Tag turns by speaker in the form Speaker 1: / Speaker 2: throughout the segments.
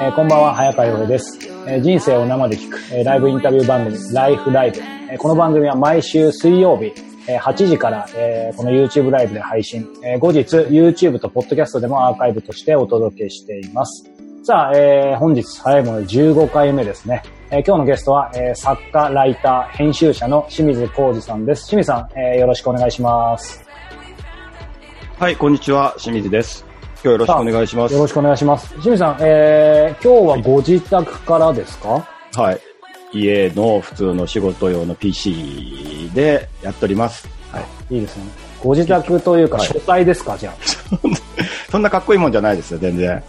Speaker 1: えーこんばんは、早川洋平です、えー人生を生で聞く、えーライブインタビュー番組、ライフライブ。えーこの番組は毎週水曜日、えー8時から、えこの YouTube ライブで配信、え後日 YouTube と Podcast でもアーカイブとしてお届けしています。さあ、え本日早いもので15回目ですね。え今日のゲストは、え作家、ライター、編集者の清水浩二さんです。清水さん、えよろしくお願いします。
Speaker 2: はい、こんにちは、清水です。今日よろしくお願いします。
Speaker 1: よろしくお願いします。清水さん、えー今日はご自宅からですか、
Speaker 2: はい。家の普通の仕事用の PC でやっております。はい。
Speaker 1: いいですね。ご自宅というか、
Speaker 2: はい
Speaker 1: 書体ですか、じゃ
Speaker 2: そんなかっこいいもんじゃないですよ、全然。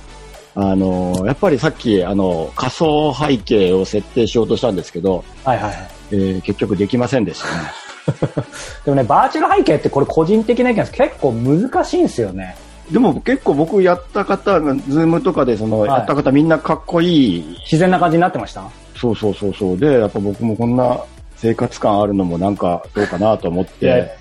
Speaker 2: あの、やっぱりさっき、あの、仮想背景を設定しようとしたんですけど、
Speaker 1: あ。はいはいはい。
Speaker 2: えー結局できませんでしたね。
Speaker 1: でもね、バーチャル背景ってこれ個人的な意見です。結構難しいんですよね。
Speaker 2: でも結構僕やった方が、ズームとかでその、
Speaker 1: はい
Speaker 2: やった方みんなかっこいい。
Speaker 1: 自然な感じになってました？
Speaker 2: そうそうそうそう。で、やっぱ僕もこんな生活感あるのもなんかどうかなと思って、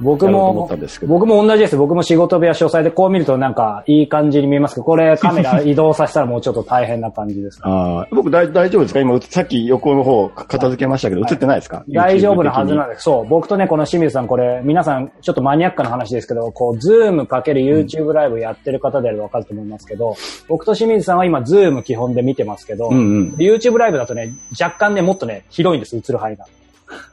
Speaker 1: 僕も。僕も同じです。僕も仕事部屋詳細でこう見るとなんかいい感じに見えますけど、これ カメラ移動させたらもうちょっと大変な感じです。
Speaker 2: ああ、僕大大丈夫ですか？今、さっき横の方片付けましたけど、
Speaker 1: はい
Speaker 2: 映ってないですか？
Speaker 1: 大丈夫なはずなん
Speaker 2: で
Speaker 1: です。そう。僕とね、この清水さん、これ、皆さん、ちょっとマニアックな話ですけど、こう、ズームかける YouTube ライブやってる方であればわかると思いますけど、僕と清水さんは今、ズーム基本で見てますけど、
Speaker 2: うんうん。
Speaker 1: YouTube ライブだとね、若干ね、もっとね、広いんです、映る範囲が。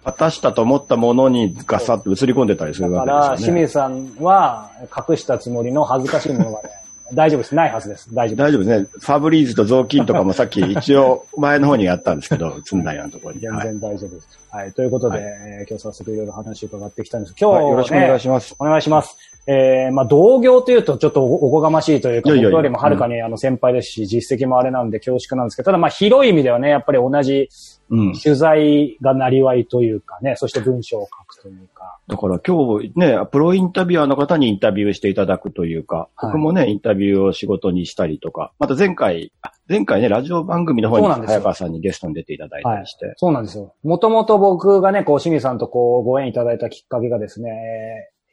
Speaker 2: 隠したと思ったものにガサッと映り込んでたりする
Speaker 1: だから、
Speaker 2: わけですよね。
Speaker 1: 清水さんは、隠したつもりの恥ずかしいものがね、大丈夫です。ないはずです。大丈夫です。
Speaker 2: 大丈夫ですね。ファブリーズと雑巾とかもさっき一応前の方にやったんですけど、映んないようなところに。
Speaker 1: 全
Speaker 2: はい
Speaker 1: 然大丈夫です。はい。ということで、
Speaker 2: はい
Speaker 1: えー今日早速いろいろ話を伺ってきたんです。今日、
Speaker 2: はいよろしくお願いします。
Speaker 1: お願いします。えー、まあ、同業というとちょっとおおこがましいというか、
Speaker 2: いやいやいや
Speaker 1: 僕よりもはるかにあの先輩ですし、実績もあれなんで恐縮なんですけど、ただまあ、広い意味ではね、やっぱり同じ
Speaker 2: うん。
Speaker 1: 取材がなりわいというかね、そして文章を書くというか。
Speaker 2: だから今日ね、プロインタビュアーの方にインタビューしていただくというか、
Speaker 1: はい
Speaker 2: 僕もね、インタビューを仕事にしたりとか、また前回、あ前回ね、ラジオ番組の方に早川さんにゲストに出ていただいたりして、
Speaker 1: そうなんですよ。もともと僕がね、こう、清水さんとこう、ご縁いただいたきっかけがですね、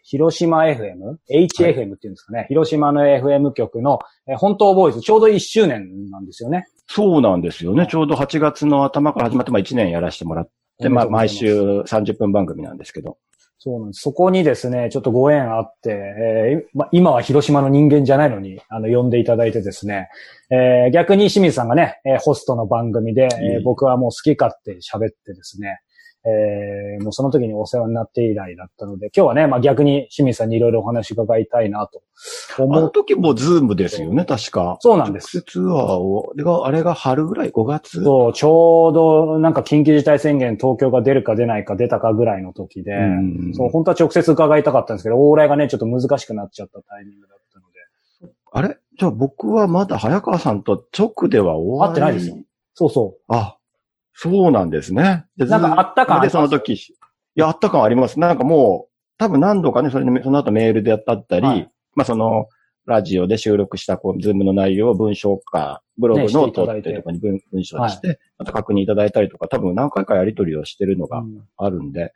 Speaker 1: 広島 FM?HFM っていうんですかね。広島の FM 局の、えー本当ボーイズ、ちょうど1周年なんですよね。
Speaker 2: そうなんですよね。ちょうど8月の頭から始まって、まあ1年やらせてもらって、まあ毎週30分番組なんですけど。
Speaker 1: そうなんです。そこにですね、ちょっとご縁あって、えーま、今は広島の人間じゃないのに、あの、呼んでいただいてですね、えー逆に清水さんがね、えーホストの番組で、えー僕はもう好き勝手喋ってですね、えーもうその時にお世話になって以来だったので、今日はね、まあ、逆に清水さんにいろいろお話伺いたいなと
Speaker 2: あ
Speaker 1: 思う。
Speaker 2: の時もズームですよね、確か。
Speaker 1: そうなんです。
Speaker 2: ツアーを、あれが、あれが春ぐらい、5月？
Speaker 1: そう、ちょうどなんか緊急事態宣言東京が出るか出ないか出たかぐらいの時で、
Speaker 2: うん
Speaker 1: そう、本当は直接伺いたかったんですけど、往来がね、ちょっと難しくなっちゃったタイミングだったので。
Speaker 2: あれ？じゃあ僕はまだ早川さんと直では終わ
Speaker 1: 会ってないですよ。そうそう。
Speaker 2: あ、そうなんですね。で
Speaker 1: なんかあった感あり
Speaker 2: で、
Speaker 1: ます？
Speaker 2: その時、いや、あった感あります。なんかもう、多分何度かね、それで、その後メールでやったったり、
Speaker 1: はい
Speaker 2: まあその、ラジオで収録した、こう、ズームの内容を文章化、ブログノートってていうところに文文章にして、また確認いただいたりとか、多分何回かやり取りをしてるのが
Speaker 1: うん
Speaker 2: あるんで、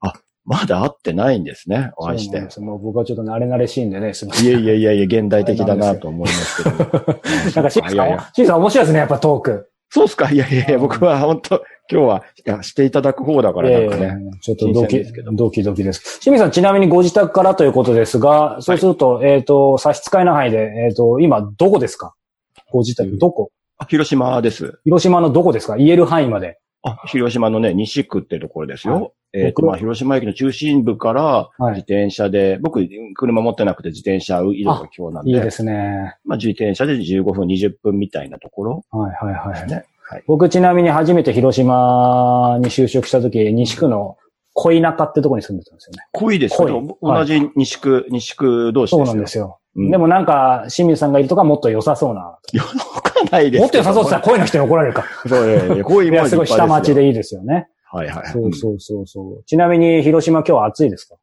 Speaker 2: あ、まだ会ってないんですね、お会いして
Speaker 1: そうで。すもう僕はちょっと馴れ馴れしいんでね、すみません。
Speaker 2: いやいやいやいや、現代的だなと思いますけど。
Speaker 1: なんか、清水さん
Speaker 2: いやいや、
Speaker 1: 清水さん面白いですね、やっぱトーク。
Speaker 2: そうっすか？いやいやいや、僕は本当今日は、いやしていただく方だからなんか
Speaker 1: いやいや
Speaker 2: ね。
Speaker 1: ちょっとドキ
Speaker 2: 新鮮ですけど、
Speaker 1: ドキドキです。清水さん、ちなみにご自宅からということですが、そうすると、えっ、と、差し支えな範囲で、えっ、と、今、どこですか？ご自宅、どこ？
Speaker 2: あ広島です。
Speaker 1: 広島のどこですか？言える範囲まで。
Speaker 2: あ、広島のね、西区ってところですよ。
Speaker 1: はい
Speaker 2: えっ、と、
Speaker 1: 僕
Speaker 2: まあ、広島駅の中心部から
Speaker 1: はい
Speaker 2: 自転車で、僕、車持ってなくて自転車移動が今日なんで、
Speaker 1: いいですね。
Speaker 2: まあ、自転車で15分、20分みたいなところ
Speaker 1: はいはいはい。
Speaker 2: ね。はい。
Speaker 1: 僕ちなみに初めて広島に就職した時、西区の恋中ってとこに住んでたんですよね。
Speaker 2: 濃いです
Speaker 1: 濃い
Speaker 2: よ。同じ西区、西区同士
Speaker 1: そう
Speaker 2: ですよ。
Speaker 1: なんですよ。
Speaker 2: うん
Speaker 1: でもなんか、清水さんがいるとかもっと良さそうな。
Speaker 2: いや、わかんないです
Speaker 1: もっと良さそうって言った
Speaker 2: ら。
Speaker 1: ら恋の人に怒られるか。
Speaker 2: そう、いやいや、濃い
Speaker 1: いや、すごい下町
Speaker 2: で。
Speaker 1: でいいですよね。
Speaker 2: はいはい。
Speaker 1: そうそうそうそう。ちなみに広島今日は暑いですか？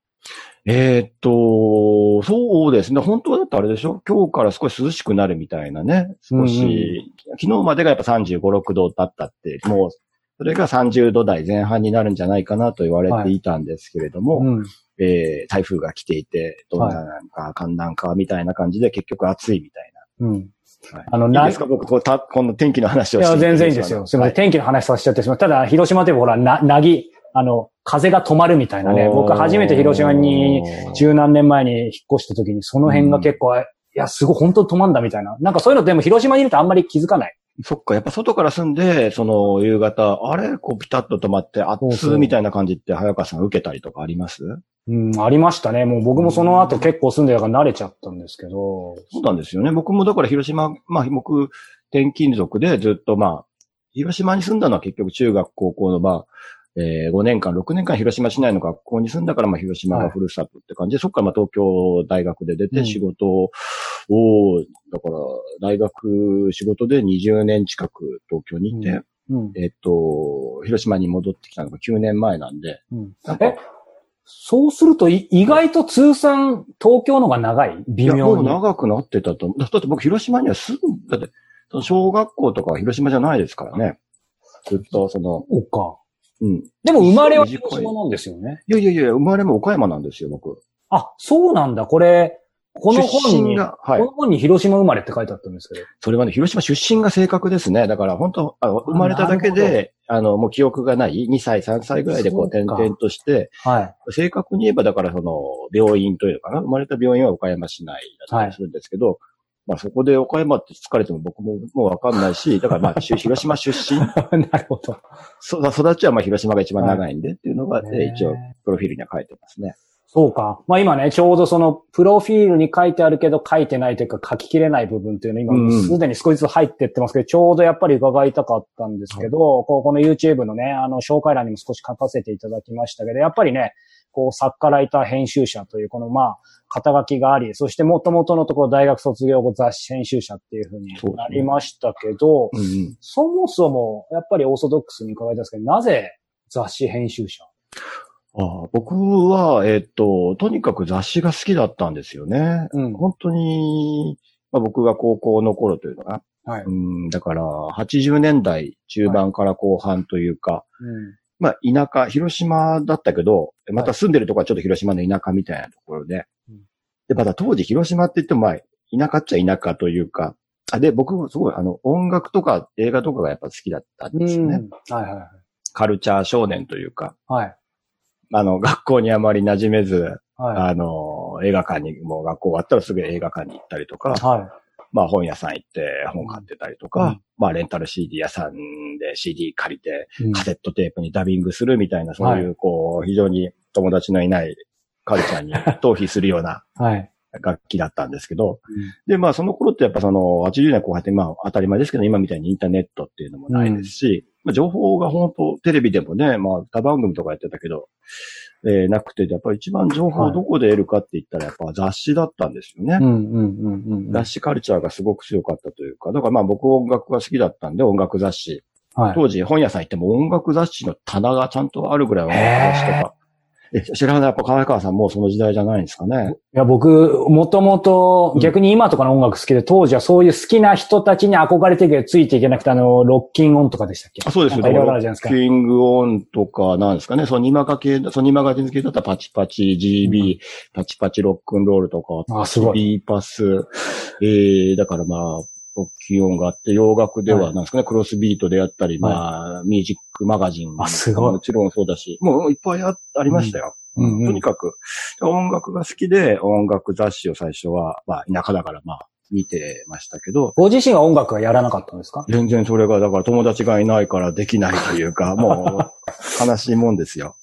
Speaker 2: えーっと、そうですね。本当だったらあれでしょ？今日から少し涼しくなるみたいなね。少し、
Speaker 1: うんうん
Speaker 2: 昨日までがやっぱ35、6度だったって、もう、それが30度台前半になるんじゃないかなと言われていたんですけれども、
Speaker 1: うん。
Speaker 2: えー台風が来ていて、どんななんか寒暖化みたいな感じで結局暑いみたいな。
Speaker 1: うん。
Speaker 2: はい
Speaker 1: あの、
Speaker 2: いい
Speaker 1: な
Speaker 2: ですか？僕、こうた、この天気の話
Speaker 1: いや、
Speaker 2: をして
Speaker 1: 全然いいんですよ。すみません。天気の話させちゃってすみません。ただ、広島といえばほら、な、なぎ、あの、風が止まるみたいなね。僕初めて広島に、十何年前に引っ越した時に、その辺が結構、いや、すごい本当に止まんだみたいな。なんかそういうのでも広島にいるとあんまり気づかない。
Speaker 2: そっか、やっぱ外から住んで、その夕方、あれ？こうピタッと止まって、
Speaker 1: そうそう
Speaker 2: 暑みたいな感じって早川さん受けたりとかあります？
Speaker 1: うん、ありましたね。もう僕もその後結構住んでたから慣れちゃったんですけど。
Speaker 2: そうなんですよね。僕もだから広島、まあ僕、転勤族でずっとまあ、広島に住んだのは結局中学、高校のまあ、えー5年間、6年間広島市内の学校に住んだからまあ広島がふるさとって感じで、そこからまあ東京大学で出
Speaker 1: うん
Speaker 2: て仕事を、だから大学仕事で20年近く東京にいて、
Speaker 1: うん。
Speaker 2: えっと、広島に戻ってきたのが9年前なんで、
Speaker 1: うん
Speaker 2: なん
Speaker 1: そうするとい意外と通算東京のが長い？微
Speaker 2: いや、もう
Speaker 1: 妙に。
Speaker 2: 長くなってたと思う。だって僕、広島には住んだって、その小学校とかは広島じゃないですからね。ずっと、その、
Speaker 1: そうか。
Speaker 2: うん。
Speaker 1: でも生まれは広島なんですよね。
Speaker 2: いやいやいや、生まれも岡山なんですよ、僕。
Speaker 1: あ、そうなんだ。これ、この
Speaker 2: 出
Speaker 1: 本に、
Speaker 2: はい
Speaker 1: この。本に広島生まれって書いてあったんですけど。
Speaker 2: それはね、広島出身が正確ですね。だから、本当あの生まれただけで、あの、もう記憶がない、2歳、3歳ぐらいでこう、転々として、
Speaker 1: はい。
Speaker 2: 正確に言えば、だから、その、病院というのかな。生まれた病院は岡山市内だったりするんですけど、まあ、そこで岡山って疲れても僕ももうわかんないし、だからまあ、し広島出身、
Speaker 1: なるほど。
Speaker 2: そ育ちはまあ広島が一番長いんでっていうのが、
Speaker 1: ね
Speaker 2: えー一応、プロフィールには書いてますね。
Speaker 1: そうか。まあ今ね、ちょうどその、プロフィールに書いてあるけど書いてないというか書ききれない部分っていうの今、
Speaker 2: うんうん
Speaker 1: すでに少しずつ入ってってますけど、ちょうどやっぱり伺いたかったんですけど、こうこの YouTube のね、あの、紹介欄にも少し書かせていただきましたけど、やっぱりね、こう、作家ライター編集者という、このまあ、肩書きがあり、そしてもともとのところ大学卒業後雑誌編集者っていうふうになりましたけど、
Speaker 2: うんうん。
Speaker 1: そもそも、やっぱりオーソドックスに伺いたいんですけど、なぜ雑誌編集者
Speaker 2: ああ僕は、えっと、とにかく雑誌が好きだったんですよね。
Speaker 1: うん。
Speaker 2: 本当に、まあ、僕が高校の頃というのが、
Speaker 1: はい。
Speaker 2: うん、だから、80年代中盤から後半というか、
Speaker 1: うん。
Speaker 2: まあ、田舎、広島だったけど、また住んでるとこはちょっと広島の田舎みたいなところで、
Speaker 1: うん
Speaker 2: で、また当時広島って言ってもまあ、田舎っちゃ田舎というか、あで、僕もすごいあの、音楽とか映画とかがやっぱ好きだったんですよね。
Speaker 1: うんはいはいはい。
Speaker 2: カルチャー少年というか、
Speaker 1: はい。
Speaker 2: あの、学校にあまり馴染めず、
Speaker 1: は
Speaker 2: あの、映画館に、もう学校終わったらすぐ映画館に行ったりとか
Speaker 1: い。、は
Speaker 2: まあ本屋さん行って本買ってたりとか、
Speaker 1: うん
Speaker 2: まあレンタル CD 屋さんで CD 借りて、
Speaker 1: い。うん
Speaker 2: カセットテープにダビングするみたいな、そういう、こう、非常に友達のいないカルチャーに 逃避するような
Speaker 1: はい。
Speaker 2: 楽器だったんですけど、で、まあその頃ってやっぱその80年後半ってまあ当たり前ですけど、今みたいにインターネットっていうのもないですし、まあ情報が本当テレビでもね、まあ他番組とかやってたけど、えーなくて、やっぱり一番情報をどこで得るかって言ったらやっぱ雑誌だったんですよね。雑誌カルチャーがすごく強かったというか、だからまあ僕音楽が好きだったんで音楽雑誌。
Speaker 1: はい。
Speaker 2: 当時本屋さん行っても音楽雑誌の棚がちゃんとあるぐらい音楽雑誌とか。え、知らない、やっぱ川川さんもうその時代じゃないんですかね。
Speaker 1: いや、僕、もともと、逆に今とかの音楽好きで、当時はそういう好きな人たちに憧れてるけど、ついていけなくて、あの、ロッキンオンとかでしたっけ？
Speaker 2: あそうですよ。
Speaker 1: なんかいろいろあるじゃないですか。
Speaker 2: キングオンとか、なんですかね。ソニマガ系、ソニマガ系だったらパチパチ、GB、パチパチロックンロールとか、
Speaker 1: あ、すごい。
Speaker 2: B パス、えー、だからまあ、ロッキー音があって、洋楽で
Speaker 1: は
Speaker 2: はい。なんですかね、クロスビートであったり、まあ、ミュージックマガジン。
Speaker 1: あすごい。
Speaker 2: もちろんそうだし、もういっぱいあありましたよ。
Speaker 1: うんうん。
Speaker 2: とにかく、音楽が好きで、音楽雑誌を最初は、まあ、田舎だからまあ、見てましたけど、
Speaker 1: ご自身は音楽はやらなかったんですか？
Speaker 2: 全然それが、だから友達がいないからできないというか、もう、悲しいもんですよ。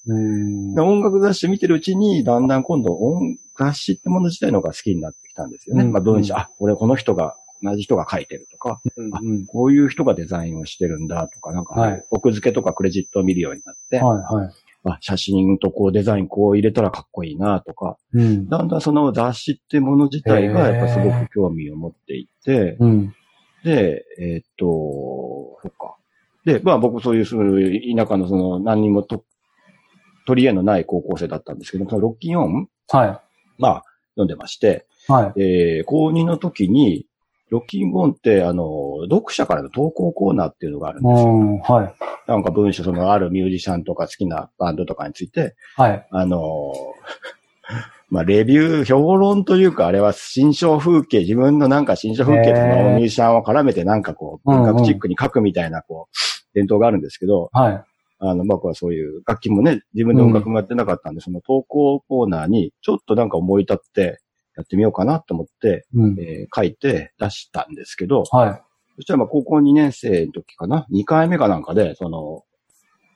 Speaker 2: 音楽雑誌見てるうちに、だんだん今度音、雑誌ってもの自体の方が好きになってきたんですよね。
Speaker 1: うん。
Speaker 2: まあ文章、あ、俺この人が、同じ人が書いてるとか、
Speaker 1: うん
Speaker 2: こういう人がデザインをしてるんだとか、なんか、
Speaker 1: はい
Speaker 2: 奥付けとかクレジットを見るようになって、
Speaker 1: はいはい。
Speaker 2: あ写真とこうデザインこう入れたらかっこいいなとか、
Speaker 1: うん。
Speaker 2: だんだんその雑誌ってもの自体がやっぱすごく興味を持っていて、
Speaker 1: うん。
Speaker 2: で、えーっと、そっか。で、まあ僕そういうその田舎のその何にもと取り柄のない高校生だったんですけど、そのロッキンオン、
Speaker 1: は
Speaker 2: まあ読んでまして、
Speaker 1: い。はい。
Speaker 2: えー、高2の時に、ロッキンオンって、あの、読者からの投稿コーナーっていうのがあるんですよ。
Speaker 1: うん。はい。
Speaker 2: なんか文章、そのあるミュージシャンとか好きなバンドとかについて、
Speaker 1: はい。
Speaker 2: あの まあ、レビュー、評論というか、あれは新章風景、自分のなんか新章風景とか
Speaker 1: へー
Speaker 2: ミュージシャンを絡めてなんかこう、
Speaker 1: うんうん
Speaker 2: 文学チックに書くみたいな、こう、伝統があるんですけど、
Speaker 1: はい。
Speaker 2: あの、僕はそういう楽器もね、自分で音楽もやってなかったんで、その投稿コーナーに、ちょっとなんか思い立って、やってみようかなと思って、
Speaker 1: うん。
Speaker 2: えー書いて出したんですけど、
Speaker 1: はい。
Speaker 2: そしたらまあ高校2年生の時かな ?2 回目かなんかで、その、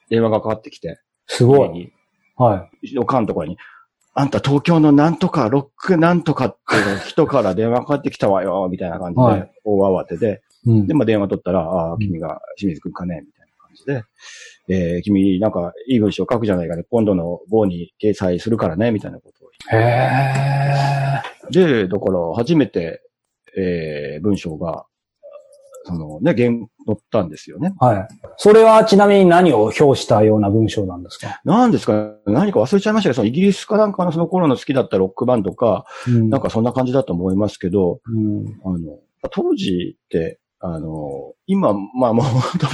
Speaker 2: 電話がかかってきて、
Speaker 1: すごい。はい。
Speaker 2: おかんとこに、あんた東京のなんとか、ロックなんとかっていう人から電話かかってきたわよ、みたいな感じ
Speaker 1: はい
Speaker 2: で、大慌てで、
Speaker 1: うん
Speaker 2: で、。まあ電話取ったら、ああ、
Speaker 1: うん
Speaker 2: 君が清水くんかね、みたいな感じで、えー君なんかいい文章書くじゃないかね、今度の号に掲載するからね、みたいなことを
Speaker 1: へえ。
Speaker 2: で、だから初めて、えー文章が、そのね、原載ったんですよね。
Speaker 1: はい。それはちなみに何を表したような文章なんですか？
Speaker 2: 何ですか？何か忘れちゃいましたけど、そのイギリスかなんかのその頃の好きだったロックバンドか、
Speaker 1: うん
Speaker 2: なんかそんな感じだと思いますけど、
Speaker 1: うん。
Speaker 2: あの、当時って、あの、今、まあもう もう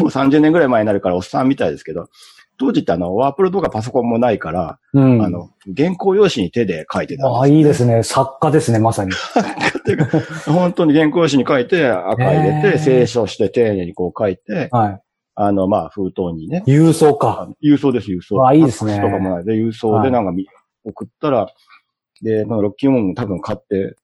Speaker 2: 30年ぐらい前になるからおっさんみたいですけど、当時ってあの、ワープロとかパソコンもないから、
Speaker 1: うん。
Speaker 2: あの、原稿用紙に手で書いてたんです
Speaker 1: ああ、いいですね。作家ですね、まさに。
Speaker 2: っていうか 本当に原稿用紙に書いて、赤入れて、清書して丁寧にこう書いて、
Speaker 1: はい。
Speaker 2: あの、まあ封筒にね、
Speaker 1: 郵送か。
Speaker 2: あ郵送です、郵送。
Speaker 1: あいいですね
Speaker 2: とかもないで、郵送でなんかみ、送ったら、で、まあ、ロッキーモンも多分買って、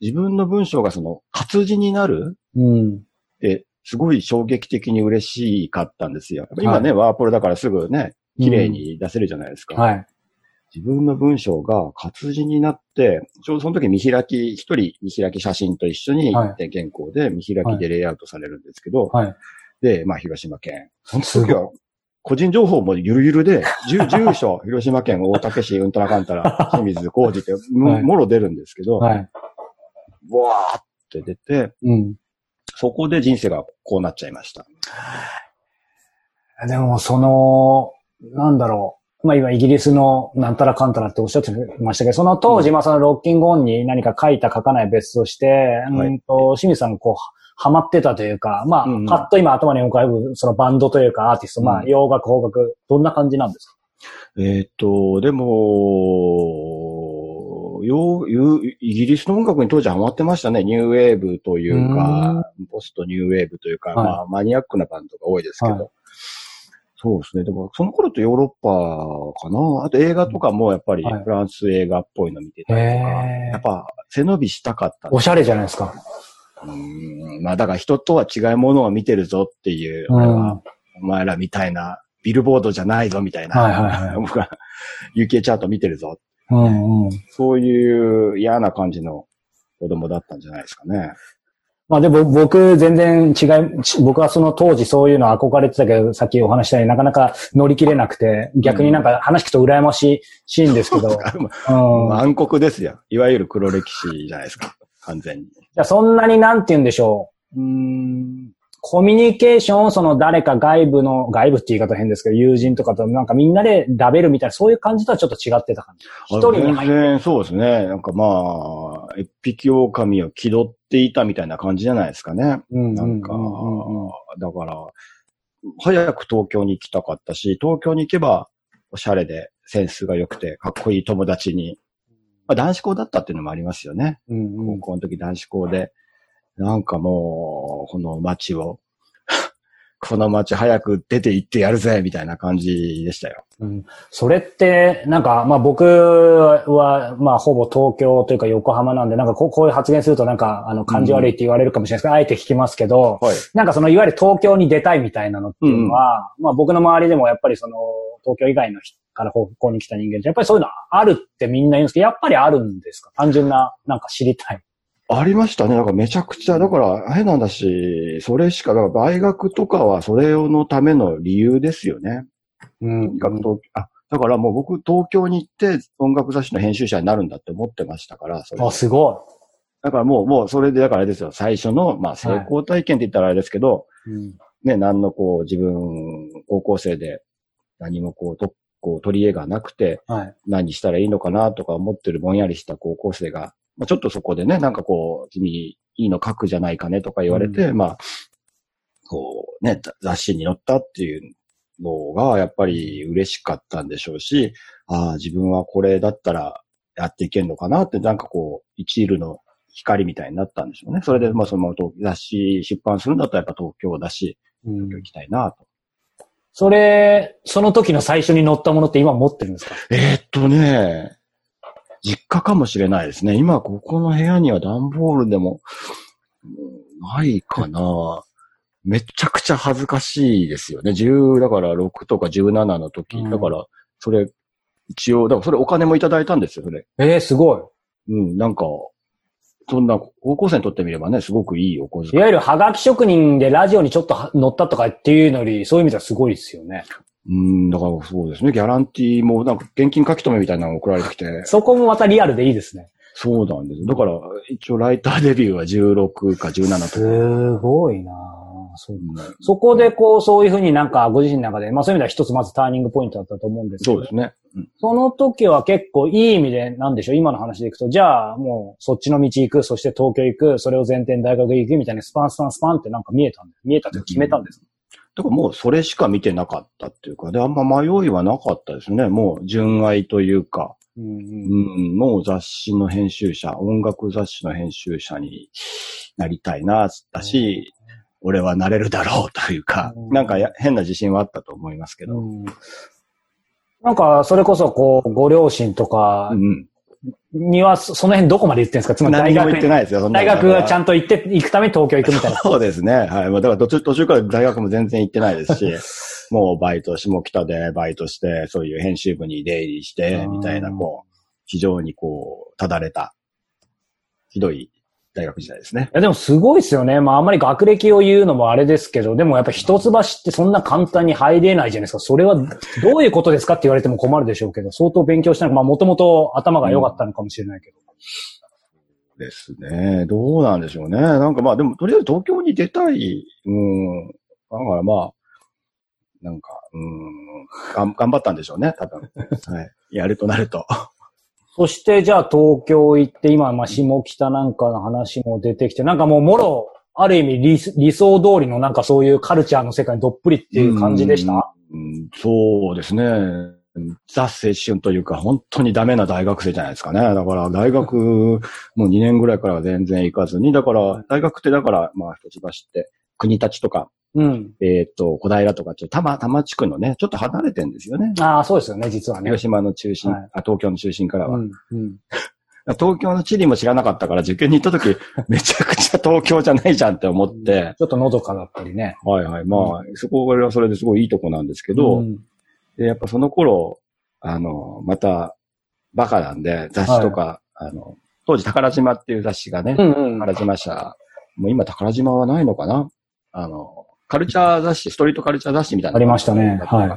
Speaker 2: 自分の文章がその活字になる
Speaker 1: うん。
Speaker 2: って、すごい衝撃的に嬉しかったんですよ。今ね、ワープロだからすぐね、綺麗に出せるじゃないですか。
Speaker 1: はい。
Speaker 2: 自分の文章が活字になって、ちょうどその時見開き、一人見開き写真と一緒に、
Speaker 1: は
Speaker 2: で原稿で見開きでレイアウトされるんですけど、
Speaker 1: はい。
Speaker 2: で、まあ、広島県。その時は、個人情報もゆるゆるで、住 住所、広島県大竹市うんたらかんたら、清水浩二って、もろ出るんですけど、
Speaker 1: はい。
Speaker 2: わーって出て、
Speaker 1: うん。
Speaker 2: そこで人生がこうなっちゃいました。
Speaker 1: でも、その、なんだろう。まあ今、イギリスのなんたらかんたらっておっしゃってましたけど、その当時、まあそのロッキングオンに何か書いた書かない別として、
Speaker 2: はい
Speaker 1: うんと、清水さんがこう、ハマってたというか、まあ、
Speaker 2: うんうん
Speaker 1: パッと今頭に浮かぶ、そのバンドというかアーティスト、まあ
Speaker 2: うん
Speaker 1: 洋楽、邦楽、どんな感じなんですか？
Speaker 2: えーっと、でも、よう、いうイギリスの音楽に当時ハマってましたね。ニューウェーブというか、ポストニューウェーブというか、
Speaker 1: はい
Speaker 2: まあ、マニアックなバンドが多いですけど。
Speaker 1: はい
Speaker 2: そうですね。でも、その頃ってヨーロッパかな？あと映画とかもやっぱり
Speaker 1: はい
Speaker 2: フランス映画っぽいの見てたりとか、
Speaker 1: へー
Speaker 2: やっぱ背伸びしたかった
Speaker 1: おしゃれじゃないですか。
Speaker 2: うんまあだから人とは違うものを見てるぞっていう、
Speaker 1: うん
Speaker 2: 俺はお前らみたいな、ビルボードじゃないぞみたいな、
Speaker 1: はいはいはい
Speaker 2: 僕は UK チャート見てるぞ。
Speaker 1: うんうん。
Speaker 2: そういう嫌な感じの子供だったんじゃないですかね。
Speaker 1: まあでも僕全然違い、ち僕はその当時そういうの憧れてたけど、さっきお話したようになかなか乗り切れなくて、逆になんか話聞くと羨ましいシーンですけど、うん
Speaker 2: 暗黒ですよ。いわゆる黒歴史じゃないですか。完全に。
Speaker 1: じゃあそんなになんて言うんでしょう。うーんコミュニケーションをその誰か外部の、外部って言い方変ですけど、友人とかとなんかみんなでダベルみたいな、そういう感じとはちょっと違ってた感じ。一人に
Speaker 2: 全
Speaker 1: 入って。
Speaker 2: 然そうですね。なんかまあ、一匹狼を気取っていたみたいな感じじゃないですかね。
Speaker 1: うん
Speaker 2: なんか
Speaker 1: うんうんうん、
Speaker 2: だから、早く東京に行きたかったし、東京に行けば、おしゃれでセンスが良くて、かっこいい友達に、まあ男子校だったっていうのもありますよね。
Speaker 1: うんうん
Speaker 2: 高校の時男子校で、なんかもう、この街を、この街早く出て行ってやるぜ、みたいな感じでしたよ。
Speaker 1: うんそれって、なんか、まあ僕は、まあほぼ東京というか横浜なんで、なんかこうこういう発言するとなんか、あの、感じ悪いって言われるかもしれないですけど、あえて聞きますけど、
Speaker 2: はい。
Speaker 1: なんかそのいわゆる東京に出たいみたいなのっていうのは、まあ僕の周りでもやっぱりその東京以外の人から方向に来た人間ってやっぱりそういうのあるってみんな言うんですけど、やっぱりあるんですか？単純な、なんか知りたい。
Speaker 2: ありましたね。なんかめちゃくちゃ、だから変なんだし、それしか、だから大学とかはそれのための理由ですよね。
Speaker 1: うん
Speaker 2: あ、だからもう僕東京に行って音楽雑誌の編集者になるんだって思ってましたから、それ
Speaker 1: あ、すご
Speaker 2: だからもう、もうそれで、だからあれですよ、最初の、まあ成功体験って言ったらあれですけど、
Speaker 1: い。うん
Speaker 2: ね、何のこう自分、高校生で何もこう、とこう取り柄がなくて、
Speaker 1: はい。
Speaker 2: 何したらいいのかなとか思ってるぼんやりした高校生が、まあ、ちょっとそこでね、なんかこう、君いいの書くじゃないかねとか言われて、
Speaker 1: う
Speaker 2: まあ、こうね、ざ雑誌に載ったっていうのがやっぱり嬉しかったんでしょうし、ああ、自分はこれだったらやっていけるのかなって、なんかこう、一縷の光みたいになったんでしょうね。それで、まあその雑誌出版するんだったらやっぱ東京だし、
Speaker 1: うん
Speaker 2: 東京行きたいなと。
Speaker 1: それ、その時の最初に乗ったものって今持ってるんですか？
Speaker 2: えーっとね、実家かもしれないですね。今ここの部屋には段ボールでも、うんないかな。めちゃくちゃ恥ずかしいですよね。10、だから6とか17の時。
Speaker 1: うん
Speaker 2: だから、それ、一応、だからそれお金もいただいたんですよ、それ。
Speaker 1: ええすごい。
Speaker 2: うん、なんか、そんな、高校生にとってみればね、すごくいいお小遣い。
Speaker 1: いわゆるハガキ職人でラジオにちょっとは乗ったとかっていうのより、そういう意味ではすごいですよね。
Speaker 2: うん、だからそうですね。ギャランティーも、なんか現金書き留めみたいなのが送られてきて。
Speaker 1: そこもまたリアルでいいですね。
Speaker 2: そうなんです。だから、一応ライターデビューは16か17とか。
Speaker 1: すごいなぁそう
Speaker 2: うん
Speaker 1: そこでこう、そういうふうになんかご自身の中で、まあそういう意味では一つまずターニングポイントだったと思うんですけど。
Speaker 2: そうですね。うん
Speaker 1: その時は結構いい意味で、なんでしょう、今の話でいくと、じゃあもうそっちの道行く、そして東京行く、それを前提に大学行くみたいなスパンスパンスパンってなんか見えたんです。見えたって決めたんです。
Speaker 2: だからもうそれしか見てなかったっていうか、で、あんま迷いはなかったですね。もう純愛というか、
Speaker 1: うんうん
Speaker 2: うん、もう雑誌の編集者、音楽雑誌の編集者になりたいな、だし、俺はなれるだろうというか、
Speaker 1: うん
Speaker 2: なんかや変な自信はあったと思いますけど。
Speaker 1: うんなんか、それこそ、こう、ご両親とか
Speaker 2: うん。
Speaker 1: には、そその辺どこまで言ってるんですか？つまり大
Speaker 2: 何も
Speaker 1: 学に、
Speaker 2: 言ってないですよ、
Speaker 1: 大学はちゃ
Speaker 2: ん
Speaker 1: んと行って、行くために東京行くみたいな。
Speaker 2: そうですね。はい。まあだから途中、途中から大学も全然行ってないですし、もうバイト、下北でバイトして、そういう編集部に出入りして、みたいな、
Speaker 1: うん
Speaker 2: こう、非常にこう、ただれた、ひどい大学時代ですね。
Speaker 1: いや、でもすごいですよね。まあ、あんまり学歴を言うのもあれですけど、でもやっぱ一橋ってそんな簡単に入れないじゃないですか。それはどういうことですかって言われても困るでしょうけど、相当勉強したのか、まあ、もともと頭が良かったのかもしれないけど。
Speaker 2: ですね。どうなんでしょうね。なんかまあ、でも、とりあえず東京に出たい。うん。だからまあ、なんか、うん、がん頑張ったんでしょうね、多分。はい。やるとなると。
Speaker 1: そして、じゃあ東京行って、今、まあ、下北なんかの話も出てきて、なんかもう、もろ、ある意味理、理想通りのなんかそういうカルチャーの世界にどっぷりっていう感じでした？
Speaker 2: うん、そうですね。ザ青春というか、本当にダメな大学生じゃないですかね。だから、大学、もう2年ぐらいからは全然行かずに、だから、大学ってだから、まあ、一橋って、国立とか、
Speaker 1: うん。
Speaker 2: えっ、と、小平とか、ちょっと多摩、多摩地区のね、ちょっと離れてんですよね。
Speaker 1: ああ、そうですよね、実はね。
Speaker 2: 広島の中心、
Speaker 1: はい
Speaker 2: あ、東京の中心からは。
Speaker 1: うん。うん。
Speaker 2: 東京の地理も知らなかったから、受験に行った時、めちゃくちゃ東京じゃないじゃんって思って、
Speaker 1: ちょっとのどかだったりね。
Speaker 2: はいはい。まあ、そこはそれですごいいいとこなんですけど、
Speaker 1: うん
Speaker 2: で、やっぱその頃、あの、また、バカなんで、雑誌とか、あの、当時宝島っていう雑誌がね、
Speaker 1: うんうん。
Speaker 2: 宝島社、もう今宝島はないのかな？あの、カルチャー雑誌、ストリートカルチャー雑誌みたいな。
Speaker 1: ありましたねはい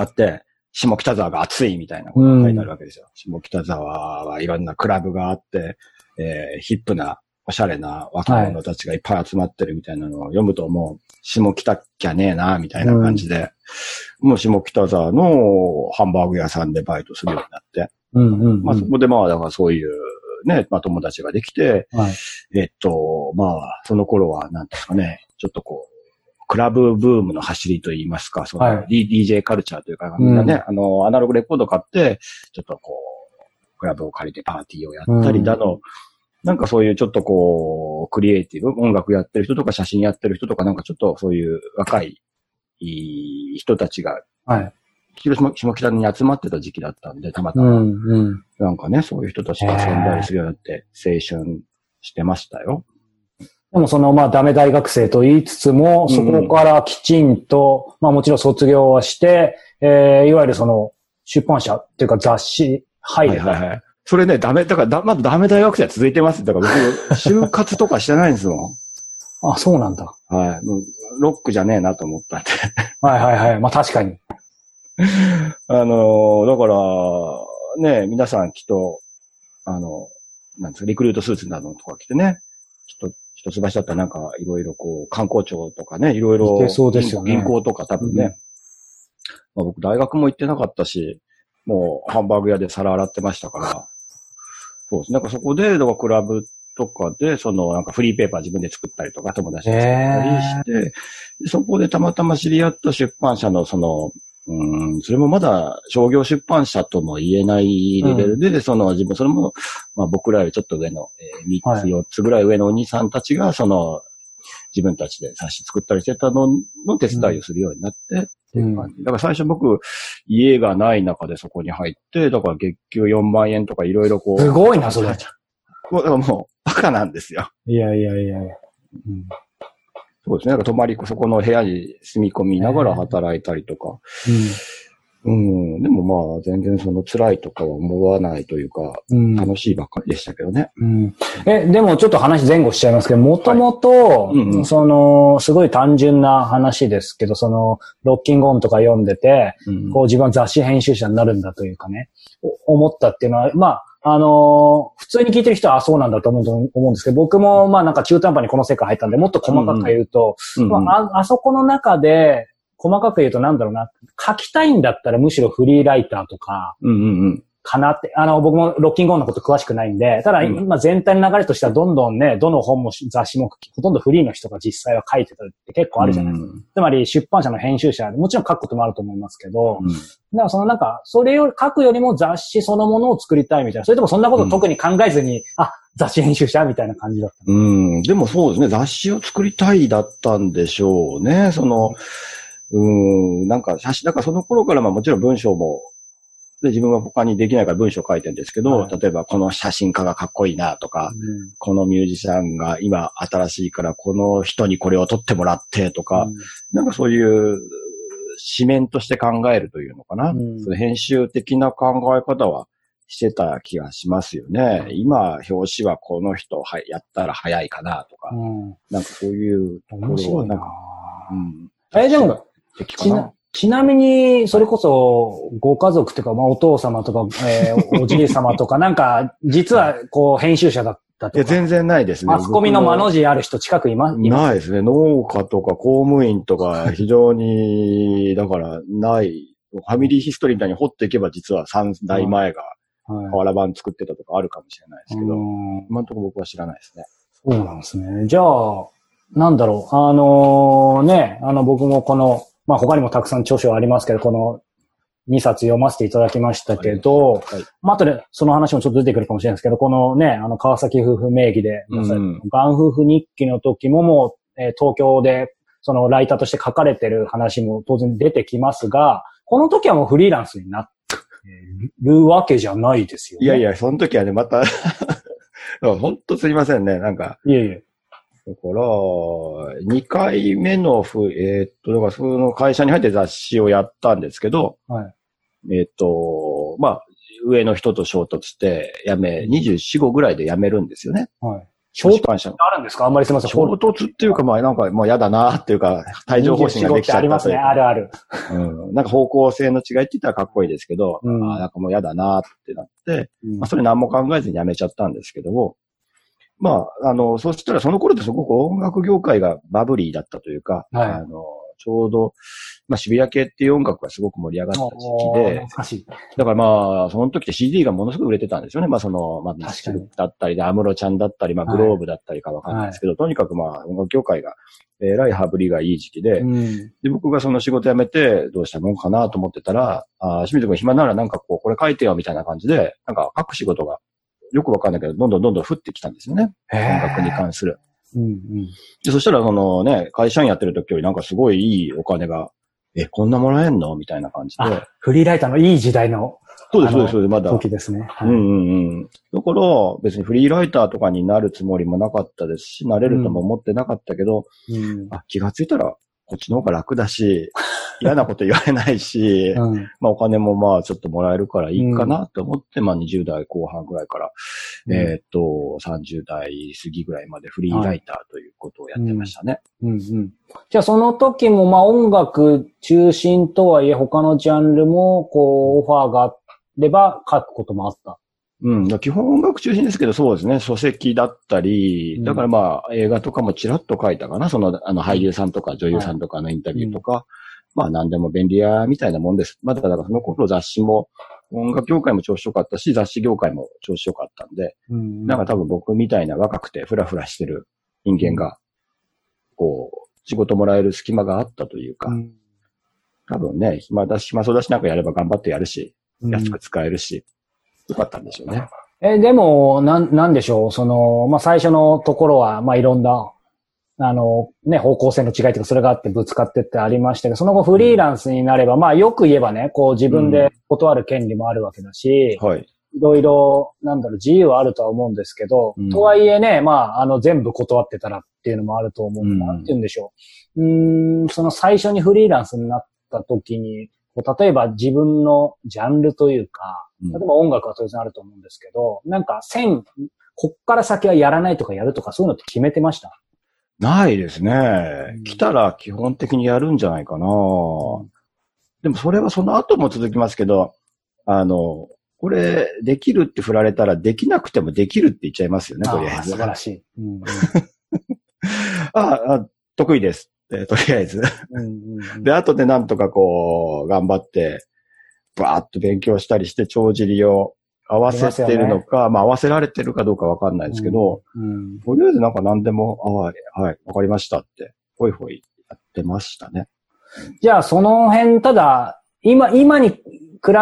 Speaker 2: あって、下北沢が熱いみたいなことが書いてあるわけですよ。下北沢はいろんなクラブがあって、えーヒップな、おしゃれな若者たちがいっぱい集まってるみたいなのを読むともう、下北っきゃねえな、みたいな感じで、もう下北沢のハンバーグ屋さんでバイトするようになって、
Speaker 1: うんうんうん。
Speaker 2: まあそこでまあ、だからそういうね、まあ友達ができて、
Speaker 1: はい。
Speaker 2: えっと、まあ、その頃は、なんですかね、ちょっとこう、クラブブームの走りといいますか、その、
Speaker 1: はい
Speaker 2: DJ カルチャーというか、みんなね、あの、アナログレコード買って、ちょっとこう、クラブを借りてパーティーをやったりだの、なんかそういうちょっとこう、クリエイティブ、音楽やってる人とか写真やってる人とか、なんかちょっとそういう若い、いい人たちが、
Speaker 1: はい。
Speaker 2: 広島、下北に集まってた時期だったんで、たまたま。
Speaker 1: うんうん。
Speaker 2: なんかね、そういう人たちと遊んだりするようになって、青春してましたよ。
Speaker 1: でもその、まあ、ダメ大学生と言いつつも、
Speaker 2: うん
Speaker 1: そこからきちんと、まあもちろん卒業はして、えー、いわゆるその、出版社っていうか雑誌入れた。
Speaker 2: はいはいはい。それね、ダメ、だからだ、まだダメ大学生は続いてます。だから僕、就活とかしてないんですもん。
Speaker 1: あ、そうなんだ。
Speaker 2: はい。ロックじゃねえなと思ったんで。
Speaker 1: はいはいはい。まあ確かに。
Speaker 2: あのーだから、ね、皆さんきっと、あの、なんですか、リクルートスーツなどとか着てね、きっと、一橋だったらなんか、いろいろこう、観光庁とかね、いろいろ
Speaker 1: そうですよね。
Speaker 2: 銀行とか多分ね、
Speaker 1: うん。
Speaker 2: まあ、僕大学も行ってなかったし、もうハンバーグ屋で皿洗ってましたから、そうです。ね。なんかそこで、だからクラブとかで、そのなんかフリーペーパー自分で作ったりとか、友達で作ったりして、でそこでたまたま知り合った出版社のその、うん、それもまだ商業出版社とも言えないレベルで、その自分、それも、まあ僕らよりちょっと上の、えー、3つ、
Speaker 1: はい
Speaker 2: 4つぐらい上のお兄さんたちが、その、自分たちで冊子作ったりしてたのの手伝いをするようになって、っていう感じ。だから最初僕、家がない中でそこに入って、だから月給4万円とかいろいろこう。
Speaker 1: すごいな、それ。
Speaker 2: もうだからもう、バカなんですよ。
Speaker 1: いやいやいやいや。うん
Speaker 2: そうですね。なんか泊まり、そこの部屋に住み込みながら働いたりとか。うん。でもまあ、全然その辛いとかは思わないというか、
Speaker 1: うん
Speaker 2: 楽しいばっかりでしたけどね。
Speaker 1: うんえ、でもちょっと話前後しちゃいますけど、もともとその、すごい単純な話ですけど、その、ロッキングオンとか読んでて、
Speaker 2: うん
Speaker 1: こう自分は雑誌編集者になるんだというかね、お思ったっていうのは、まあ、あのー普通に聞いてる人はあそうなんだと思うと思うんですけど、僕もまあなんか中途半端にこの世界入ったんで、もっと細かく言うと、
Speaker 2: うん。うん。
Speaker 1: まあ、ああそこの中で、細かく言うとなんだろうな、書きたいんだったらむしろフリーライターとか、
Speaker 2: うんうんうん。
Speaker 1: かなって、あの、僕もロッキングオンのこと詳しくないんで、ただ
Speaker 2: うん
Speaker 1: 今全体の流れとしてはどんどんね、どの本も雑誌もほとんどフリーの人が実際は書いてたりって結構あるじゃないですか。
Speaker 2: うん
Speaker 1: つまり出版社の編集者、もちろん書くこともあると思いますけど、
Speaker 2: うん
Speaker 1: だからそのなんか、それを書くよりも雑誌そのものを作りたいみたいな、それともそんなこと特に考えずに、あ、雑誌編集者みたいな感じだった。
Speaker 2: うん。でもそうですね。雑誌を作りたいだったんでしょうね。その、うん、なんか写真、だからその頃からまあもちろん文章も、で自分は他にできないから文章書いてるんですけど、
Speaker 1: はい
Speaker 2: 例えばこの写真家がかっこいいなとか、このミュージシャンが今新しいからこの人にこれを撮ってもらってとか、なんかそういう紙面として考えるというのかな。
Speaker 1: うん
Speaker 2: そういう編集的な考え方はしてた気がしますよね。今、表紙はこの人はやったら早いかなとか、
Speaker 1: うん。
Speaker 2: なんかそういうところ
Speaker 1: 面白な
Speaker 2: はいなんか、うん。
Speaker 1: え、でも、ちな。ちなみに、それこそ、ご家族というか、まあ、お父様とか、えー おじい様とか、なんか、実は、こう、編集者だった
Speaker 2: いや、
Speaker 1: とか、
Speaker 2: 全然ないですね。
Speaker 1: マスコミの間の
Speaker 2: 僕
Speaker 1: 字ある人近くいま、す
Speaker 2: ないですね。農家とか公務員とか、非常に、だから、ない。ファミリーヒストリーみたいに掘っていけば、実は3代前が
Speaker 1: はい
Speaker 2: 瓦版作ってたとかあるかもしれないですけど、
Speaker 1: うん
Speaker 2: 今のところ僕は知らないですね。
Speaker 1: そうなんですね。じゃあ、なんだろう。あのね、あの僕もこの、まあ他にもたくさん著書ありますけど、この2冊読ませていただきましたけど、
Speaker 2: はい。
Speaker 1: まあ後でその話もちょっと出てくるかもしれないですけど、このね、あの川崎夫婦名義で、
Speaker 2: うん
Speaker 1: ガン夫婦日記の時ももう、えー東京でそのライターとして書かれてる話も当然出てきますが、この時はもうフリーランスになってるわけじゃないですよね。
Speaker 2: いやいや、その時はね、また、本当すいませんね。なんか、
Speaker 1: いやいや。
Speaker 2: だから、2回目のふ、えーっと、だからその会社に入って雑誌をやったんですけど、
Speaker 1: はい。
Speaker 2: えーっと、まあ、上の人と衝突して、辞め、24、5ぐらいで辞めるんですよね。
Speaker 1: はい。衝突。あるんですか？あんまりすみません。
Speaker 2: 衝突っていうか、まあなんかもう嫌だなっていうか、帯状疱疹ができちゃ
Speaker 1: ありますね。あるある。
Speaker 2: うん。なんか方向性の違いって言ったらかっこいいですけど、
Speaker 1: うん
Speaker 2: あーなんかもう嫌だなってなって、まあそれ何も考えずに辞めちゃったんですけども、まあ、あの、そしたらその頃ってすごく音楽業界がバブリーだったというか、
Speaker 1: はい
Speaker 2: あの、ちょうど、まあ渋谷系っていう音楽がすごく盛り上がった時期で。だからまあ、その時って CD がものすごく売れてたんですよね。まあその、まあ、ミッシ
Speaker 1: 確かに
Speaker 2: ルだったりで、アムロちゃんだったり、まあ
Speaker 1: はい
Speaker 2: グローブだったりかわかんないですけど、とにかくまあ音楽業界が、えらい羽振りがいい時期で、
Speaker 1: うん。
Speaker 2: で、僕がその仕事辞めてどうしたもんかなと思ってたら、あー清水君暇ならなんかこう、これ書いてよみたいな感じで、なんか書く仕事がよくわかんないけど、どんどんどんどん降ってきたんですよね。音楽に関する。
Speaker 1: うんうん。
Speaker 2: で、そしたらそのね、会社員やってる時よりなんかすごいいいお金が、え、こんなもらえんの？みたいな感じで。
Speaker 1: あ、フリーライターのいい時代の
Speaker 2: そうです、
Speaker 1: あの
Speaker 2: そうです、そうです、まだ。
Speaker 1: 時ですね。はい
Speaker 2: うんうんうん。だから、別にフリーライターとかになるつもりもなかったですし、なれるとも思ってなかったけど、
Speaker 1: うん
Speaker 2: あ、気がついたら、こっちの方が楽だし、嫌なこと言われないし、
Speaker 1: うん
Speaker 2: まあお金もまあちょっともらえるからいいかなと思って、まあ20代後半ぐらいから、えーっと、30代過ぎぐらいまでフリーライターということをやってましたね。
Speaker 1: うんうん。じゃあその時もまあ音楽中心とはいえ他のジャンルもこうオファーがあれば書くこともあった？
Speaker 2: うん。基本音楽中心ですけど、そうですね。書籍だったり、
Speaker 1: うん。
Speaker 2: だからまあ映画とかもちらっと書いたかな。その、あの俳優さんとか女優さんとかのインタビューとか、まあ何でも便利屋みたいなもんです。まだだからその頃雑誌も、音楽業界も調子良かったし、雑誌業界も調子良かったんで、
Speaker 1: うん。
Speaker 2: なんか多分僕みたいな若くてフラフラしてる人間が、こう、仕事もらえる隙間があったというか、
Speaker 1: うん。
Speaker 2: 多分ね、暇だし、暇そうだしなんかやれば頑張ってやるし、
Speaker 1: うん。
Speaker 2: 安く使えるし、よかったんでしょうね。
Speaker 1: え、でも、なん、なんでしょう、その、まあ、最初のところは、まあ、いろんな、あの、ね、方向性の違いというか、それがあってぶつかってってありましたけど、その後フリーランスになれば、まあ、よく言えばね、こう自分で断る権利もあるわけだし、
Speaker 2: はい。
Speaker 1: いろいろ、なんだろう、自由はあるとは思うんですけど、
Speaker 2: うん
Speaker 1: とはいえね、まあ、あの、全部断ってたらっていうのもあると思う。
Speaker 2: うん
Speaker 1: なんて言うんでしょう。うーん、その最初にフリーランスになった時に、こう例えば自分のジャンルというか、
Speaker 2: うん
Speaker 1: 例えば音楽は当然あると思うんですけど、なんか線、こっから先はやらないとかやるとかそういうのって決めてました？
Speaker 2: ないですね
Speaker 1: うん。
Speaker 2: 来たら基本的にやるんじゃないかな。でもそれはその後も続きますけど、あの、これ、できるって振られたら、できなくてもできるって言っちゃいますよね、とりあえず。
Speaker 1: 素晴らしい。うん
Speaker 2: ああ、得意です。えーとりあえず。
Speaker 1: うんうんうん
Speaker 2: で、後でなんとかこう、頑張って、バーッと勉強したりして、帳尻を合わせてるのか、まあ合わせられてるかどうかわかんないですけど、
Speaker 1: うん
Speaker 2: とりあえずなんか何でも、あはい、はい、わかりましたって、ほいほいやってましたね。
Speaker 1: じゃあ、その辺、ただ、今、今に比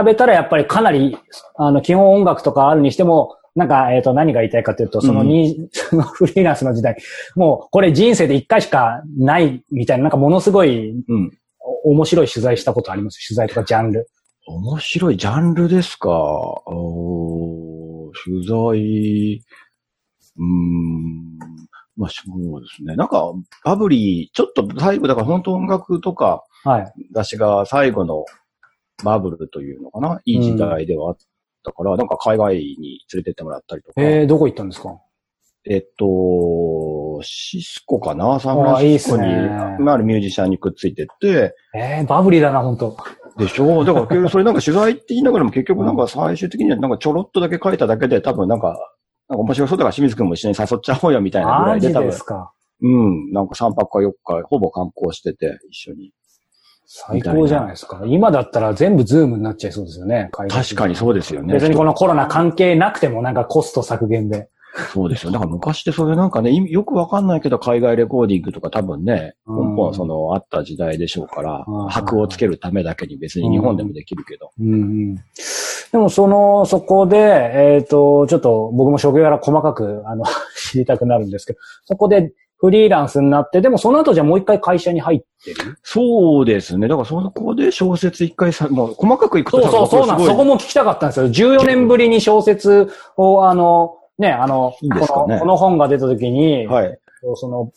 Speaker 1: べたらやっぱりかなり、あの、基本音楽とかあるにしても、なんか、えっ、と、何が言いたいかというと、そのに、そのフリーランスの時代、もう、これ人生で一回しかないみたいな、なんかものすごい
Speaker 2: うん。
Speaker 1: お面白い取材したことあります？取材とかジャンル。
Speaker 2: 面白いジャンルですか？おー取材、うーん、まあそうですね。なんか、バブリー、ちょっと最後、だから本当音楽とか、
Speaker 1: はい。
Speaker 2: 私が最後のバブルというのかな、いい時代ではあったから、なんか海外に連れてってもらったりとか、
Speaker 1: えー、どこ行ったんですか？
Speaker 2: えっと、シスコかな？サンフランシスコに
Speaker 1: あ
Speaker 2: るミュージシャンにくっついてって、
Speaker 1: えー、バブリーだな、本当
Speaker 2: でしょ？だからそれなんか取材って言いながらも結局なんか最終的にはなんかちょろっとだけ書いただけで多分なんか、なんか面白そうだから清水くんも一緒に誘っちゃおうよみたいなぐらいで多分
Speaker 1: です、か？
Speaker 2: うん、なんか3泊か4日ほぼ観光してて一緒に。
Speaker 1: 最高じゃないですか。今だったら全部ズームになっちゃいそうですよね。
Speaker 2: 確かにそうですよね。
Speaker 1: 別にこのコロナ関係なくてもなんかコスト削減で。
Speaker 2: そうですよ。だから昔ってそれなんかね、よくわかんないけど海外レコーディングとか多分ね、
Speaker 1: うん
Speaker 2: 根本そのあった時代でしょうから
Speaker 1: うん、
Speaker 2: 箔をつけるためだけに別に日本でもできるけど。
Speaker 1: うんうん。でもその、そこで、えっ、と、ちょっと僕も職業柄細かく、あの、知りたくなるんですけど、そこでフリーランスになって、でもその後じゃあもう一回会社に入ってる？
Speaker 2: そうですね。だからそこで小説一回さ、もう細かくいくと
Speaker 1: そうそう、そうなん。そこも聞きたかったんですよ。14年ぶりに小説を、あの、ね、あの、
Speaker 2: いいね
Speaker 1: このこの本が出た時に、
Speaker 2: はい。
Speaker 1: その、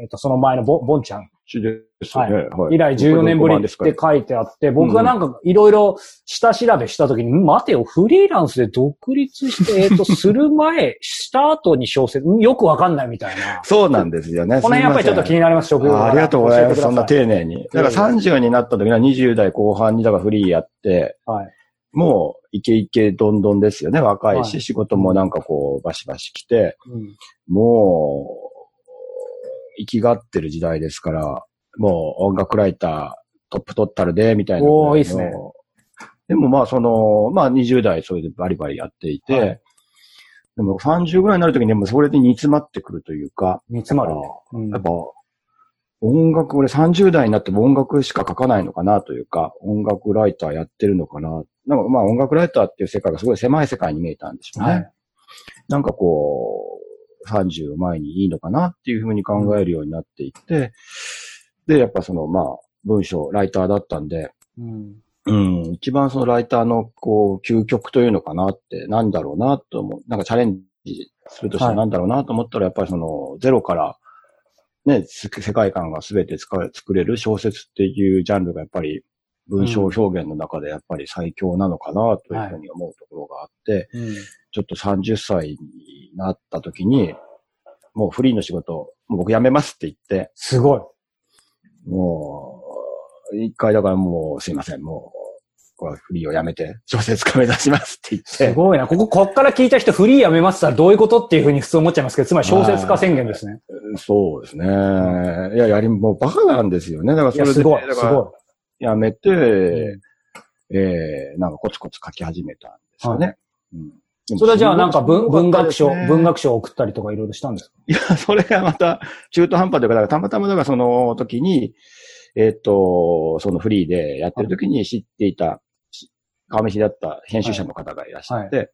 Speaker 1: えっ、と、その前のボボンちゃん
Speaker 2: ですね。はい。
Speaker 1: 以来14年ぶりって書いてあって、僕がなんかいろいろ下調べしたときに、ん待てよ、フリーランスで独立して、えっと、する前、した後に小説、んよくわかんないみたいな。
Speaker 2: そうなんですよね。
Speaker 1: この辺やっぱりちょっと気
Speaker 2: に
Speaker 1: になります、職業柄
Speaker 2: あありがとうございます。そんな丁寧に。だから30になった時には20代後半にだからフリーやって、
Speaker 1: はい。
Speaker 2: もうイケイケどんどんですよね。若いし、
Speaker 1: はい
Speaker 2: 仕事もなんかこうバシバシ来て、
Speaker 1: うん
Speaker 2: もう、生きがってる時代ですから、もう音楽ライタートップ取ったるで、みたいな。
Speaker 1: おーいいっすね
Speaker 2: でもまあその、まあ20代それでバリバリやっていて、
Speaker 1: はい
Speaker 2: でも30ぐらいになるときにでもそれで煮詰まってくるというか、
Speaker 1: 煮詰まるね。うん
Speaker 2: やっぱ、音楽、俺30代になっても音楽しか書かないのかなというか、音楽ライターやってるのかな。なんかまあ音楽ライターっていう世界がすごい狭い世界に見えたんでしょうね。
Speaker 1: はい
Speaker 2: なんかこう、30前にいいのかなっていうふうに考えるようになっていって、で、やっぱそのまあ文章、ライターだったんで、
Speaker 1: うん
Speaker 2: うん、一番そのライターのこう、究極というのかなって、なんだろうなと思う。なんかチャレンジするとした
Speaker 1: はい
Speaker 2: らなんだろうなと思ったら、やっぱりその、ゼロから、ね、す世界観が全て作れる小説っていうジャンルがやっぱり、文章表現の中でやっぱり最強なのかなというふうに思うところがあって、
Speaker 1: うん
Speaker 2: ちょっと30歳になった時に、もうフリーの仕事、もう僕辞めますって言って、
Speaker 1: すごい。
Speaker 2: もう、一回だからもう、すいません、もう、これフリーをやめて、小説家目指しますって言って、
Speaker 1: すごいな。ここ、こっから聞いた人フリーやめますったらどういうことっていうふうに普通思っちゃいますけど、つまり小説家宣言ですね。
Speaker 2: そうですね。いや、やり、もうバカなんですよね。だからそれで、
Speaker 1: すごい、すご
Speaker 2: やめて、
Speaker 1: い。
Speaker 2: えー、なんかコツコツ書き始めたんですよね。うん。でも
Speaker 1: それはじゃあなんか文文学賞、
Speaker 2: ね。
Speaker 1: 文学賞を送ったりとかいろいろしたんですか？
Speaker 2: いや、それがまた中途半端というか、だからたまたまだからその時に、えっ、と、そのフリーでやってる時に知っていた、顔見知りだった編集者の方がいらっしゃって、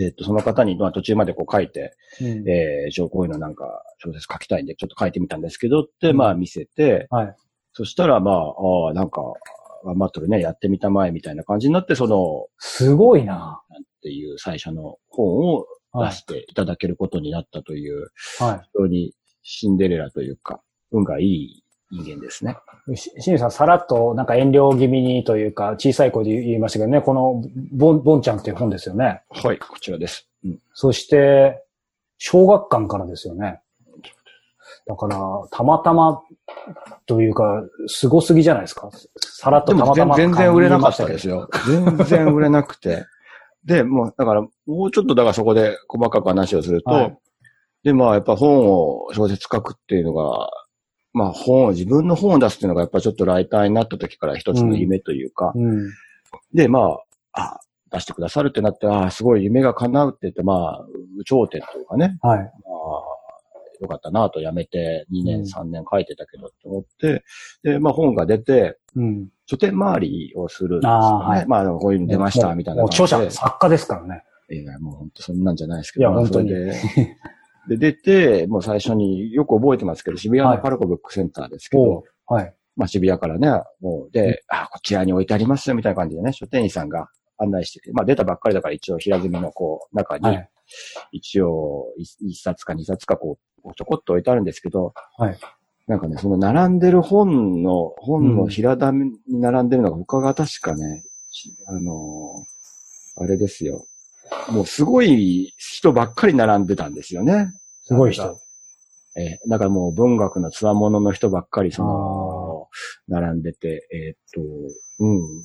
Speaker 2: えっ、と、その方に、まあ途中までこう書いて、
Speaker 1: うん。
Speaker 2: えー、一応こういうのなんか小説書きたいんでちょっと書いてみたんですけどって、
Speaker 1: うん。
Speaker 2: まあ見せて、
Speaker 1: はい。
Speaker 2: そしたらまあ、ああ、なんか、頑張っとるね、やってみたまえみたいな感じになって、その、
Speaker 1: すごいな。
Speaker 2: っていう最初の本を
Speaker 1: はい。
Speaker 2: 出していただけることになったという、
Speaker 1: は
Speaker 2: 非常にシンデレラというか、運がいい人間ですね。
Speaker 1: い。し清水さん、さらっと、なんか遠慮気味にというか、小さい声で言いましたけどね、この、ボン、ボンちゃんっていう本ですよね。
Speaker 2: はい、こちらです。うん。
Speaker 1: そして、小学館からですよね。だから、たまたま、というか、凄すぎじゃないですか？さらっとたまたま
Speaker 2: 全然売れなかったですよ。全然売れなくて。で、もう、だから、もうちょっとだからそこで細かく話をすると、
Speaker 1: はい
Speaker 2: で、まあ、やっぱ本を小説書くっていうのが、まあ、本を、自分の本を出すっていうのが、やっぱちょっとライターになった時から一つの夢というか、
Speaker 1: うん。
Speaker 2: で、まあ、あ、出してくださるってなって、あすごい夢が叶うって言って、まあ、頂点というかね、
Speaker 1: はい。
Speaker 2: まあ、よかったなとやめて2年、
Speaker 1: うん
Speaker 2: 3年書いてたけどって思って、で、まあ本が出て、
Speaker 1: うん。
Speaker 2: 書店回りをするんですよね。
Speaker 1: あーはい
Speaker 2: まあ、こういうの出ました、みたいな
Speaker 1: もう。著者、作家ですからね。
Speaker 2: いや、もう本当そんなんじゃないですけど。
Speaker 1: いや
Speaker 2: まあ
Speaker 1: 本当に
Speaker 2: で、で、出て、もう最初によく覚えてますけど、渋谷のパルコブックセンターですけど、
Speaker 1: はい。
Speaker 2: まあ渋谷からね、もう、で、あ、こちらに置いてありますよ、みたいな感じでね、書店員さんが案内してまあ出たばっかりだから一応平積みのこう、中に、
Speaker 1: はい。
Speaker 2: 一応一一冊か二冊かこう、ちょこっと置いてあるんですけど、
Speaker 1: はい。
Speaker 2: なんかね、その並んでる本の、本の平田に並んでるのが他が確かね、しあのーあれですよ。もうすごい人ばっかり並んでたんですよね。
Speaker 1: すごい人。
Speaker 2: えーだからもう文学のつわものの人ばっかり、その、並んでて、えーっと、うん。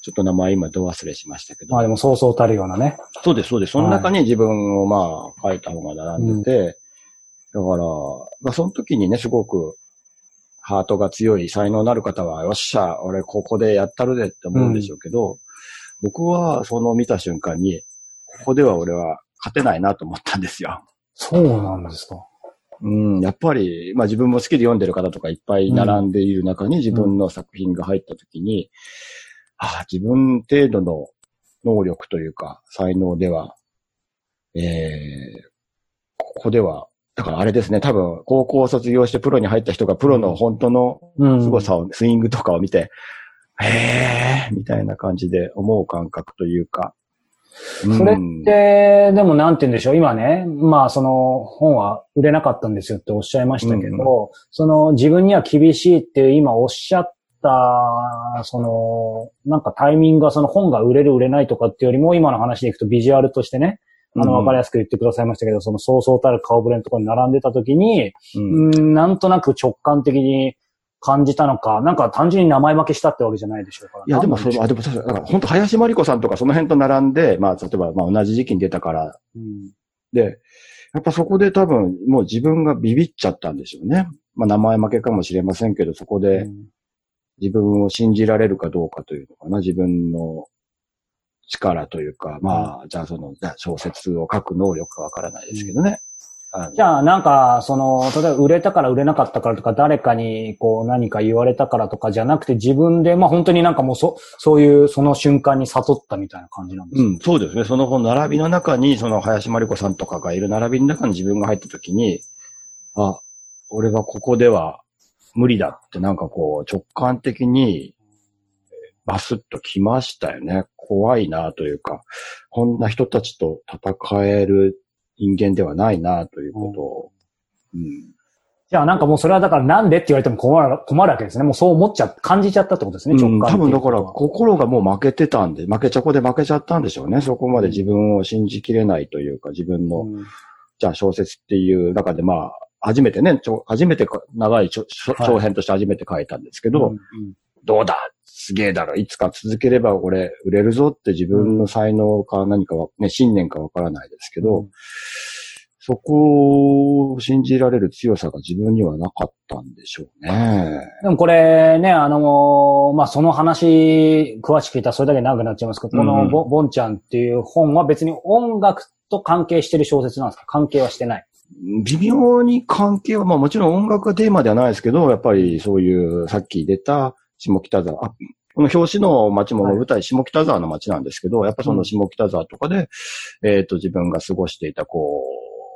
Speaker 2: ちょっと名前今ど忘れしましたけど。
Speaker 1: まあでもそうそうたるようなね。
Speaker 2: そうです、そうです。その中に自分をまあ書いた本が並んでて、だから、まあその時にね、すごくハートが強い才能のある方は、よっしゃ、俺ここでやったるでって思うんでしょうけど、僕はその見た瞬間に、ここでは俺は勝てないなと思ったんですよ。
Speaker 1: そうなんですか。
Speaker 2: うん、やっぱり、まあ自分も好きで読んでる方とかいっぱい並んでいる中に自分の作品が入った時に、ああ、自分程度の能力というか、才能では、ええここでは、だからあれですね、多分、高校を卒業してプロに入った人がプロの本当の
Speaker 1: うん。
Speaker 2: 凄さを、スイングとかを見て、へえ、みたいな感じで思う感覚というか。
Speaker 1: それ
Speaker 2: うん
Speaker 1: で、でもなんて言うんでしょう。今ね、まあその本は売れなかったんですよっておっしゃいましたけど、
Speaker 2: うん
Speaker 1: その自分には厳しいっていう今おっしゃった、その、なんかタイミングがその本が売れる売れないとかっていうよりも今の話でいくとビジュアルとしてね、あの、
Speaker 2: うん
Speaker 1: わかりやすく言ってくださいましたけど、そのそうそうたる顔ぶれのところに並んでた時に、
Speaker 2: うん。
Speaker 1: うん、なんとなく直感的に感じたのか、なんか単純に名前負けしたってわけじゃないでしょうから。
Speaker 2: いや、でもそれ、
Speaker 1: なん
Speaker 2: あ、でも確かに、だから本当林真理子さんとかその辺と並んで、まあ、例えば、まあ同じ時期に出たから、
Speaker 1: うん。
Speaker 2: で、やっぱそこで多分、もう自分がビビっちゃったんでしょうね。まあ名前負けかもしれませんけど、そこで
Speaker 1: うん。
Speaker 2: 自分を信じられるかどうかというのかな、自分の力というか、まあ、じゃあその、じゃあ小説を書く能力かわからないですけどね。
Speaker 1: じゃあ、なんか、その、例えば売れたから売れなかったからとか、誰かにこう何か言われたからとかじゃなくて、自分で、まあ本当になんかもうそ、そういう、その瞬間に悟ったみたいな感じなんですか、
Speaker 2: うん、そうですね。その本並びの中に、その林真理子さんとかがいる並びの中に自分が入った時に、あ、俺はここでは無理だってなんかこう直感的にバスッと来ましたよね。怖いなというか、こんな人たちと戦える人間ではないなということを。うん。
Speaker 1: じゃあなんかもうそれはだからなんでって言われても困る、困るわけですね。もうそう思っちゃ、感じちゃったってことですね、直
Speaker 2: うん
Speaker 1: 感
Speaker 2: 多分だから
Speaker 1: こ
Speaker 2: 心がもう負けてたんで、負けちゃこで負けちゃったんでしょうね。そこまで自分を信じきれないというか、自分の、
Speaker 1: うん
Speaker 2: じゃあ小説っていう中でまあ、初めてね、ちょ初めてか長い長編として初めて書いたんですけど、
Speaker 1: うんうん
Speaker 2: どうだすげえだろいつか続ければ俺売れるぞって自分の才能か何かは、ね、信念かわからないですけど、
Speaker 1: うん
Speaker 2: そこを信じられる強さが自分にはなかったんでしょうね。
Speaker 1: でもこれね、あのまあ、その話、詳しく聞いたらそれだけ長くなっちゃいますけど、このボボンちゃんっていう本は別に音楽と関係してる小説なんですか？関係はしてない。
Speaker 2: 微妙に関係は、まあもちろん音楽がテーマではないですけど、やっぱりそういう、さっき出た下北沢、あこの表紙の街も舞台、下北沢の街なんですけど、やっぱその下北沢とかで、えっ、と、自分が過ごしていた、こ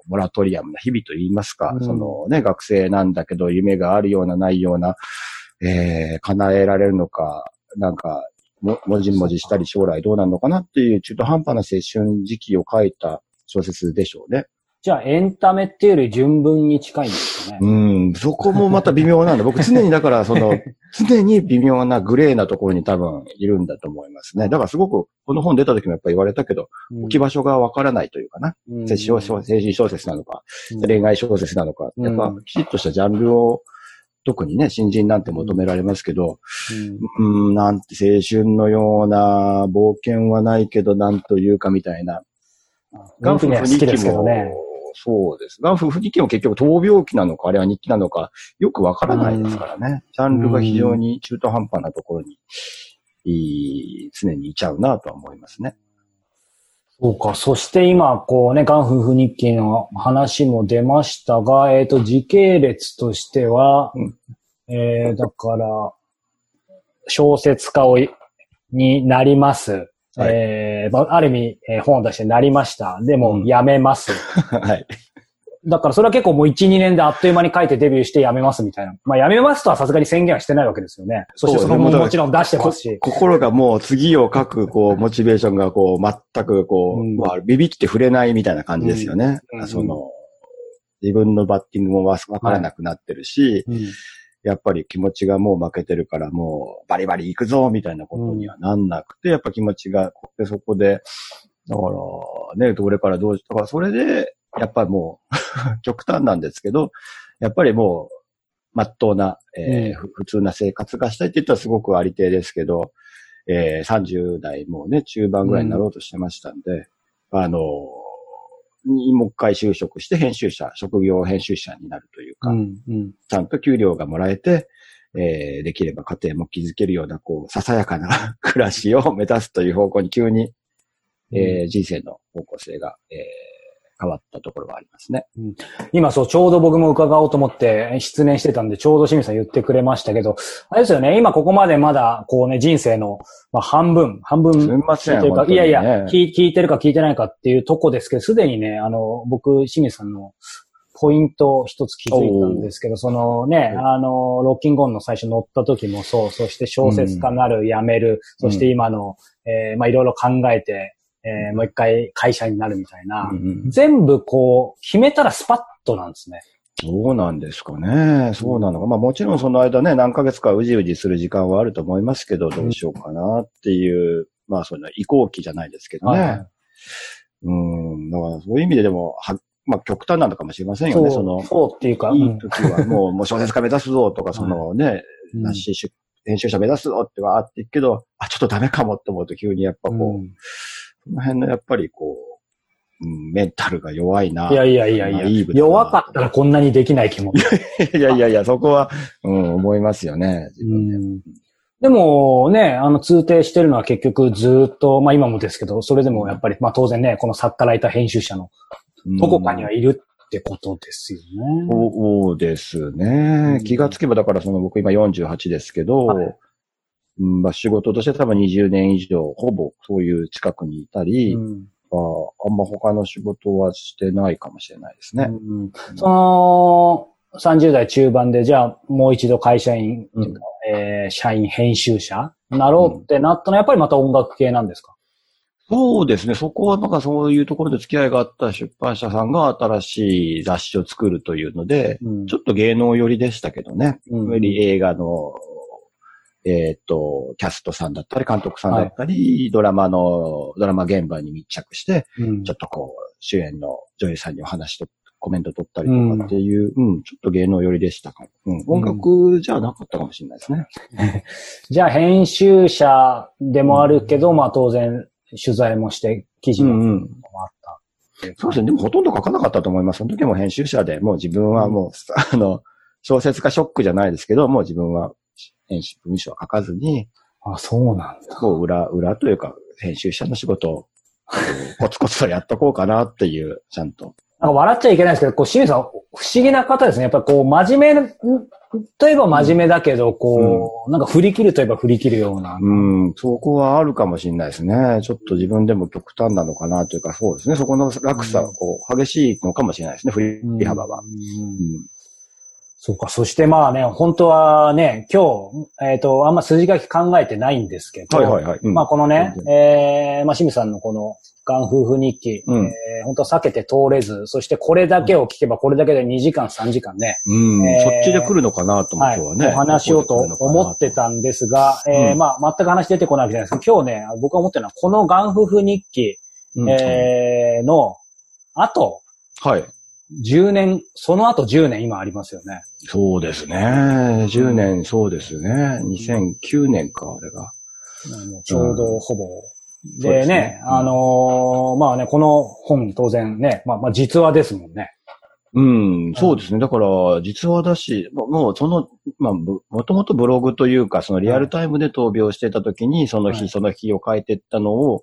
Speaker 2: う、モラトリアムな日々と言いますか、
Speaker 1: うん。
Speaker 2: そのね、学生なんだけど、夢があるような、ないような、えー、叶えられるのか、なんか、も、もじもじしたり将来どうなるのかなっていう中途半端な青春時期を書いた小説でしょうね。
Speaker 1: じゃあ、エンタメっていうより純文に近いんですかね。
Speaker 2: うん、そこもまた微妙なんだ。僕常にだからその、常に微妙なグレーなところに多分いるんだと思いますね。だからすごく、この本出た時もやっぱり言われたけど、
Speaker 1: うん
Speaker 2: 置き場所がわからないというかな。
Speaker 1: うん
Speaker 2: 青春小説なのか、
Speaker 1: うん
Speaker 2: 恋愛小説なのか、
Speaker 1: うん
Speaker 2: やっぱきちっとしたジャンルを、特にね、新人なんて求められますけど、
Speaker 1: うん
Speaker 2: うん、なんて青春のような冒険はないけど、なんというかみたいな。
Speaker 1: 元気には好きですけどね。
Speaker 2: そうです。ガン夫婦日記も結局闘病記なのか、あれは日記なのか、よくわからないですからね。ジャンルが非常に中途半端なところに、いい常にいちゃうなとは思いますね。
Speaker 1: そうか。そして今、こうね、ガン夫婦日記の話も出ましたが、えっ、と、時系列としては、
Speaker 2: うん
Speaker 1: えー、だから、小説家をいになります。
Speaker 2: はい
Speaker 1: えーまあ、ある意味、えー本を出してなりました。でも、
Speaker 2: うん
Speaker 1: やめます。
Speaker 2: はい。
Speaker 1: だから、それは結構もう1、2年であっという間に書いてデビューしてやめますみたいな。まあ、やめますとはさすがに宣言はしてないわけですよね。そしてその後ももちろん出してますし。
Speaker 2: 心がもう次を書く、こう、モチベーションがこう、全くこう、
Speaker 1: うん
Speaker 2: まあ、ビビって触れないみたいな感じですよね。
Speaker 1: うん
Speaker 2: その、自分のバッティングもわからなくなってるし、
Speaker 1: うん
Speaker 2: やっぱり気持ちがもう負けてるからもうバリバリ行くぞみたいなことにはなんなくて、やっぱ気持ちが、でそこで、だからね、どれからどうし、だからそれで、やっぱりもう、極端なんですけど、やっぱりもう、まっとうな、えーふ普通な生活がしたいって言ったらすごくありていですけど、えー30代もうね、中盤ぐらいになろうとしてましたんで、あの、にもう一回就職して編集者、職業編集者になるというか、
Speaker 1: うんうん。
Speaker 2: ちゃんと給料がもらえて、えーできれば家庭も築けるような、こう、ささやかな 暮らしを目指すという方向に急に、えー人生の方向性が、えー変わったところがありますね。
Speaker 1: 今そう、ちょうど僕も伺おうと思って失念してたんで、ちょうど清水さん言ってくれましたけど、あれですよね、今ここまでまだ、こうね、人生の、まあ、半分、半分。聞いてるか、
Speaker 2: ね
Speaker 1: いやいや、聞い聞いてるか聞いてないかっていうとこですけど、すでにね、あの、僕、清水さんのポイント一つ気づいたんですけど、そのね、
Speaker 2: うん
Speaker 1: あの、ロッキングオンの最初乗った時もそう、そして小説家なる、辞める、そして今の、えーまあいろいろ考えて、えーもう一回会社になるみたいな、
Speaker 2: うんうん
Speaker 1: 全部こう、決めたらスパッとなんですね。
Speaker 2: そうなんですかね。そうなのか。まあもちろんその間ね、何ヶ月かうじうじする時間はあると思いますけど、どうしようかなっていう、まあその移行期じゃないですけどね。
Speaker 1: はい
Speaker 2: うん。だからそういう意味ででも、は、まあ極端なのかもしれませんよね。
Speaker 1: そ
Speaker 2: の、
Speaker 1: そうっていうか、
Speaker 2: いい時はもう、もう小説家目指すぞとか、そのね、
Speaker 1: うん
Speaker 2: 雑誌出編集者目指すぞってはあって言うけど、あ、ちょっとダメかもって思うと急にやっぱこう、
Speaker 1: うん
Speaker 2: その辺のやっぱりこう、うん、メンタルが弱いな。
Speaker 1: いやいやいやいや、弱かったらこんなにできない気も。
Speaker 2: いやいやいや、そこは、うん、思いますよね。自分で
Speaker 1: うんでもね、あの、通底してるのは結局ずっと、まあ今もですけど、それでもやっぱり、まあ当然ね、この作家ライター編集者のどこかにはいるってことですよね。
Speaker 2: そうですね。
Speaker 1: うん
Speaker 2: 気がつけば、だからその僕今48ですけど、
Speaker 1: はい
Speaker 2: うんまあ、仕事として多分20年以上、ほぼそういう近くにいたり、
Speaker 1: うん。
Speaker 2: ああんま他の仕事はしてないかもしれないですね。
Speaker 1: うんその、30代中盤で、じゃあもう一度会社員、
Speaker 2: うん。
Speaker 1: えー社員編集者なろうってなったのは、やっぱりまた音楽系なんですか？
Speaker 2: そうですね。そこはなんかそういうところで付き合いがあった出版社さんが新しい雑誌を作るというので、
Speaker 1: うん。
Speaker 2: ちょっと芸能寄りでしたけどね。
Speaker 1: うん。
Speaker 2: より映画の、えっ、と、キャストさんだったり、監督さんだったり、ドラマの、ドラマ現場に密着して、
Speaker 1: うん
Speaker 2: ちょっとこう、主演の女優さんにお話と、コメント取ったりとかっていう、うん、ちょっと芸能寄りでしたかも。うん、音楽じゃなかったかもしれないですね。
Speaker 1: じゃあ編集者でもあるけど、まあ当然取材もして記事も
Speaker 2: うんうん。
Speaker 1: あった
Speaker 2: そうですね。でもほとんど書かなかったと思います。その時も編集者で、もう自分はもう、あの、小説家ショックじゃないですけど、もう自分は編集文章は書かずに、
Speaker 1: あ、そうなんだ。
Speaker 2: もう裏、裏というか、編集者の仕事を、コツコツとやっとこうかなっていう、ちゃんと。
Speaker 1: なんか笑っちゃいけないですけど、こう、清水さん、不思議な方ですね。やっぱこう、真面目といえば真面目だけど、こう、なんか振り切るといえば振り切るような。
Speaker 2: うん、そこはあるかもしれないですね。ちょっと自分でも極端なのかなというか、そうですね。そこの落差、こう、激しいのかもしれないですね。振り幅は。うん
Speaker 1: そうか。そしてまあね、本当はね、今日、えっ、ー、と、あんま筋書き考えてないんですけど、
Speaker 2: はいはいはい。
Speaker 1: うん、まあこのね、えー、まあ清水さんのこの、ガン夫婦日記、うん、えー、本当は避けて通れず、そしてこれだけを聞けばこれだけで2時間3時間ね。
Speaker 2: うん、えー、そっちで来るのかなと思ってはね、
Speaker 1: はい。お話しようと思ってたんですが、えー、まあ全く話出てこないわけじゃないですけど、今日ね、僕が思ってるのはこのガン夫婦日記、うん、えー、の後、
Speaker 2: はい。
Speaker 1: 10年、その後10年今ありますよね。
Speaker 2: そうですね。10年、そうですね。2009年か、あれが。
Speaker 1: ちょうどほぼ。でね、ねあのー、まあね、この本当然ね、まあ、まあ実話ですもんね。
Speaker 2: うん、そうですね。だから、実話だし、もうその、まあ、もともとブログというか、そのリアルタイムで闘病してた時に、その日、その日を書いてったのを、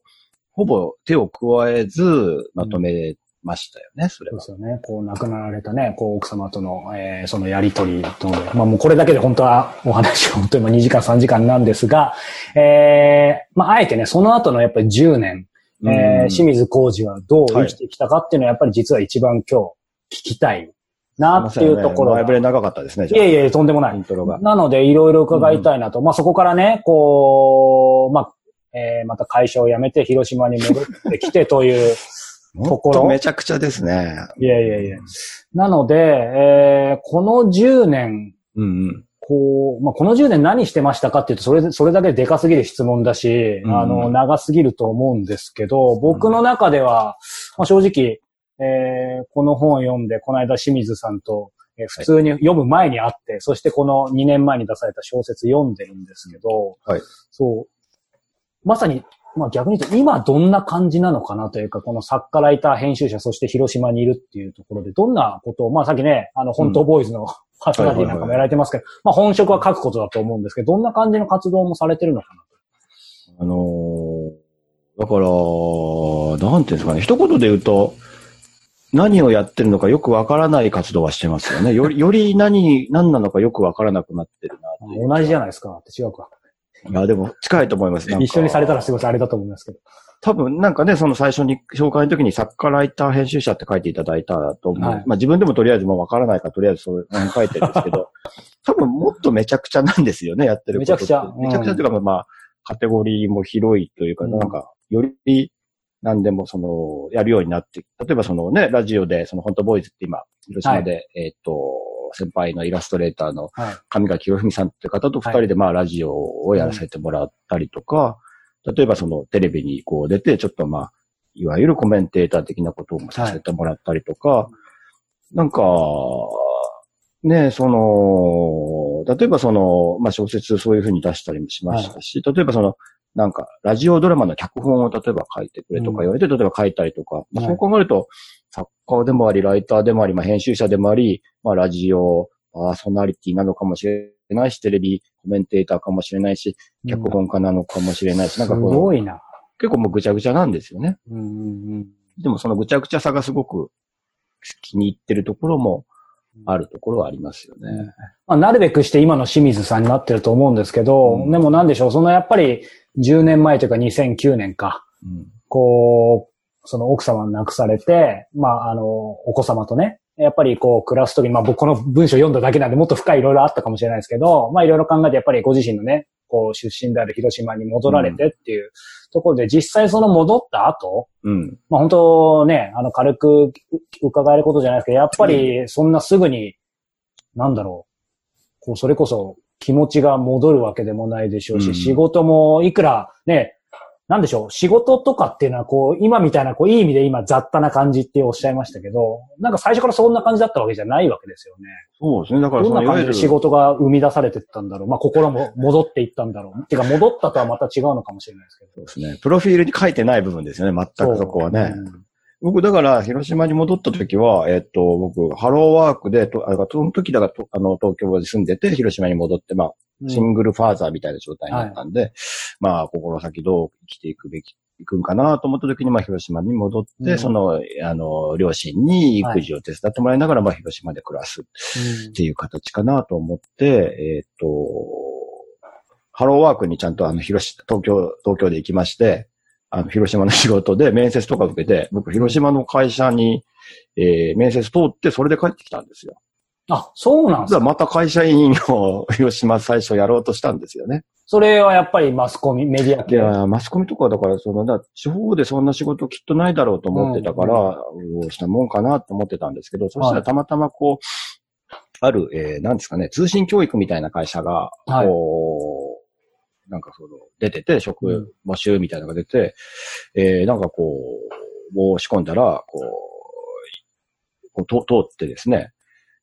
Speaker 2: ほぼ手を加えずまとめましたよね、それは。
Speaker 1: そうですよね。こう、亡くなられたね、こう、奥様との、えー、そのやりとりとで、まあもうこれだけで本当はお話本当に2時間3時間なんですが、えー、まああえてね、その後のやっぱり10年、えー、清水浩二はどう生きてきたかっていうのはやっぱり実は一番今日聞きたいなっていうところ、
Speaker 2: ね。前触れ長かったですね、
Speaker 1: いやいや、とんでもない。イントロが。なので、いろいろ伺いたいなと。うん、まあそこからね、こう、まあ、えー、また会社を辞めて広島に戻ってきてという、
Speaker 2: ところ。めちゃくちゃですね。
Speaker 1: いやいやいや。なので、えー、この10年、
Speaker 2: うんうん、
Speaker 1: こう、まあ、この10年何してましたかっていうと、それ、それだけでかすぎる質問だし、うん、あの、長すぎると思うんですけど、僕の中では、まあ、正直、えー、この本を読んで、この間清水さんと、えー、普通に読む前に会って、はい、そしてこの2年前に出された小説読んでるんですけど、
Speaker 2: はい、
Speaker 1: そう、まさにまあ逆に言うと今どんな感じなのかなというか、この作家、ライター、編集者、そして広島にいるっていうところで、どんなことを、まあさっきね、あの、本当ボーイズの、パーソナリティなんかもやられてますけど、まあ本職は書くことだと思うんですけど、どんな感じの活動もされてるのかな
Speaker 2: あのー、だから、なんていうんですかね、一言で言うと、何をやってるのかよくわからない活動はしてますよね。より、より何、何なのかよくわからなくなってる
Speaker 1: な同じじゃないですか。違うか。
Speaker 2: いや、でも近いと思います。
Speaker 1: 一緒にされたらすごいあれだと思いますけど。
Speaker 2: 多分なんかね、その最初に紹介の時に作家、ライター、編集者って書いていただいたと思う。はい、まあ自分でもとりあえずもうわからないからとりあえずそう書いてるんですけど、多分もっとめちゃくちゃなんですよね、やってることめちゃくちゃ。めちゃくちゃというか、まあ、カテゴリーも広いというか、うん、なんか、より何でもその、やるようになって、例えばそのね、ラジオで、その本当ボーイズって今、広島で、はい、えっ、と、先輩のイラストレーターの上垣清文さんって方と二人でまあラジオをやらせてもらったりとか、例えばそのテレビにこう出て、ちょっとまあ、いわゆるコメンテーター的なこともさせてもらったりとか、なんか、ね、その、例えばその、まあ小説そういうふうに出したりもしましたし、例えばその、なんか、ラジオドラマの脚本を例えば書いてくれとか言われて、例えば書いたりとか、まあ、そう考えると、作家でもあり、ライターでもあり、まあ、編集者でもあり、まあ、ラジオ、パーソナリティなのかもしれないし、テレビコメンテーターかもしれないし、脚本家なのかもしれないし、
Speaker 1: なんかこう、すごいな。
Speaker 2: 結構もうぐちゃぐちゃなんですよね。
Speaker 1: うんうんうん、
Speaker 2: でもそのぐちゃぐちゃさがすごく気に入ってるところもあるところはありますよね。
Speaker 1: まあ、なるべくして今の清水さんになってると思うんですけど、うん、でもなんでしょう、そのやっぱり10年前というか2009年か、
Speaker 2: うん、
Speaker 1: こう、その奥様亡くされて、まあ、あの、お子様とね、やっぱりこう暮らすときに、まあ僕この文章読んだだけなんでもっと深いいろいろあったかもしれないですけど、まあいろいろ考えてやっぱりご自身のね、こう出身である広島に戻られてっていうところで、実際その戻った後、
Speaker 2: うん、
Speaker 1: まあ本当ね、あの軽く伺えることじゃないですけど、やっぱりそんなすぐに、なんだろう、こうそれこそ気持ちが戻るわけでもないでしょうし、うん、仕事もいくらね、なんでしょう、仕事とかっていうのはこう、今みたいなこう、いい意味で今雑多な感じっておっしゃいましたけど、なんか最初からそんな感じだったわけじゃないわけですよね。
Speaker 2: そうですね。だから
Speaker 1: どんな感じで仕事が生み出されてったんだろう。まあ心も戻っていったんだろう。っていうか戻ったとはまた違うのかもしれないですけど。
Speaker 2: そうですね。プロフィールに書いてない部分ですよね。全くそこはね。僕、だから、広島に戻った時は、えっと、僕、ハローワークで、とあその時だから、あの、東京に住んでて、広島に戻って、まあ、シングルファーザーみたいな状態になったんで、はい、まあ、ここの先どう生きていくべき行くんかなと思った時に、まあ、広島に戻って、
Speaker 1: うん。
Speaker 2: その、あの、両親に育児を手伝ってもらいながら、まあ、広島で暮らすっていう形かなと思って、えっ、と、ハローワークにちゃんとあの、広島、東京、東京で行きまして、あの、広島の仕事で面接とか受けて、僕、広島の会社に、えー面接通って、それで帰ってきたんですよ。
Speaker 1: あ、そうなんですか？
Speaker 2: じゃあまた会社員を広島最初やろうとしたんですよね。
Speaker 1: それはやっぱりマスコミ、メディア系？
Speaker 2: いや、マスコミとかだから、その、だ地方でそんな仕事きっとないだろうと思ってたから、どうしたもんかなと思ってたんですけど、そしたらたまたまこう、ある、えー、なんですかね、通信教育みたいな会社が、
Speaker 1: はい
Speaker 2: こう、なんかその、出てて、
Speaker 1: うん。
Speaker 2: 職募集みたいなのが出て、えー、なんかこう、申し込んだら、こう、こう通通ってですね、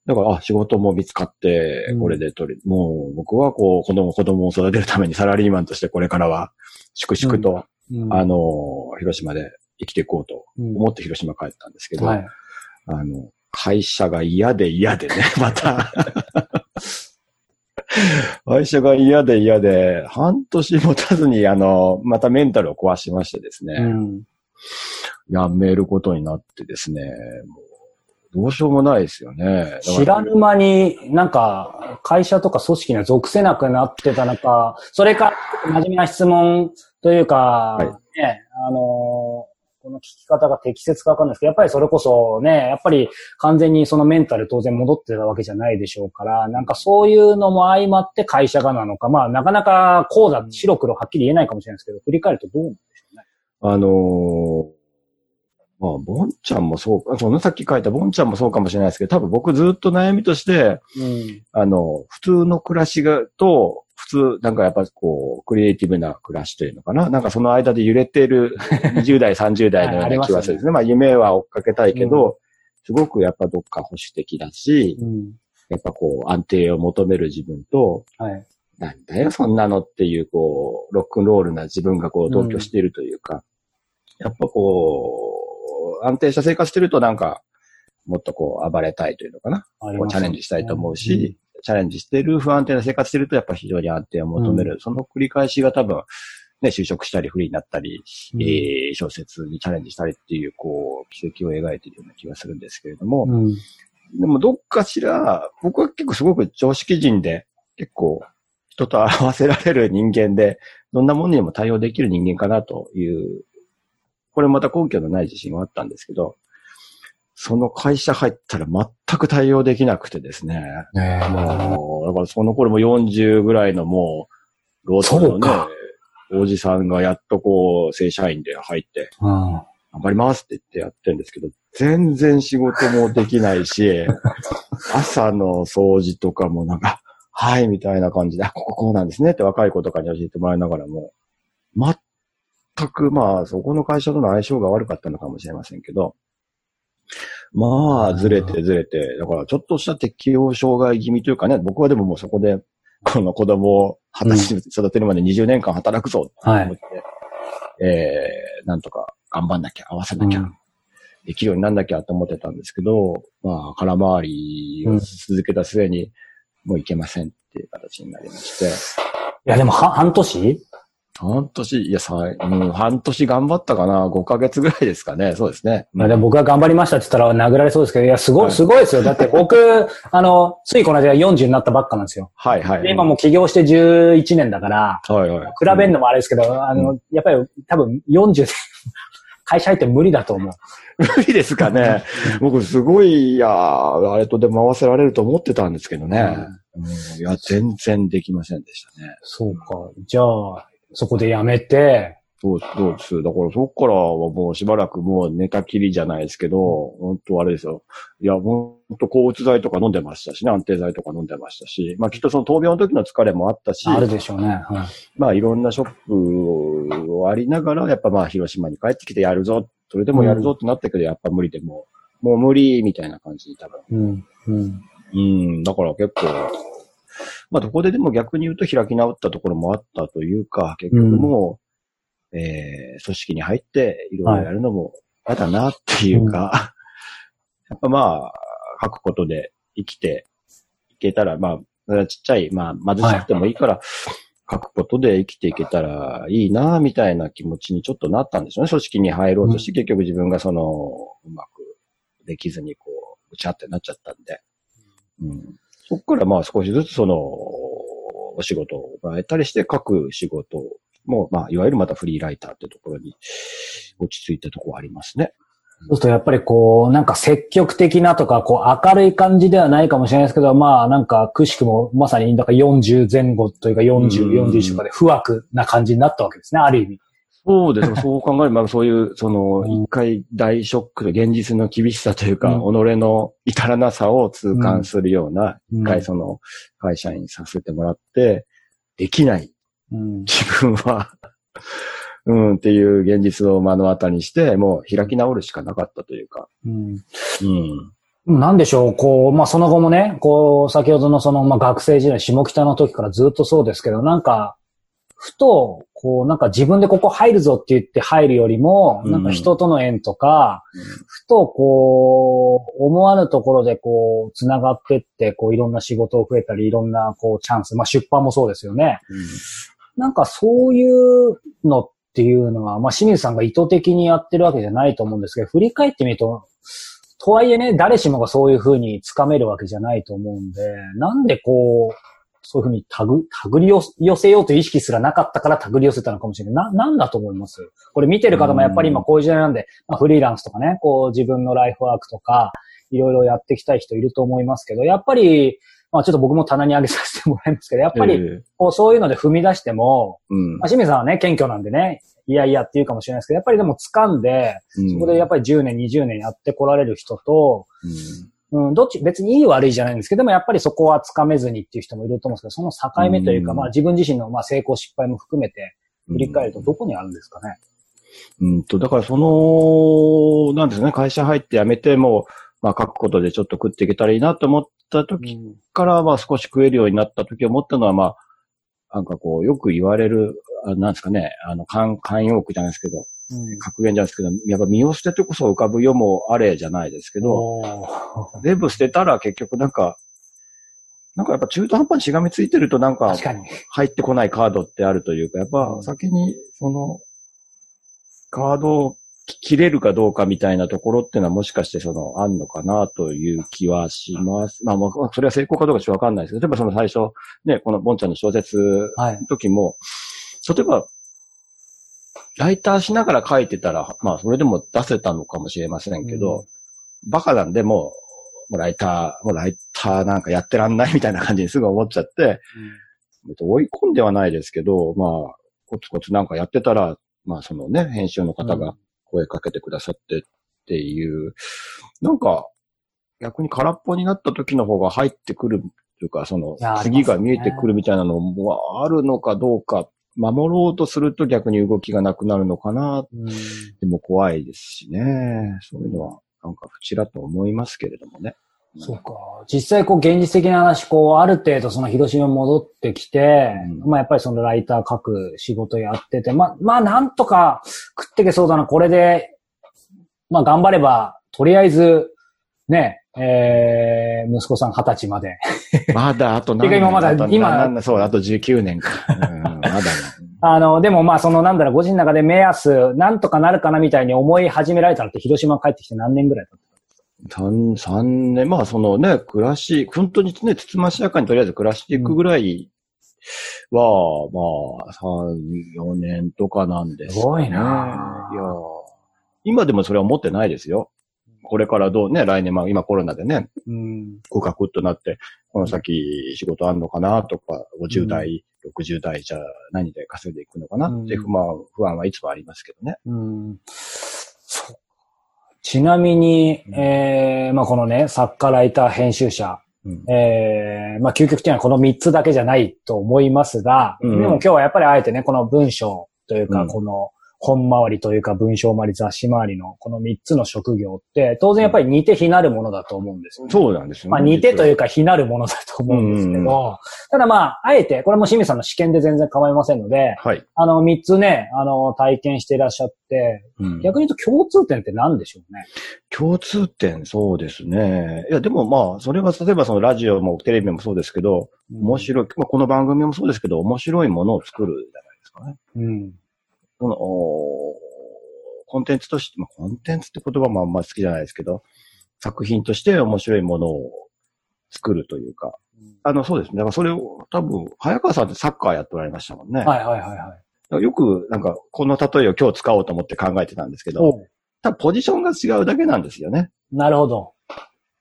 Speaker 2: だから、あ、仕事も見つかって
Speaker 1: うん、
Speaker 2: これで取り、もう僕はこう、子供、子供を育てるためにサラリーマンとしてこれからは、粛々と、
Speaker 1: うん。
Speaker 2: あの、広島で生きていこうと
Speaker 1: うん。
Speaker 2: 思って広島帰ったんですけど、
Speaker 1: はい。
Speaker 2: あの、会社が嫌で嫌でね、また。会社が嫌で嫌で、半年持たずに、あの、またメンタルを壊しましてですね、
Speaker 1: うん。
Speaker 2: やめることになってですね、もうどうしようもないですよね。
Speaker 1: 知らぬ間になんか会社とか組織には属せなくなってたのか、それか真面目な質問というか、
Speaker 2: い。
Speaker 1: ね、あのーこの聞き方が適切かわかんないですけど、やっぱりそれこそね、やっぱり完全にそのメンタル当然戻ってたわけじゃないでしょうから、なんかそういうのも相まって会社がなのか、まあなかなかこうだ、白黒はっきり言えないかもしれないですけど、振り返るとどうなんでしょうね？
Speaker 2: あのーまあ、ボンちゃんもそうか、そのさっき書いたボンちゃんもそうかもしれないですけど、多分僕ずっと悩みとして、
Speaker 1: うん。
Speaker 2: あの、普通の暮らしが、と、普通、なんかやっぱこう、クリエイティブな暮らしというのかななんかその間で揺れてる 20代、30代のような気はするんですね。まあ夢は追っかけたいけど、すごくやっぱどっか保守的だし、
Speaker 1: うん。
Speaker 2: やっぱこう安定を求める自分と、
Speaker 1: はい。
Speaker 2: なんだよそんなのっていうこう、ロックンロールな自分がこう同居しているというか、やっぱこう、安定した生活してるとなんか、もっとこう暴れたいというのかな。
Speaker 1: あります
Speaker 2: こうチャレンジしたいと思うし、チャレンジしてる不安定な生活してるとやっぱ非常に安定を求める。その繰り返しが多分、ね、就職したりフリーになったり、
Speaker 1: うん。
Speaker 2: えー小説にチャレンジしたりっていう、こう、奇跡を描いているような気がするんですけれども、
Speaker 1: うん。
Speaker 2: でもどっかしら、僕は結構すごく常識人で、結構人と合わせられる人間で、どんなものにも対応できる人間かなという、これまた根拠のない自信はあったんですけど、その会社入ったら全く対応できなくてですね。
Speaker 1: ねえ、
Speaker 2: もう、だからその頃も40ぐらいのもう、ロートのねおじさんがやっとこう、正社員で入って、
Speaker 1: うん。
Speaker 2: 頑張りますって言ってやってるんですけど、全然仕事もできないし、朝の掃除とかもなんか、はい、みたいな感じで、あこここうなんですねって若い子とかに教えてもらいながらも、全くまあ、そこの会社との相性が悪かったのかもしれませんけど、まあ、ずれてずれて、だからちょっとした適応障害気味というかね、僕はでももうそこで、この子供を二十育てるまで20年間働くぞ。って思って、えー、なんとか頑張んなきゃ、合わせなきゃ、
Speaker 1: うん。
Speaker 2: できるようになんなきゃと思ってたんですけど、まあ、空回りを続けた末に、もういけませんっていう形になりまして、
Speaker 1: いや、でも、は、半年？
Speaker 2: 半年、いや、さ、うん、半年頑張ったかな ?5 ヶ月ぐらいですかね。そうですね。
Speaker 1: まあでも僕が頑張りましたって言ったら殴られそうですけど、いや、すごい、
Speaker 2: はい
Speaker 1: すごいですよ。だって僕、あの、ついこの間40になったばっかなんですよ。
Speaker 2: はいはい。
Speaker 1: で、今もう起業して11年だから、
Speaker 2: はいはい。
Speaker 1: 比べるのもあれですけど、あの、やっぱり多分40で 会社入って無理だと思う。
Speaker 2: 無理ですかね。僕すごい、いや、あれとで回せられると思ってたんですけどね。うん、いや、全然できませんでしたね。
Speaker 1: そうか。じゃあ、そこでやめて、
Speaker 2: そう、そうです。だからそっからはもうしばらくもう寝たきりじゃないですけど、本当あれですよ。いや、本当抗うつ剤とか飲んでましたしね、安定剤とか飲んでましたし、まあきっとその闘病の時の疲れもあったし、
Speaker 1: あるでしょうね。はい
Speaker 2: まあいろんなショックをありながら、やっぱまあ広島に帰ってきてやるぞ、それでもやるぞってなったけど、やっぱ無理でもう、もう無理みたいな感じに多分。
Speaker 1: うん。うん。
Speaker 2: うん、だから結構、まあどこででも逆に言うと開き直ったところもあったというか、結局もう、えー、組織に入っていろいろやるのも嫌だなっていうか、やっぱまあ、書くことで生きていけたら、まあ、ちっちゃい、まあ貧しくてもいいから、書くことで生きていけたらいいな、みたいな気持ちにちょっとなったんですよね。組織に入ろうとして、結局自分がその、うまくできずにこう、ぐちゃってなっちゃったんで。うん。そこからまあ少しずつその、お仕事をもらえたりして書く仕事も、まあ、いわゆるまたフリーライターってところに落ち着いたところはありますね。
Speaker 1: そうするとやっぱりこう、なんか積極的なとか、こう明るい感じではないかもしれないですけど、まあなんかくしくもまさに、だから40前後というか40、41とかで不惑な感じになったわけですね、ある意味。
Speaker 2: そうです。そう考えれば、そういう、その、一回大ショックで現実の厳しさというか、うん、己の至らなさを痛感するような、一、うん、回その、会社員させてもらって、できない。うん、自分は うん、っていう現実を目の当たりにして、もう開き直るしかなかったというか。うん。
Speaker 1: うん。なんでしょう、こう、まあ、その後もね、こう、先ほどのその、まあ、学生時代、下北の時からずっとそうですけど、なんか、ふと、こう、なんか自分でここ入るぞって言って入るよりも、なんか人との縁とか、うん、ふとこう、思わぬところでこう、繋がってって、こう、いろんな仕事を増えたり、いろんなこう、チャンス、まあ、出版もそうですよね。うん、なんかそういうのっっていうのは、まあ、清水さんが意図的にやってるわけじゃないと思うんですけど、振り返ってみると、とはいえね、誰しもがそういうふうに掴めるわけじゃないと思うんで、なんでこう、そういうふうにたぐ、たぐり寄せようという意識すらなかったからたぐり寄せたのかもしれない。な、なんだと思います？これ見てる方もやっぱり今こういう時代なんで、まあ、フリーランスとかね、こう自分のライフワークとか、いろいろやっていきたい人いると思いますけど、やっぱり、まあちょっと僕も棚に上げさせてもらいますけど、やっぱり、こうそういうので踏み出しても、うん、まあ、清水さんはね、謙虚なんでね、いやいやって言うかもしれないですけど、やっぱりでも掴んで、そこでやっぱり10年、20年やってこられる人と、うん、うん、どっち、別にいい悪いじゃないんですけど、でもやっぱりそこは掴めずにっていう人もいると思うんですけど、その境目というか、うん、まあ自分自身のまあ成功失敗も含めて振り返るとどこにあるんですかね。
Speaker 2: うんと、だからその、なんですね、会社入って辞めても、まあ書くことでちょっと食っていけたらいいなと思った時から、まあ少し食えるようになった時思ったのは、まあ、なんかこう、よく言われる、あなんですかね、あの、慣、慣用句じゃないですけど、うん、格言じゃないですけど、やっぱ身を捨ててこそ浮かぶ世もあれじゃないですけど、全部捨てたら結局なんか、なんかやっぱ中途半端にしがみついてるとなんか、入ってこないカードってあるというか、やっぱ先にその、カードを切れるかどうかみたいなところっていうのはもしかしてその、あんのかなという気はします。まあ、まあ、それは成功かどうかちょっとわかんないですけど、例えばその最初、ね、このボンちゃんの小説の時も、はい、例えば、ライターしながら書いてたら、まあ、それでも出せたのかもしれませんけど、うん、バカなんでももうライター、もうライターなんかやってらんないみたいな感じにすぐ思っちゃって、うん、追い込んではないですけど、まあ、コツコツなんかやってたら、まあそのね、編集の方が声かけてくださってっていう、なんか、逆に空っぽになった時の方が入ってくるというか、その、次が見えてくるみたいなのもあるのかどうか、守ろうとすると逆に動きがなくなるのかな。でも怖いですしね。そういうのは、なんか、ふちらと思いますけれどもね。
Speaker 1: そうか。実際、こう、現実的な話、こう、ある程度、その、広島に戻ってきて、うん、まあ、やっぱりその、ライター書く仕事やってて、まあ、まあ、なんとか食ってけそうだな、これで、まあ、頑張れば、とりあえず、ね、えー、息子さん二十歳まで。
Speaker 2: まだ、あと何年？
Speaker 1: 今まだ、
Speaker 2: 今、そう、あと19年か。うん、まだね。
Speaker 1: あの、でもまあそのなんだろう、ご自身の中で目安、なんとかなるかなみたいに思い始められたのって広島帰ってきて何年ぐらい経った？
Speaker 2: 三、三年、まあそのね、暮らし、本当にね、つつましやかにとりあえず暮らしていくぐらいは、うん、まあ、三、四年とかなんです、
Speaker 1: ね。すごいな
Speaker 2: いや今でもそれは思ってないですよ。これからどうね、来年、まあ今コロナでね、うん、ごかくっとなって、この先仕事あんのかなとか、50代、うん、60代じゃ何で稼いでいくのかなって不満、不安はいつもありますけどね。うん、
Speaker 1: そちなみに、えー、まあこのね、作家、ライター、編集者、うん、えー、まあ究極的にはこの3つだけじゃないと思いますが、うん、でも今日はやっぱりあえてね、この文章というか、この本回りというか文章回り、雑誌回りのこの3つの職業って、当然やっぱり似て非なるものだと思うんですよ、ね。
Speaker 2: そうなんですよ、ね。
Speaker 1: まあ似てというか非なるものだと思うんですけど、
Speaker 2: うん
Speaker 1: ただまあ、あえて、これも清水さんの試験で全然構いませんので、
Speaker 2: はい。
Speaker 1: あの、3つね、あの、体験していらっしゃって、
Speaker 2: うん
Speaker 1: 逆に言うと共通点って何でしょうね？
Speaker 2: 共通点、そうですね。いや、でもまあ、それは例えばそのラジオもテレビもそうですけど、面白い、まあこの番組もそうですけど、面白いものを作るじゃないですかね。
Speaker 1: うん。
Speaker 2: その、おコンテンツとして、まあ、コンテンツって言葉もあんま好きじゃないですけど、作品として面白いものを作るというか、あの、そうですね。だからそれを多分、早川さんってサッカーやっておられましたもんね。
Speaker 1: はいはいはいはい。
Speaker 2: よく、なんか、この例えを今日使おうと思って考えてたんですけど、多分ポジションが違うだけなんですよね。
Speaker 1: なるほど。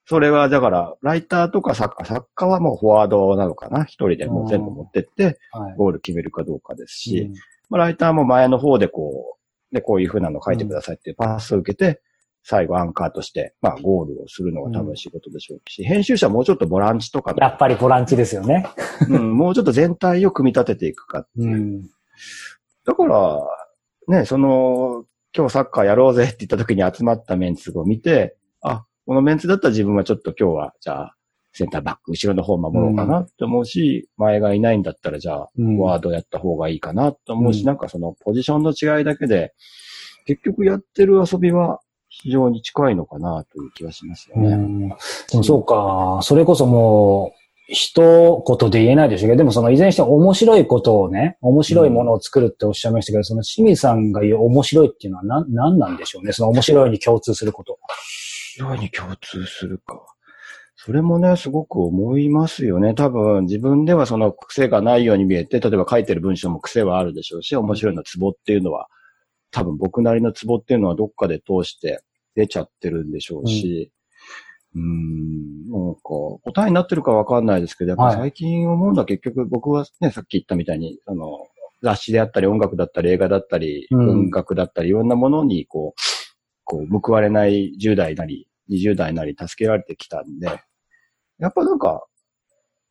Speaker 2: それは、だから、ライターとか作家、作家はもうフォワードなのかな。一人でもう全部持ってって、
Speaker 1: はい。
Speaker 2: ゴール決めるかどうかですし、
Speaker 1: うん
Speaker 2: まあ、ライターも前の方でこう、で、こういう風なの書いてくださいっていうパスを受けて、最後アンカーとして、まあ、ゴールをするのが多分仕事でしょうし、編集者はもうちょっとボランチとかの
Speaker 1: やっぱりボランチですよね。
Speaker 2: うん、もうちょっと全体を組み立てていくかっていう。
Speaker 1: うん。
Speaker 2: だから、ね、その、今日サッカーやろうぜって言った時に集まったメンツを見て、あ、このメンツだったら自分はちょっと今日は、じゃあ、センターバック、後ろの方守ろうかなって思うし、前がいないんだったら、じゃあ、
Speaker 1: うん
Speaker 2: フォワードやった方がいいかなと思うし、
Speaker 1: うん
Speaker 2: なんかそのポジションの違いだけで、結局やってる遊びは非常に近いのかなという気はしますよね。
Speaker 1: うんでもそうか、それこそもう、一言で言えないでしょうけど、でもそのいずれにしても面白いことをね、面白いものを作るっておっしゃいましたけど、その清水さんが言う面白いっていうのは何、何なんでしょうね？その面白いに共通すること。
Speaker 2: 非常に共通するか。それもね、すごく思いますよね。多分、自分ではその癖がないように見えて、例えば書いてる文章も癖はあるでしょうし、面白いのツボっていうのは、多分僕なりのツボっていうのはどっかで通して出ちゃってるんでしょうし、うーん、なんか、答えになってるかわかんないですけど、やっぱ
Speaker 1: はい。
Speaker 2: 最近思うのは結局僕はね、さっき言ったみたいに、あの、雑誌であったり音楽だったり映画だったり、
Speaker 1: うん。
Speaker 2: 文学だったりいろんなものにこう、こう、報われない10代なり、20代なり助けられてきたんで、やっぱなんか、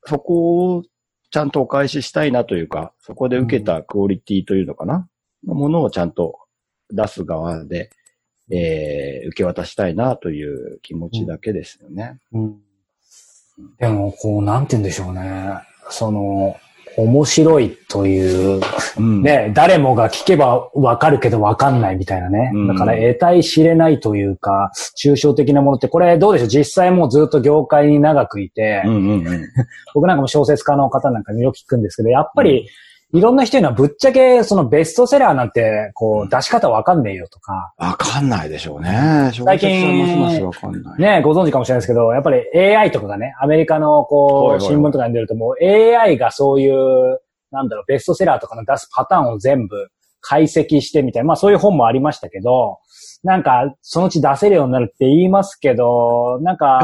Speaker 2: そこをちゃんとお返ししたいなというか、そこで受けたクオリティというのかな、のものをちゃんと出す側で、えー、受け渡したいなという気持ちだけですよね。
Speaker 1: うんでも、こう、なんて言うんでしょうね。その、面白いという、
Speaker 2: うん。
Speaker 1: ね、誰もが聞けばわかるけどわかんないみたいなね。
Speaker 2: うん
Speaker 1: だから得体知れないというか、抽象的なものって、これどうでしょう？実際もうずっと業界に長くいて、
Speaker 2: うんうんうん。
Speaker 1: 僕なんかも小説家の方なんかによく聞くんですけど、やっぱり、いろんな人にはぶっちゃけそのベストセラーなんて、こう、出し方わかんねえよとか、
Speaker 2: わかんないでしょうね。
Speaker 1: 最近
Speaker 2: 小説はますますわかんない。
Speaker 1: ね、ご存知かもしれないですけど、やっぱり AI とかがね、アメリカのこう、新聞とかに出るともう AI がそういう、なんだろう、ベストセラーとかの出すパターンを全部解析してみたいな、まあそういう本もありましたけど、なんか、そのうち出せるようになるって言いますけど、なんか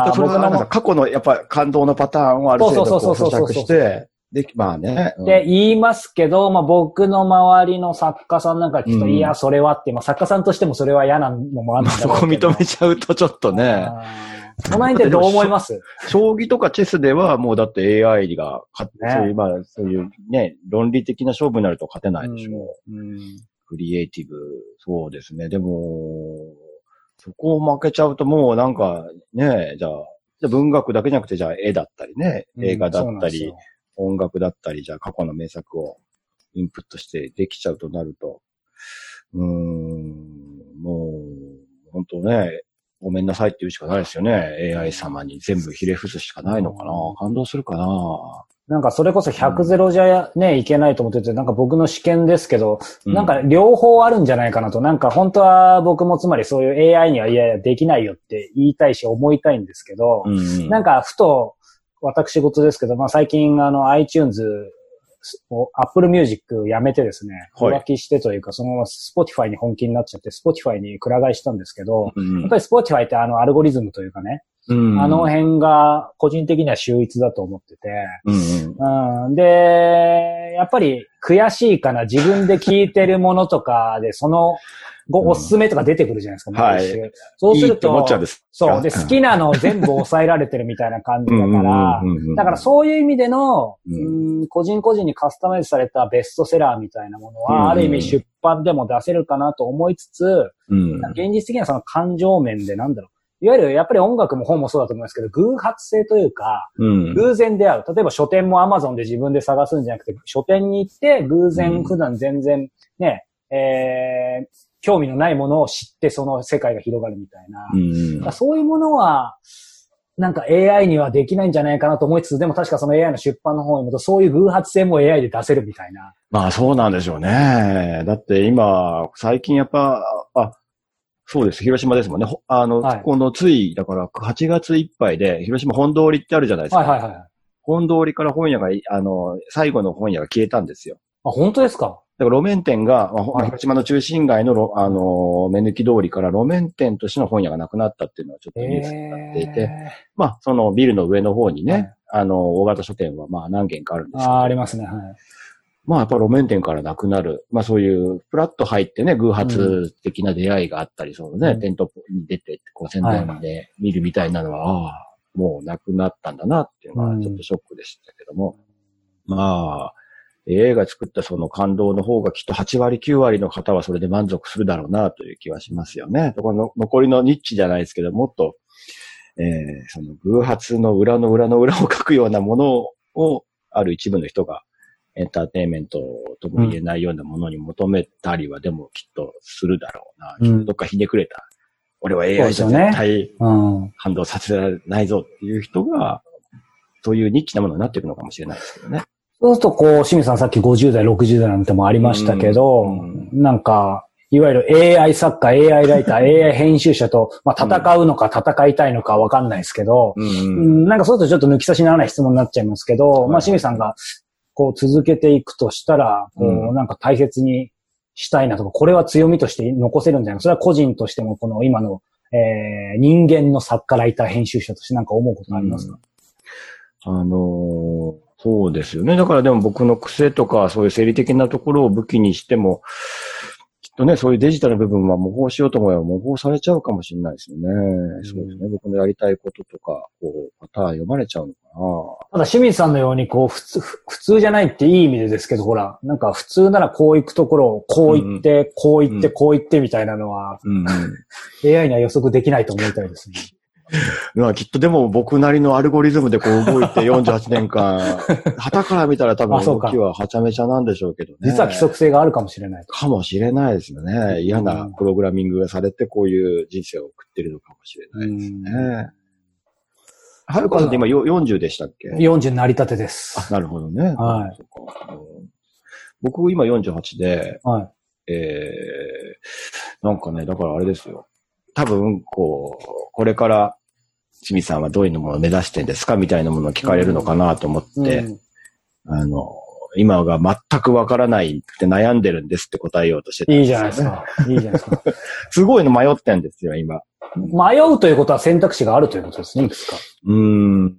Speaker 2: 過去のやっぱ感動のパターンをある程度こ
Speaker 1: そうそうそうそうそう
Speaker 2: う咀嚼して、で、まあね。うん
Speaker 1: って言いますけど、まあ僕の周りの作家さんなんか聞くと、
Speaker 2: うん
Speaker 1: いや、それはって、まあ作家さんとしてもそれは嫌なのもあるんだけど。
Speaker 2: こ認めちゃうとちょっとね。
Speaker 1: その辺ってどう思います？
Speaker 2: 将棋とかチェスではもうだって AI が勝っ
Speaker 1: ね
Speaker 2: そういう、まあ、そういうね、論理的な勝負になると勝てないでしょう。
Speaker 1: うん
Speaker 2: クリエイティブ、そうですね。でも、そこを負けちゃうともうなんかね、じゃあ、じゃあ文学だけじゃなくて、じゃあ絵だったりね、映画だったり、音楽だったり、じゃあ過去の名作をインプットしてできちゃうとなると、うーん、もう、本当ね、ごめんなさいって言うしかないですよね。AI 様に全部ひれ伏すしかないのかな。感動するかな。
Speaker 1: なんかそれこそ100ゼロじゃね、いけないと思ってて、なんか僕の試験ですけど、
Speaker 2: うん
Speaker 1: なんか両方あるんじゃないかなと、なんか本当は僕もつまりそういう AI にはいやいやできないよって言いたいし思いたいんですけど、
Speaker 2: うん、
Speaker 1: なんかふと私事ですけど、まあ最近あの iTunes を Apple Music やめてですね、
Speaker 2: はい。
Speaker 1: 浮気してというか、そのまま Spotify に本気になっちゃって、Spotify にくら替えしたんですけど、
Speaker 2: うん、
Speaker 1: やっぱり Spotify ってあのアルゴリズムというかね、
Speaker 2: うん。
Speaker 1: あの辺が個人的には秀逸だと思ってて、
Speaker 2: うん
Speaker 1: うん、で、やっぱり悔しいかな、自分で聞いてるものとかで、その、ご、
Speaker 2: うん。
Speaker 1: おすすめとか出てくるじゃないですか、
Speaker 2: はい。
Speaker 1: 毎週。そうする
Speaker 2: いいって思
Speaker 1: と
Speaker 2: っちゃうんですか？
Speaker 1: そう。で、好きなのを全部抑えられてるみたいな感じだから、だからそういう意味での、
Speaker 2: う
Speaker 1: うん個人個人にカスタマイズされたベストセラーみたいなもの
Speaker 2: うん
Speaker 1: は、ある意味出版でも出せるかなと思いつつ、
Speaker 2: うん、
Speaker 1: 現実的にはその感情面でなんだろう。いわゆるやっぱり音楽も本もそうだと思いますけど、偶発性というか、
Speaker 2: うん、
Speaker 1: 偶然出会う。例えば書店も Amazon で自分で探すんじゃなくて、書店に行って偶
Speaker 2: うん
Speaker 1: 然普段全然ね、えー、興味のないものを知ってその世界が広がるみたいな。
Speaker 2: うん
Speaker 1: そういうものは、なんか AI にはできないんじゃないかなと思いつつ、でも確かその AI の出版の方にもそういう偶発性も AI で出せるみたいな。
Speaker 2: まあそうなんでしょうね。だって今、最近やっぱ、あ、そうです。広島ですもんね。ほあの、
Speaker 1: はい
Speaker 2: このつい、だから8月いっぱいで、広島本通りってあるじゃないですか。
Speaker 1: はいはいはい。あ、
Speaker 2: 本通りから本屋がい、あの、最後の本屋が消えたんですよ。
Speaker 1: 本当ですか？
Speaker 2: だから路面店が、まあほ
Speaker 1: はい
Speaker 2: 広島の中心街のろ、あの、目抜き通りから路面店としての本屋がなくなったっていうのはちょっとニュースになっていて、
Speaker 1: え
Speaker 2: まあ、そのビルの上の方にね、
Speaker 1: はい
Speaker 2: あの、大型書店はまあ何軒かあるん
Speaker 1: ー、
Speaker 2: ですけど、
Speaker 1: あーありますね。はい。
Speaker 2: まあやっぱ路面店からなくなる。まあそういう、プラッと入ってね、偶発的な出会いがあったり、そのね、
Speaker 1: うん
Speaker 2: 店頭に出て、こう宣伝で見るみたいなのは、ああ、もうなくなったんだなっていうのはちょっとショックでしたけども。まあ、映画作ったその感動の方がきっと8割9割の方はそれで満足するだろうなという気はしますよね。この残りのニッチじゃないですけど、もっと、えーその偶発の裏の裏の裏を書くようなものを、ある一部の人がエンターテインメントとも言えないようなものに求めたりはでもきっとするだろうな。
Speaker 1: うん
Speaker 2: どっかひねくれた。俺は AI
Speaker 1: で
Speaker 2: じゃ絶対
Speaker 1: うん。
Speaker 2: 感動させられないぞっていう人が、そういうニッチなものになっていくのかもしれないですけどね。
Speaker 1: そうすると、こう、清水さんさっき50代、60代なんてもありましたけど、
Speaker 2: うん
Speaker 1: なんか、いわゆる AI 作家、AI ライター、AI 編集者と、まあ、戦うのか戦いたいのかわかんないですけど、
Speaker 2: う
Speaker 1: うんなんかそうするとちょっと抜き差しならない質問になっちゃいますけど、
Speaker 2: い
Speaker 1: まあ、清水さんが、こう、続けていくとしたら、こ
Speaker 2: うん
Speaker 1: う、なんか大切にしたいなとか、これは強みとして残せるんじゃないか。それは個人としても、この今の、えー、人間の作家、ライター、編集者としてなんか思うことありますか、
Speaker 2: あのーそうですよね。だからでも僕の癖とか、そういう生理的なところを武器にしても、とね、そういうデジタルの部分は模倣しようと思えば模倣されちゃうかもしれないですよね。そうですね。僕のやりたいこととか、こう、パターン読まれちゃうのか
Speaker 1: ただ、清水さんのように、こう、普通、ふ普通じゃないっていい意味でですけど、ほら、なんか普通ならこう行くところを、こう行って、こう行って、
Speaker 2: うん
Speaker 1: こう行ってみたいなのは、
Speaker 2: な。うん、
Speaker 1: AI には予測できないと思いたいですね。
Speaker 2: まあきっとでも僕なりのアルゴリズムでこう動いて48年間、旗から見たら多分動きははちゃめちゃなんでしょうけどね。
Speaker 1: 実は規則性があるかもしれないと。
Speaker 2: かもしれないですよね。嫌なプログラミングがされてこういう人生を送ってるのかもしれないですね。はるかさんって今よ40でしたっけ
Speaker 1: ？40成り立てです。
Speaker 2: あ、なるほどね。
Speaker 1: はい
Speaker 2: 僕今48で、
Speaker 1: はい。
Speaker 2: えー、なんかね、だからあれですよ。多分、こう、これから、清水さんはどういうものを目指してんですかみたいなものを聞かれるのかなと思って、
Speaker 1: うん
Speaker 2: あの、今が全くわからないって悩んでるんですって答えようとしてたん
Speaker 1: いいじゃないですか。いいじゃないですか。
Speaker 2: すごいの迷ってんですよ、今。
Speaker 1: 迷うということは選択肢があるということですね、いくつか。
Speaker 2: うーん。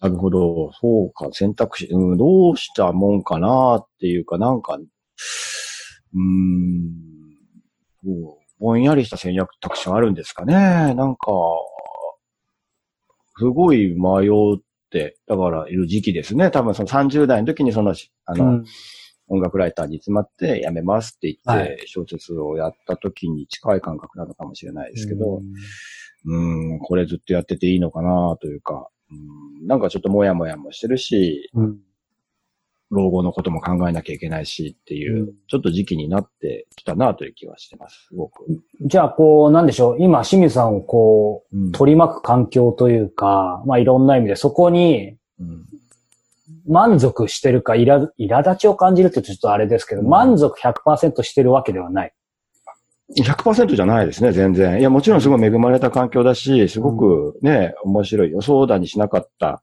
Speaker 2: なるほど。そうか、選択肢、うん、どうしたもんかなっていうか、なんか、うーん、ぼんやりした戦略択肢があるんですかね。なんか、すごい迷って、だからいる時期ですね。多分その30代の時にその、あの、
Speaker 1: うん。
Speaker 2: 音楽ライターに詰まって辞めますって言っ
Speaker 1: は
Speaker 2: て、小説をやった時に近い感覚なのかもしれないですけど、
Speaker 1: うん。
Speaker 2: うん、これずっとやってていいのかなというか、うん、なんかちょっともやもやもしてるし、
Speaker 1: うん
Speaker 2: 老後のことも考えなきゃいけないしっていう、
Speaker 1: うん
Speaker 2: ちょっと時期になってきたなという気はしてます、すごく。
Speaker 1: じゃあ、こう、なんでしょう。今、清水さんをこう、
Speaker 2: うん
Speaker 1: 取り巻く環境というか、まあ、いろんな意味で、そこに
Speaker 2: うん
Speaker 1: 満足してるか、いら、苛立ちを感じるってちょっとあれですけど、
Speaker 2: うん
Speaker 1: 満足100%してるわけではない。
Speaker 2: 100%じゃないですね、全然。いや、もちろんすごい恵まれた環境だし、すごくね、面白い。予想だにしなかった、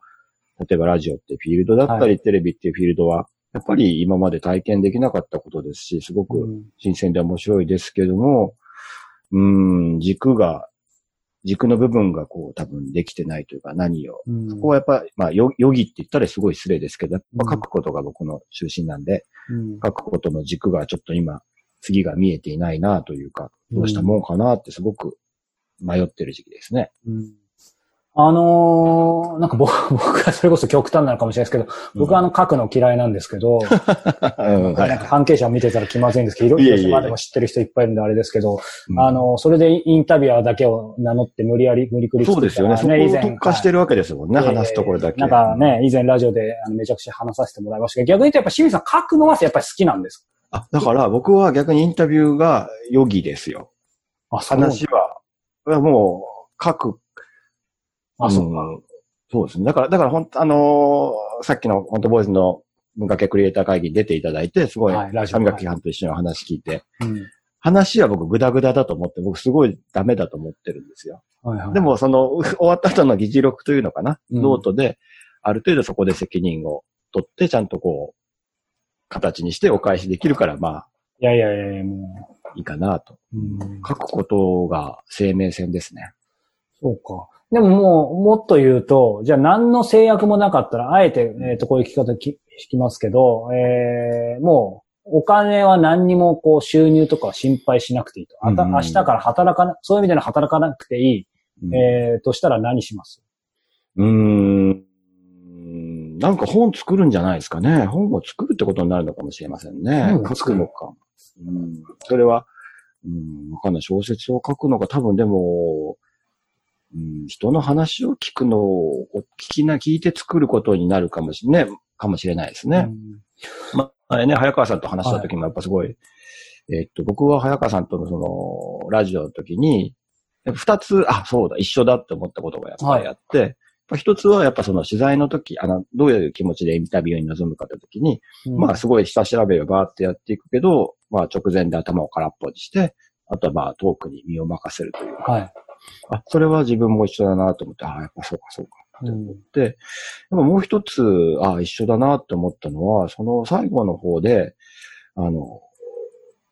Speaker 2: 例えばラジオってフィールドだったり、
Speaker 1: は
Speaker 2: テレビっていうフィールドは、やっぱり今まで体験できなかったことですし、すごく
Speaker 1: うん。
Speaker 2: 新鮮で面白いですけども、うーん、軸が軸の部分がこう多分できてないというか何を。
Speaker 1: うん。
Speaker 2: ここはやっぱ、まあ、よ余儀って言ったらすごい失礼ですけど、やっぱ書くことが僕の中心なんで、
Speaker 1: うん。
Speaker 2: 書くことの軸がちょっと今、次が見えていないなというか、どうしたもんかなってすごく迷ってる時期ですね。
Speaker 1: うんあのーなんか僕 僕はそれこそ極端なのかもしれないですけど、僕はあの書くの嫌いなんですけど、
Speaker 2: うん、は
Speaker 1: なんか
Speaker 2: い。
Speaker 1: 関係者を見てたら気まずいんですけど、
Speaker 2: いえいえいえ
Speaker 1: 広島でも知ってる人いっぱいいるんであれですけど、
Speaker 2: うん
Speaker 1: あの、それでインタビュアーだけを名乗って無理やり、無理くり
Speaker 2: そうですよね。そこを
Speaker 1: 以前
Speaker 2: 特化してるわけですもんね、
Speaker 1: はい
Speaker 2: 話すところだけ。
Speaker 1: なんかね、以前ラジオであのめちゃくちゃ話させてもらいましたけど、逆に言うとやっぱ清水さん書くのはやっぱり好きなんです
Speaker 2: あ、だから僕は逆にインタビューが余儀ですよ。
Speaker 1: かあ、
Speaker 2: 話は、はもう、書く。
Speaker 1: あ、そうか。
Speaker 2: んそうですね。だから、だから本当あのーさっきの本当ボーイズの文化系クリエイター会議に出ていただいて、すごい、神垣さんと一緒にお話聞いて、
Speaker 1: うん
Speaker 2: 話は僕グダグダだと思って、僕すごいダメだと思ってるんですよ。
Speaker 1: はいはい
Speaker 2: で、も、その、う 終わった後の議事録というのかな、
Speaker 1: うん
Speaker 2: ノートで、ある程度そこで責任を取って、ちゃんとこう、形にしてお返しできるから、まあ、
Speaker 1: いやいやいやいや、も
Speaker 2: いいかなと。
Speaker 1: う、うん
Speaker 2: 書くことが生命線ですね。
Speaker 1: そうか。でももう、もっと言うと、じゃあ何の制約もなかったら、あえて、えっ、と、こういう聞き方き聞きますけど、えー、もう、お金は何にもこう収入とかは心配しなくていいと。あた
Speaker 2: うん
Speaker 1: 明日から働かな、そういう意味での働かなくていい、
Speaker 2: うん
Speaker 1: えー、としたら何します？
Speaker 2: うーん。なんか本作るんじゃないですかね。本を作るってことになるのかもしれませんね。書
Speaker 1: 本を作る
Speaker 2: くのか。うん。それは、うん、わかんない。小説を書くのか、多分でも、うん、人の話を聞くのを聞きな、聞いて作ることになるかもしれない、かもしれないですね。まあね、早川さんと話した時もやっぱすごい、えっと、僕は早川さんとのその、ラジオの時に、二つ、あ、そうだ、一緒だって思ったことがやっぱりあって、やっぱ一つはやっぱその取材の時、あの、どういう気持ちでインタビューに臨むかって時に、
Speaker 1: うん。
Speaker 2: まあすごい下調べをバーってやっていくけど、まあ直前で頭を空っぽにして、あとはまあトークに身を任せるというか、
Speaker 1: はい。
Speaker 2: あ、それは自分も一緒だなと思って、ああ、やっぱそうかそうか。
Speaker 1: うん
Speaker 2: で、でももう一つ、ああ、一緒だなって思ったのは、その最後の方で、あの、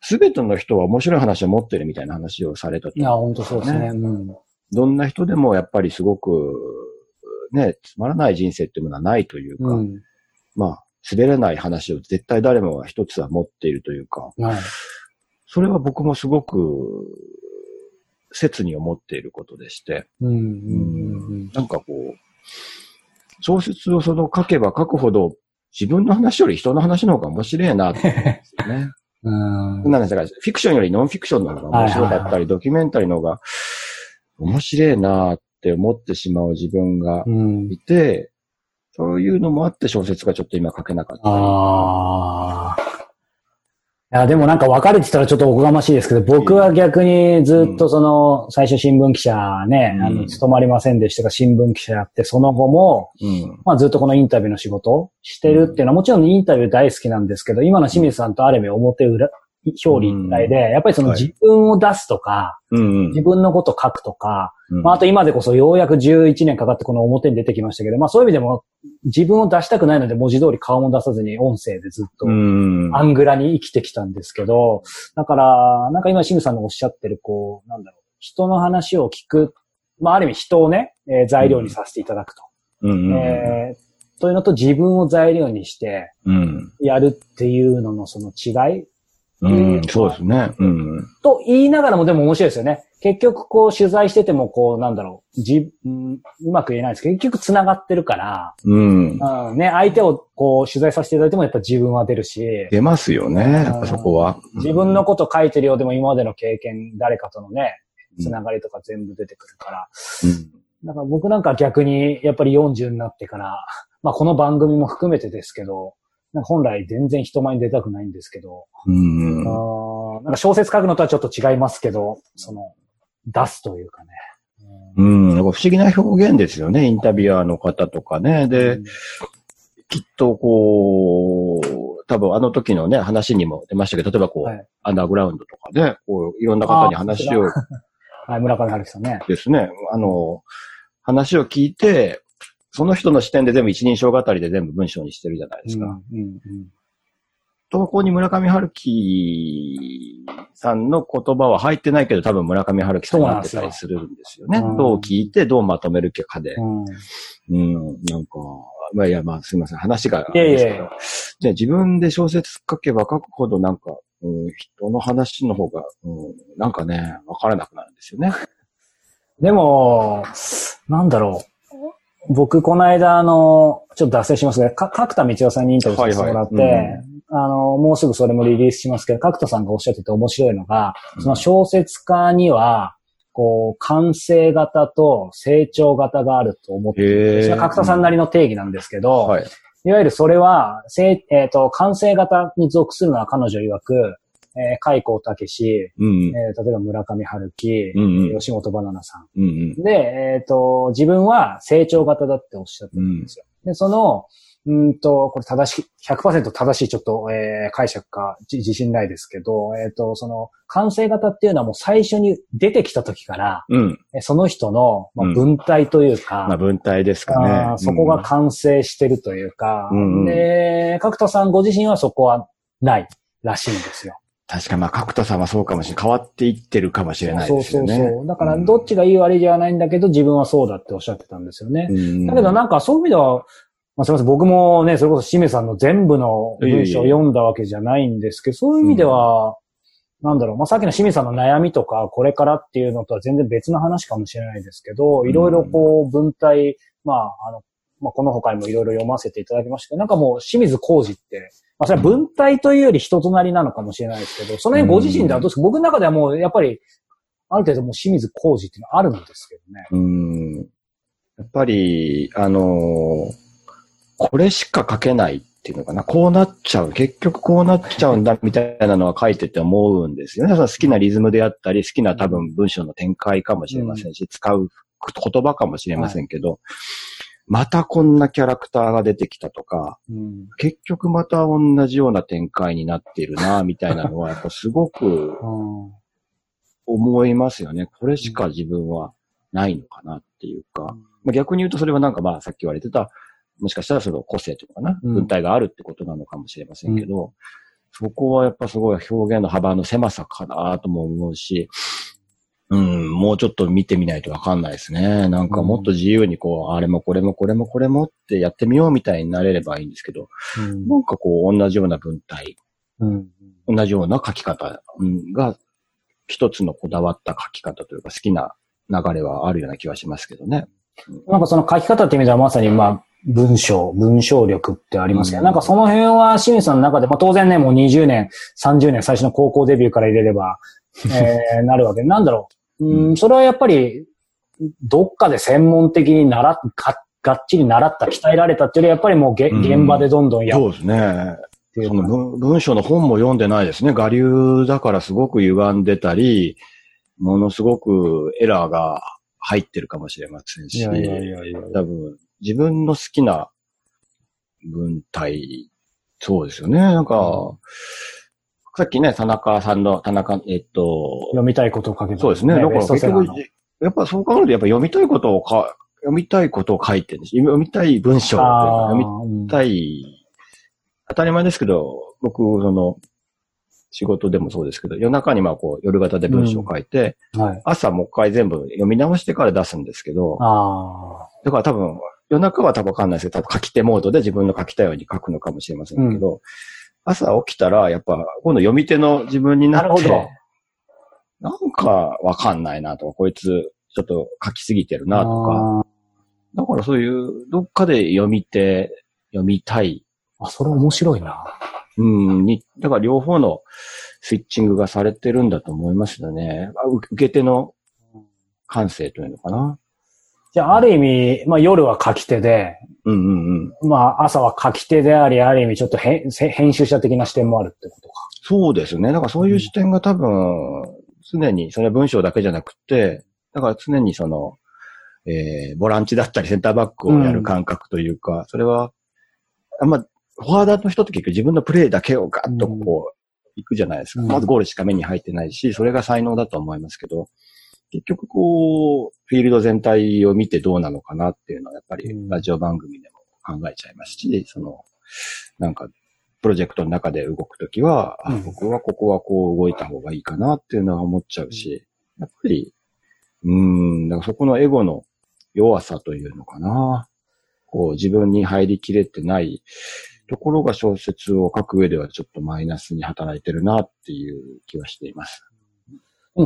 Speaker 2: すべての人は面白い話を持ってるみたいな話をされたと
Speaker 1: いや、本当そうですね。うん。
Speaker 2: どんな人でもやっぱりすごく、ね、つまらない人生っていうものはないというか、
Speaker 1: うん。
Speaker 2: まあ、滑らない話を絶対誰もが一つは持っているというか、
Speaker 1: はい。
Speaker 2: それは僕もすごく、切に思っていることでして、
Speaker 1: うん。うん。うん。
Speaker 2: なんかこう、小説をその書けば書くほど、自分の話より人の話の方が面白いなって思うんですよね。
Speaker 1: うん。
Speaker 2: なんですか、フィクションよりノンフィクションの方が面白かったり、ドキュメンタリーの方が面白いなって思ってしまう自分が
Speaker 1: うん。
Speaker 2: いて、そういうのもあって小説がちょっと今書けなかったり。
Speaker 1: や、でもなんか分かれてたらちょっとおこがましいですけど、僕は逆にずっとその、最初新聞記者ね、
Speaker 2: うん。
Speaker 1: あの、務まりませんでしたが、新聞記者やって、その後も、
Speaker 2: うん。
Speaker 1: まあずっとこのインタビューの仕事をしてるっていうのは、もちろんインタビュー大好きなんですけど、今の清水さんとある意味表裏、表裏一体で、やっぱりその
Speaker 2: はい
Speaker 1: 自分を出すとか、
Speaker 2: うん
Speaker 1: 自分のこと書くとか、
Speaker 2: うん。
Speaker 1: まああと今でこそようやく11年かかってこの表に出てきましたけど、まあそういう意味でも自分を出したくないので文字通り顔も出さずに音声でずっと
Speaker 2: うん。
Speaker 1: アングラに生きてきたんですけど、だから、なんか今、シムさんのおっしゃってる、こう、なんだろう、人の話を聞く、まあ、ある意味人をね、えー材料にさせていただくと。
Speaker 2: うん。
Speaker 1: えーというのと自分を材料にして
Speaker 2: うん。
Speaker 1: やるっていうののその違い
Speaker 2: うん。そうですね。うん。
Speaker 1: と言いながらもでも面白いですよね。結局こう取材しててもこうなんだろう、じ、うん、うまく言えないですけど、結局繋がってるから、
Speaker 2: うん。
Speaker 1: うん、ね、相手をこう取材させていただいてもやっぱ自分は出るし、
Speaker 2: 出ますよね。やっぱそこは。
Speaker 1: 自分のこと書いてるようでも今までの経験、誰かとのね、
Speaker 2: うん
Speaker 1: つながりとか全部出てくるから。
Speaker 2: うん。
Speaker 1: だから僕なんか逆に、やっぱり40になってから、まあこの番組も含めてですけど、なんか本来全然人前に出たくないんですけど、
Speaker 2: うん。
Speaker 1: あーなんか小説書くのとはちょっと違いますけど、その、出すというかね。
Speaker 2: うん。なんか不思議な表現ですよね。インタビュアーの方とかね。で、きっとこう、多分あの時のね、話にも出ましたけど、例えばこう、
Speaker 1: はい
Speaker 2: アンダーグラウンドとかで、こう、いろんな方に話を
Speaker 1: はい、村上春樹さんね。
Speaker 2: ですね、あの、話を聞いて、その人の視点で全部一人称語りで全部文章にしてるじゃないですか。
Speaker 1: うんうんうん
Speaker 2: 投稿に村上春樹さんの言葉は入ってないけど、多分村上春樹さんになってたりするんですよね。
Speaker 1: うん
Speaker 2: どう聞いてどうまとめるかで。
Speaker 1: うん。
Speaker 2: うん、なんか、まあいや、まあすみません。話があ
Speaker 1: いやい
Speaker 2: れですけど。
Speaker 1: やいや。
Speaker 2: じゃあ自分で小説書けば書くほどなんか、うん、人の話の方が、うん、なんかね、わからなくなるんですよね。
Speaker 1: でも、なんだろう。僕、この間、あの、ちょっと脱線しますね。か角田道夫さんにインタビューさせてもらって、
Speaker 2: はいはい
Speaker 1: あの、もうすぐそれもリリースしますけど、角田さんがおっしゃってて面白いのが、
Speaker 2: うん
Speaker 1: その小説家には、こう、完成型と成長型があると思って角田さんなりの定義なんですけど、
Speaker 2: はい。
Speaker 1: いわゆるそれは、せえっ、と、完成型に属するのは彼女曰く、えー、海光武史、
Speaker 2: うん。
Speaker 1: えー例えば村上春樹、
Speaker 2: うんうん
Speaker 1: 吉本バナナさん。
Speaker 2: うんうん。
Speaker 1: で、えっ、と、自分は成長型だっておっしゃってるんですよ。で、その、うんと、これ正しい、100%正しいちょっと、えー解釈かじ自信ないですけど、えっ、と、その、完成型っていうのはもう最初に出てきた時から、
Speaker 2: うん。
Speaker 1: えその人の、まあ
Speaker 2: うん
Speaker 1: 文体というか、
Speaker 2: まあ文体ですか
Speaker 1: あ
Speaker 2: ね
Speaker 1: ー。そこが完成してるというか、
Speaker 2: うんうん
Speaker 1: で、角田さんご自身はそこはないらしいんですよ。
Speaker 2: 確かまあ角田さんはそうかもしれない。変わっていってるかもしれないですよね。
Speaker 1: そうそうそう。だから、どっちがいい悪いではないんだけど、自分はそうだっておっしゃってたんですよね。
Speaker 2: うん
Speaker 1: だけどなんかそういう意味では、まあ、すみません。僕もね、それこそしめさんの全部の文章を読んだわけじゃないんですけど、そういう意味では、なんだろう、まあ、さっきのしめさんの悩みとか、これからっていうのとは全然別の話かもしれないですけど、いろいろこう、文体、まあ、あの、まあ、この他にもいろいろ読ませていただきましたけど、なんかもう、清水浩二って、まあ、それは文体というより人となりなのかもしれないですけど、その辺ご自身ではどうですか？僕の中ではもう、やっぱり、ある程度もう清水浩二っていうのはあるんですけどね。
Speaker 2: うん。やっぱり、あのーこれしか書けないっていうのかな？こうなっちゃう。結局こうなっちゃうんだみたいなのは書いてて思うんですよね。その好きなリズムであったり、好きな多分文章の展開かもしれませんし、使う言葉かもしれませんけど、またこんなキャラクターが出てきたとか、
Speaker 1: うん。
Speaker 2: 結局また同じような展開になっているな、みたいなのは、やっぱすごく
Speaker 1: うん
Speaker 2: 思いますよね。これしか自分はないのかなっていうか。まあ、逆に言うとそれはなんかまあさっき言われてた、もしかしたらその個性とかな、
Speaker 1: うん
Speaker 2: 文体があるってことなのかもしれませんけど、そこはやっぱすごい表現の幅の狭さかなとも思うし、うん、もうちょっと見てみないとわかんないですね。なんかもっと自由にこう、あれもこれもこれもこれもってやってみようみたいになれればいいんですけど、
Speaker 1: うん。
Speaker 2: なんかこう同じような文体、
Speaker 1: うん。
Speaker 2: 同じような書き方うんが一つのこだわった書き方というか好きな流れはあるような気はしますけどね。
Speaker 1: なんかその書き方って意味ではまさにまあ文章、文章力ってありますけど、
Speaker 2: うん。
Speaker 1: なんかその辺は清水さんの中で、まあ当然ね、もう20年、30年最初の高校デビューから入れれば、えー、なるわけ。で、なんだろう。うん、それはやっぱり、どっかで専門的に習っ、ががっちり習った、鍛えられたっていうより、やっぱりもう現場でどんどんやっ
Speaker 2: そうですね。その文文章の本も読んでないですね。我流だからすごく歪んでたり、ものすごくエラーが入ってるかもしれませんし、
Speaker 1: いやいやいやいや。
Speaker 2: 多分自分の好きな文体、そうですよね。なんか、さっきね、田中さんの、田中、えっと、
Speaker 1: 読みたいことを書けば、
Speaker 2: そうですね。だから結局やっぱそう考えると、やっぱ読みたいことをか、読みたいことを書いてるんです。読みたい文章とい読みたい、当たり前ですけど、僕、その、仕事でもそうですけど、夜中にまあこう、夜型で文章を書いて、
Speaker 1: うんはい。
Speaker 2: 朝もう一回全部読み直してから出すんですけど。だから多分、夜中は多分わかんないですけど、多分書き手モードで自分の書きたいように書くのかもしれませんけど、朝起きたら、やっぱ、今度読み手の自分になって、
Speaker 1: なるほど。
Speaker 2: なんかわかんないなとか、こいつちょっと書きすぎてるなとか、だからそういう、どっかで読み手、読みたい、
Speaker 1: あ、それ面白いな。
Speaker 2: うん、に、だから両方のスイッチングがされてるんだと思いますよね。あ受け手の感性というのかな。
Speaker 1: じゃあ、ある意味、まあ夜は書き手で、
Speaker 2: うんうんうん。
Speaker 1: まあ朝は書き手であり、ある意味ちょっと編集者的な視点もあるってことか。
Speaker 2: そうですね。だからそういう視点が多分、常に、それは文章だけじゃなくて、だから常にその、えー、ボランチだったりセンターバックをやる感覚というか、それは、あんま、フォワーダーの人って結局自分のプレーだけをガッとこう、行くじゃないですか。
Speaker 1: うん
Speaker 2: まずゴールしか目に入ってないし、それが才能だと思いますけど、結局こう、フィールド全体を見てどうなのかなっていうのは、やっぱり
Speaker 1: うん
Speaker 2: ラジオ番組でも考えちゃいますし、その、なんか、プロジェクトの中で動くときは、あ
Speaker 1: うん
Speaker 2: 僕はここはこう動いた方がいいかなっていうのは思っちゃうし、やっぱり、うーん、だからそこのエゴの弱さというのかな。こう自分に入りきれてないところが小説を書く上ではちょっとマイナスに働いてるなっていう気はしています。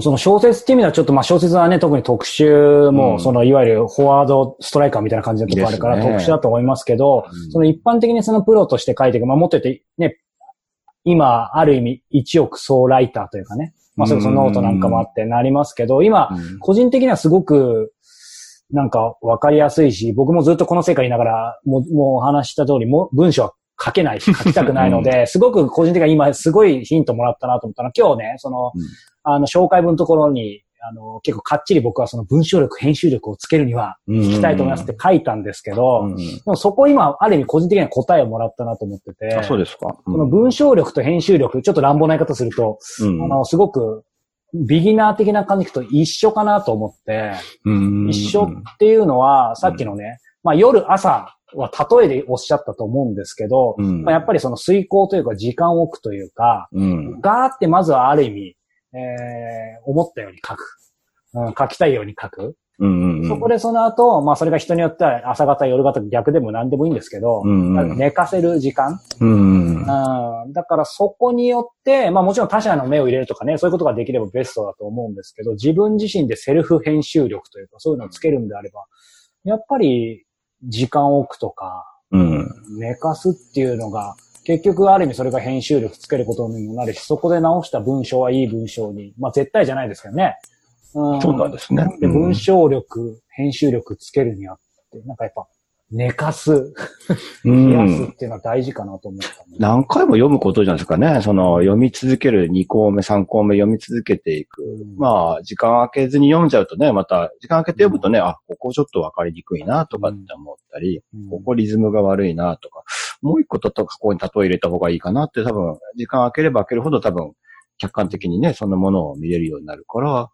Speaker 1: その小説っていう意味ではちょっとまあ小説はね、特に特集
Speaker 2: うん。
Speaker 1: も、そのいわゆるフォワードストライカーみたいな感じのとこあるから特殊だと思いますけど、
Speaker 2: うん。
Speaker 1: その一般的にそのプロとして書いていく、まあもっと言ってね、今、ある意味一億総ライターというかね、まあそれこそノートなんかもあってなりますけど、今、
Speaker 2: うん。
Speaker 1: 個人的にはすごく、なんかわかりやすいし、僕もずっとこの世界にいながら、もう、もうお話しした通り、もう文章は書けないし、書きたくないので、すごく個人的には今すごいヒントもらったなと思ったの。は、今日ね、その、
Speaker 2: うん。
Speaker 1: あの、紹介文のところに、あの、結構かっちり僕はその文章力、編集力をつけるには、聞きたいと思いますって書いたんですけど、
Speaker 2: うん。うん
Speaker 1: でもそこ今、ある意味個人的には答えをもらったなと思ってて、
Speaker 2: あそうですか。
Speaker 1: この文章力と編集力、ちょっと乱暴な言い方すると、
Speaker 2: うん。
Speaker 1: あの、すごく、ビギナー的な感じと一緒かなと思って、
Speaker 2: うん。
Speaker 1: 一緒っていうのは、さっきのね、まあ夜朝は例えでおっしゃったと思うんですけど、
Speaker 2: うん
Speaker 1: まあ、やっぱりその遂行というか時間を置くというか、
Speaker 2: うん。
Speaker 1: ガーってまずはある意味、えー、思ったように書く。うん、書きたいように書く。
Speaker 2: うんうん。
Speaker 1: そこでその後、まあそれが人によっては朝方、夜方逆でも何でもいいんですけど、
Speaker 2: うんうん
Speaker 1: 寝かせる時間、
Speaker 2: うん。
Speaker 1: うん、だからそこによって、まあもちろん他者の目を入れるとかね、そういうことができればベストだと思うんですけど、自分自身でセルフ編集力というか、そういうのをつけるんであれば、やっぱり時間を置くとか、
Speaker 2: うん。
Speaker 1: 寝かすっていうのが、結局ある意味それが編集力つけることにもなるし、そこで直した文章はいい文章に、まあ絶対じゃないですけどね。うん
Speaker 2: そうなんですね。
Speaker 1: で、文章力、編集力つけるにあって、なんかやっぱ、寝かす、
Speaker 2: う
Speaker 1: 冷やす
Speaker 2: ん。
Speaker 1: っていうのは大事かなと思ったね、
Speaker 2: 何回も読むことじゃないですかね。その、読み続ける2項目、3項目読み続けていく。
Speaker 1: うん
Speaker 2: まあ、時間空けずに読んじゃうとね、また、時間空けて読むとね、あ、ここちょっとわかりにくいなとかって思ったり、
Speaker 1: うん
Speaker 2: ここリズムが悪いなとか、もう一個ととここに例え入れた方がいいかなって多分、時間空ければ空けるほど多分、客観的にね、そのものを見れるようになるから、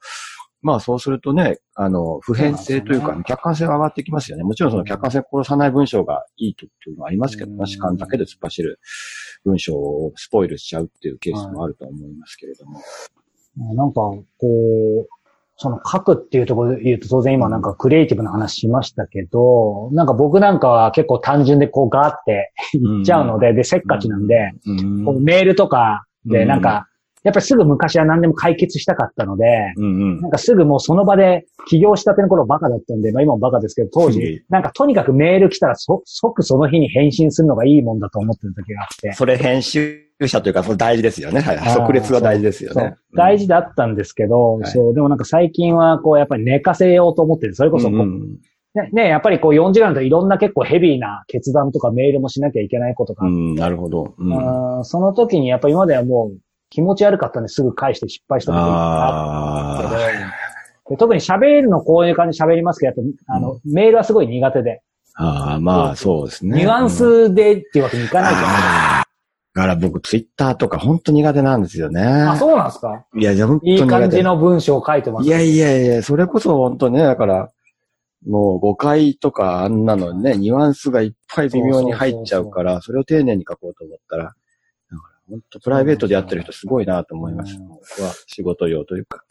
Speaker 2: まあそうするとね、あの、普遍性というか、
Speaker 1: ね
Speaker 2: 客観性が上がってきますよね。もちろんその客観性を殺さない文章がいいとっていうのはありますけど、
Speaker 1: うん。
Speaker 2: 主観だけで突っ走る文章をスポイルしちゃうっていうケースもあると思いますけれども。
Speaker 1: なんか、こう、その書くっていうところで言うと当然今なんかクリエイティブな話しましたけど、なんか僕なんかは結構単純でこうガーって言っちゃうので、で、せっかちなんで、
Speaker 2: うん、
Speaker 1: こうメールとかで
Speaker 2: うん
Speaker 1: なんか、やっぱりすぐ昔は何でも解決したかったので、
Speaker 2: うんうん
Speaker 1: なんかすぐもうその場で起業したての頃バカだったんで、まあ今もバカですけど、当
Speaker 2: うん
Speaker 1: 時、なんかとにかくメール来たらそ即その日に返信するのがいいもんだと思ってる時があって。
Speaker 2: それ編集者というか、それ大事ですよね。はい。即列は大事ですよ
Speaker 1: そう
Speaker 2: ね。
Speaker 1: 大事だったんですけど、
Speaker 2: はい
Speaker 1: そう、でもなんか最近はこうやっぱり寝かせようと思ってる。それこそこう、
Speaker 2: うんうん
Speaker 1: ねね、やっぱりこう40代だといろんな結構ヘビーな決断とかメールもしなきゃいけないことがあって
Speaker 2: うん、なるほど。うん
Speaker 1: うんその時にやっぱり今まではもう気持ち悪かったんですぐ返して失敗したことがあったけど
Speaker 2: あ
Speaker 1: で特に喋るのこういう感じで喋りますけど、やっぱあの、メールはすごい苦手で、
Speaker 2: ああ、まあ、そうですね。
Speaker 1: ニュアン
Speaker 2: うん
Speaker 1: スでっていうわけにいかないじゃないです
Speaker 2: ああだから僕、ツイッターとか本当苦手なんですよね。
Speaker 1: か。あ、そうなんですか
Speaker 2: いや、本当
Speaker 1: いい
Speaker 2: 苦手
Speaker 1: 感じの文章を書いてます。
Speaker 2: いやいやいや、それこそ本当ね、だから、もう誤解とかあんなのね、ニュアンスがいっぱい微妙に入っちゃうから、それを丁寧に書こうと思ったら本当プライベートでやってる人すごいなと思います。
Speaker 1: うん
Speaker 2: 僕は仕事用というか。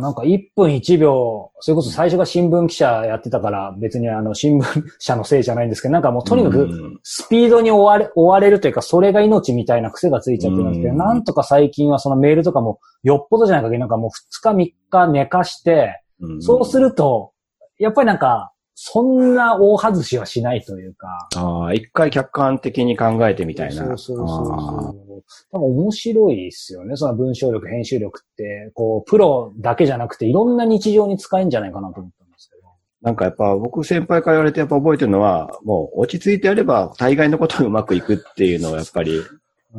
Speaker 1: なんか1分1秒、それこそ最初が新聞記者やってたから、別にあの新聞社のせいじゃないんですけど、なんかもうとにかく
Speaker 2: うん
Speaker 1: スピードに追われ、追われるというか、それが命みたいな癖がついちゃってるんですけど、
Speaker 2: うん
Speaker 1: なんとか最近はそのメールとかも、よっぽどじゃない限りなんかもう2日3日寝かして、
Speaker 2: うん
Speaker 1: そうすると、やっぱりなんか、そんな大外しはしないというか。
Speaker 2: ああ、一回客観的に考えてみたいな。
Speaker 1: そうそうそう
Speaker 2: あ
Speaker 1: そう。多分面白いですよね。その文章力、編集力って、こう、プロだけじゃなくて、いろんな日常に使えるんじゃないかなと思ったんですけど。
Speaker 2: なんかやっぱ僕先輩から言われてやっぱ覚えてるのは、もう落ち着いてやれば大概のことがうまくいくっていうのをやっぱり、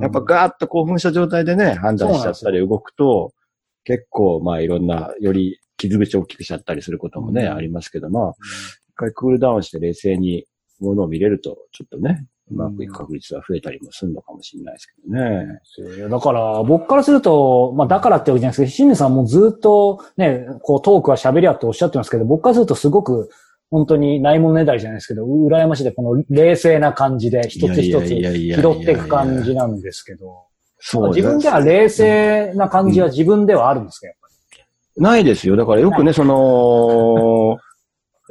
Speaker 2: やっぱガーッと興奮した状態でね、判断しちゃったり動くと、結構まあいろんな、より傷口を大きくしちゃったりすることもね、
Speaker 1: うん
Speaker 2: ありますけど、まあ、一回クールダウンして冷静にものを見れると、ちょっとね、うまくいく確率は増えたりもするのかもしれないですけどね。
Speaker 1: いやだから、僕からすると、まあ、だからってわけじゃないですけど、清水さんもずっとね、こう、トークは喋り合っておっしゃってますけど、僕からするとすごく、本当にないものねだりじゃないですけど、羨ましいで、この冷静な感じで一つ一つ拾っていく感じなんですけど。そう自分では冷静な感じは自分ではあるんですか、やっぱ
Speaker 2: り。ないですよ。だからよくね、その、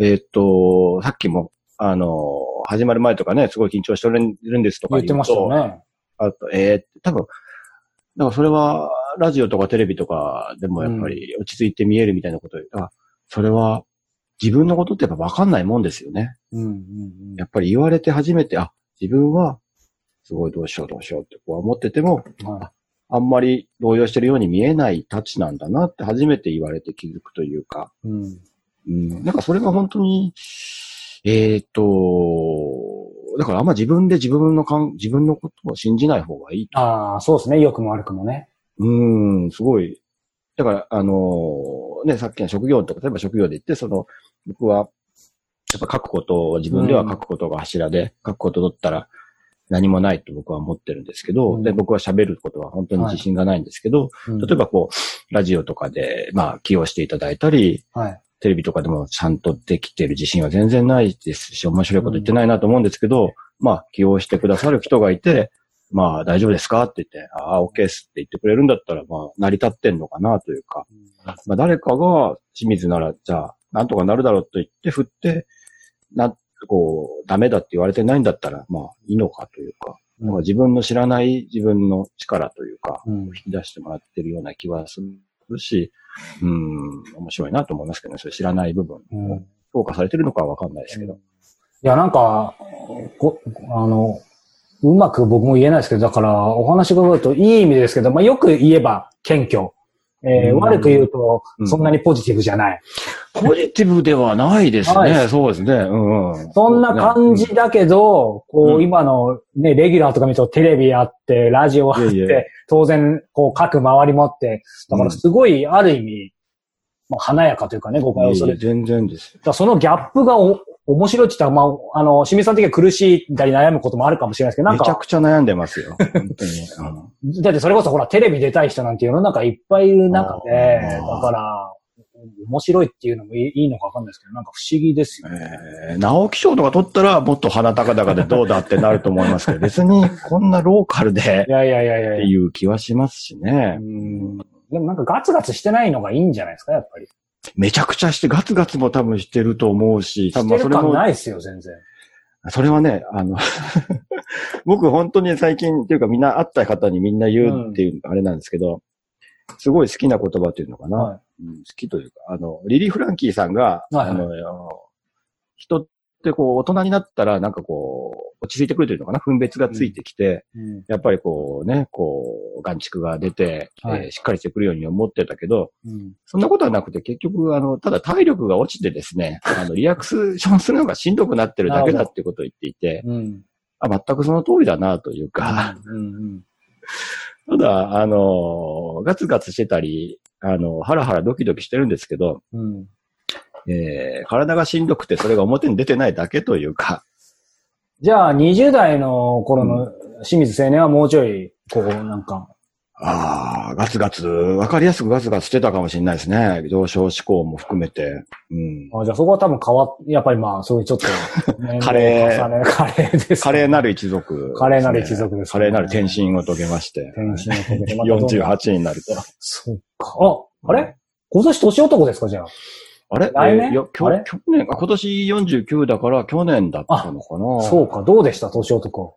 Speaker 2: えっと、さっきも、あの、始まる前とかね、すごい緊張してるんですとか
Speaker 1: 言ってましたよね。
Speaker 2: あと、えー、多分、だからそれは、ラジオとかテレビとかでもやっぱり落ち着いて見えるみたいなことで、うん、それは自分のことってやっぱ分かんないもんですよね。うんうんうん、やっぱり言われて初めて、あ、自分はすごいどうしようどうしようってこう思ってても、ああんまり動揺してるように見えないタッチなんだなって初めて言われて気づくというか、うん、うん、なんかそれが本当に、えー、っと、だからあんま自分で自分のかん、自分のことを信じない方がいい。
Speaker 1: ああ、そうですね。良くも悪くもね。
Speaker 2: うん、すごい。だから、あのー、ね、さっきの職業とか、例えば職業で言って、その、僕は、やっぱ書くことを自分では書くことが柱で、書くことだったら何もないと僕は思ってるんですけど、うん、で、僕は喋ることは本当に自信がないんですけど、はい、例えばこう、ラジオとかで、まあ、起用していただいたり、はい、テレビとかでもちゃんとできてる自信は全然ないですし、面白いこと言ってないなと思うんですけど、うん、まあ、起用してくださる人がいて、まあ、大丈夫ですかって言って、ああ、OK ですって言ってくれるんだったら、まあ、成り立ってんのかなというか、まあ、誰かが清水なら、じゃあ、なんとかなるだろうと言って振って、な、こう、ダメだって言われてないんだったら、まあ、いいのかというか、うん、自分の知らない自分の力というか、うん、引き出してもらってるような気はするし、うん、面白いなと思いますけどね、それ知らない部分を評価されてるのかはわかんないですけど。い
Speaker 1: や、なんか、こあの、うまく僕も言えないですけど、だからお話伺うといい意味ですけど、まあよく言えば謙虚。えー、悪く言うと、そんなにポジティブじゃない。
Speaker 2: ポジティブではないですね。そうですね。うん
Speaker 1: うん。そんな感じだけど、こう、今のね、レギュラーとか見るとテレビあって、ラジオあって、当然、こう、各周りもあって、だからすごい、ある意味、まあ、華やかというかね、誤解をする。
Speaker 2: 全然です。
Speaker 1: だそのギャップがお面白いって言ったら、まあ、あの、清水さん的には苦しいたり悩むこともあるかもしれないですけど、なんか。
Speaker 2: めちゃくちゃ悩んでますよ。本当に。
Speaker 1: うん、だってそれこそほら、テレビ出たい人なんて世の中いっぱいいる中で、だから、面白いっていうのもいいのかわかんないですけど、なんか不思議ですよね。
Speaker 2: えー、直木賞とか取ったらもっと鼻高々でどうだってなると思いますけど、別にこんなローカルで、いやいやいやいやっていう気はしますしね。うん
Speaker 1: でもなんかガツガツしてないのがいいんじゃないですか、やっぱり。
Speaker 2: めちゃくちゃして、ガツガツも多分してると思うし、
Speaker 1: 多分それも。ないですよ、全然。
Speaker 2: それはね、あの 僕本当に最近っていうかみんな会った方にみんな言うっていうあれなんですけど、うん、すごい好きな言葉っていうのかな、はい、うん、好きというか、あの、リリー・フランキーさんが、はいはい、あの、人ってこう大人になったらなんかこう、落ち着いてくるというのかな、分別がついてきて、うん、やっぱりこうね、こう、眼蓄が出て、はい、えー、しっかりしてくるように思ってたけど、うん、そんなことはなくて、結局、あの、ただ体力が落ちてですね、あの、リアクションするのがしんどくなってるだけだってことを言っていて、うん、あ全くその通りだなというか、ただ、あの、ガツガツしてたり、あの、ハラハラドキドキしてるんですけど、うん。えー、体がしんどくてそれが表に出てないだけというか、
Speaker 1: じゃあ、20代の頃の清水青年はもうちょい、こう、なんか。
Speaker 2: ああ、ガツガツ、わかりやすくガツガツしてたかもしれないですね。上昇志向も含めて。
Speaker 1: うん。あじゃあそこは多分変わっ、やっぱりまあ、そういうちょっと、
Speaker 2: カレー、
Speaker 1: カレーです、ね。
Speaker 2: カレーなる一族、
Speaker 1: ね、カレーなる一族です、
Speaker 2: ね、カレーなる転身を遂げまして。転身を遂げて、ま、48になると。
Speaker 1: そっか。あ、あれ？今年年男ですか、じゃあ？
Speaker 2: あれ？来年、えー、いや、去年、今年49だから去年だったのかな。
Speaker 1: そうか、どうでした、年男。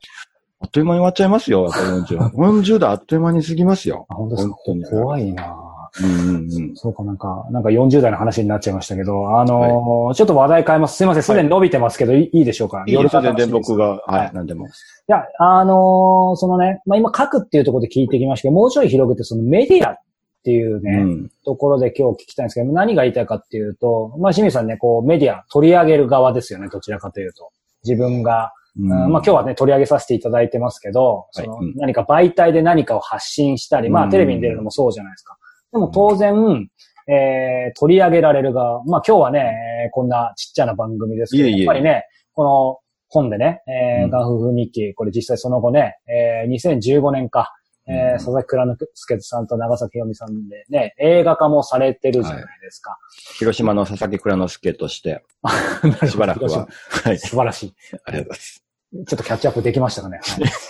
Speaker 2: あっという間に終わっちゃいますよ、やっぱ40。40代あっという間に過ぎますよ。
Speaker 1: あ、本当ですか？怖いな。うんうんうん、そうか、なんか、なんか40代の話になっちゃいましたけど、あのーはい、ちょっと話題変えます。すいません、すでに伸びてますけど、はい、いいでしょうか？
Speaker 2: いいです全然僕が、はい、なんでも。い
Speaker 1: や、あのー、そのね、まあ今書くっていうところで聞いてきましたけど、もうちょい広げて、そのメディアっていうね、うん、ところで今日聞きたいんですけど、何が言いたいかっていうと、まあ、清水さんね、こう、メディア取り上げる側ですよね、どちらかというと。自分が、うん、まあ今日はね、取り上げさせていただいてますけど、その何か媒体で何かを発信したり、まあテレビに出るのもそうじゃないですか。でも当然、えー、取り上げられる側、まあ今日はね、こんなちっちゃな番組ですけど、やっぱりね、この本でね、えー、ガンフフ日記、これ実際その後ね、えー、2015年か、えー、佐々木蔵之介さんと長崎ひろみさんでね、映画化もされてるじゃないですか。
Speaker 2: 広島の佐々木蔵之介として、しばらくは。はい。
Speaker 1: 素晴らしい。
Speaker 2: ありがとうございます。
Speaker 1: ちょっとキャッチアップできましたかね。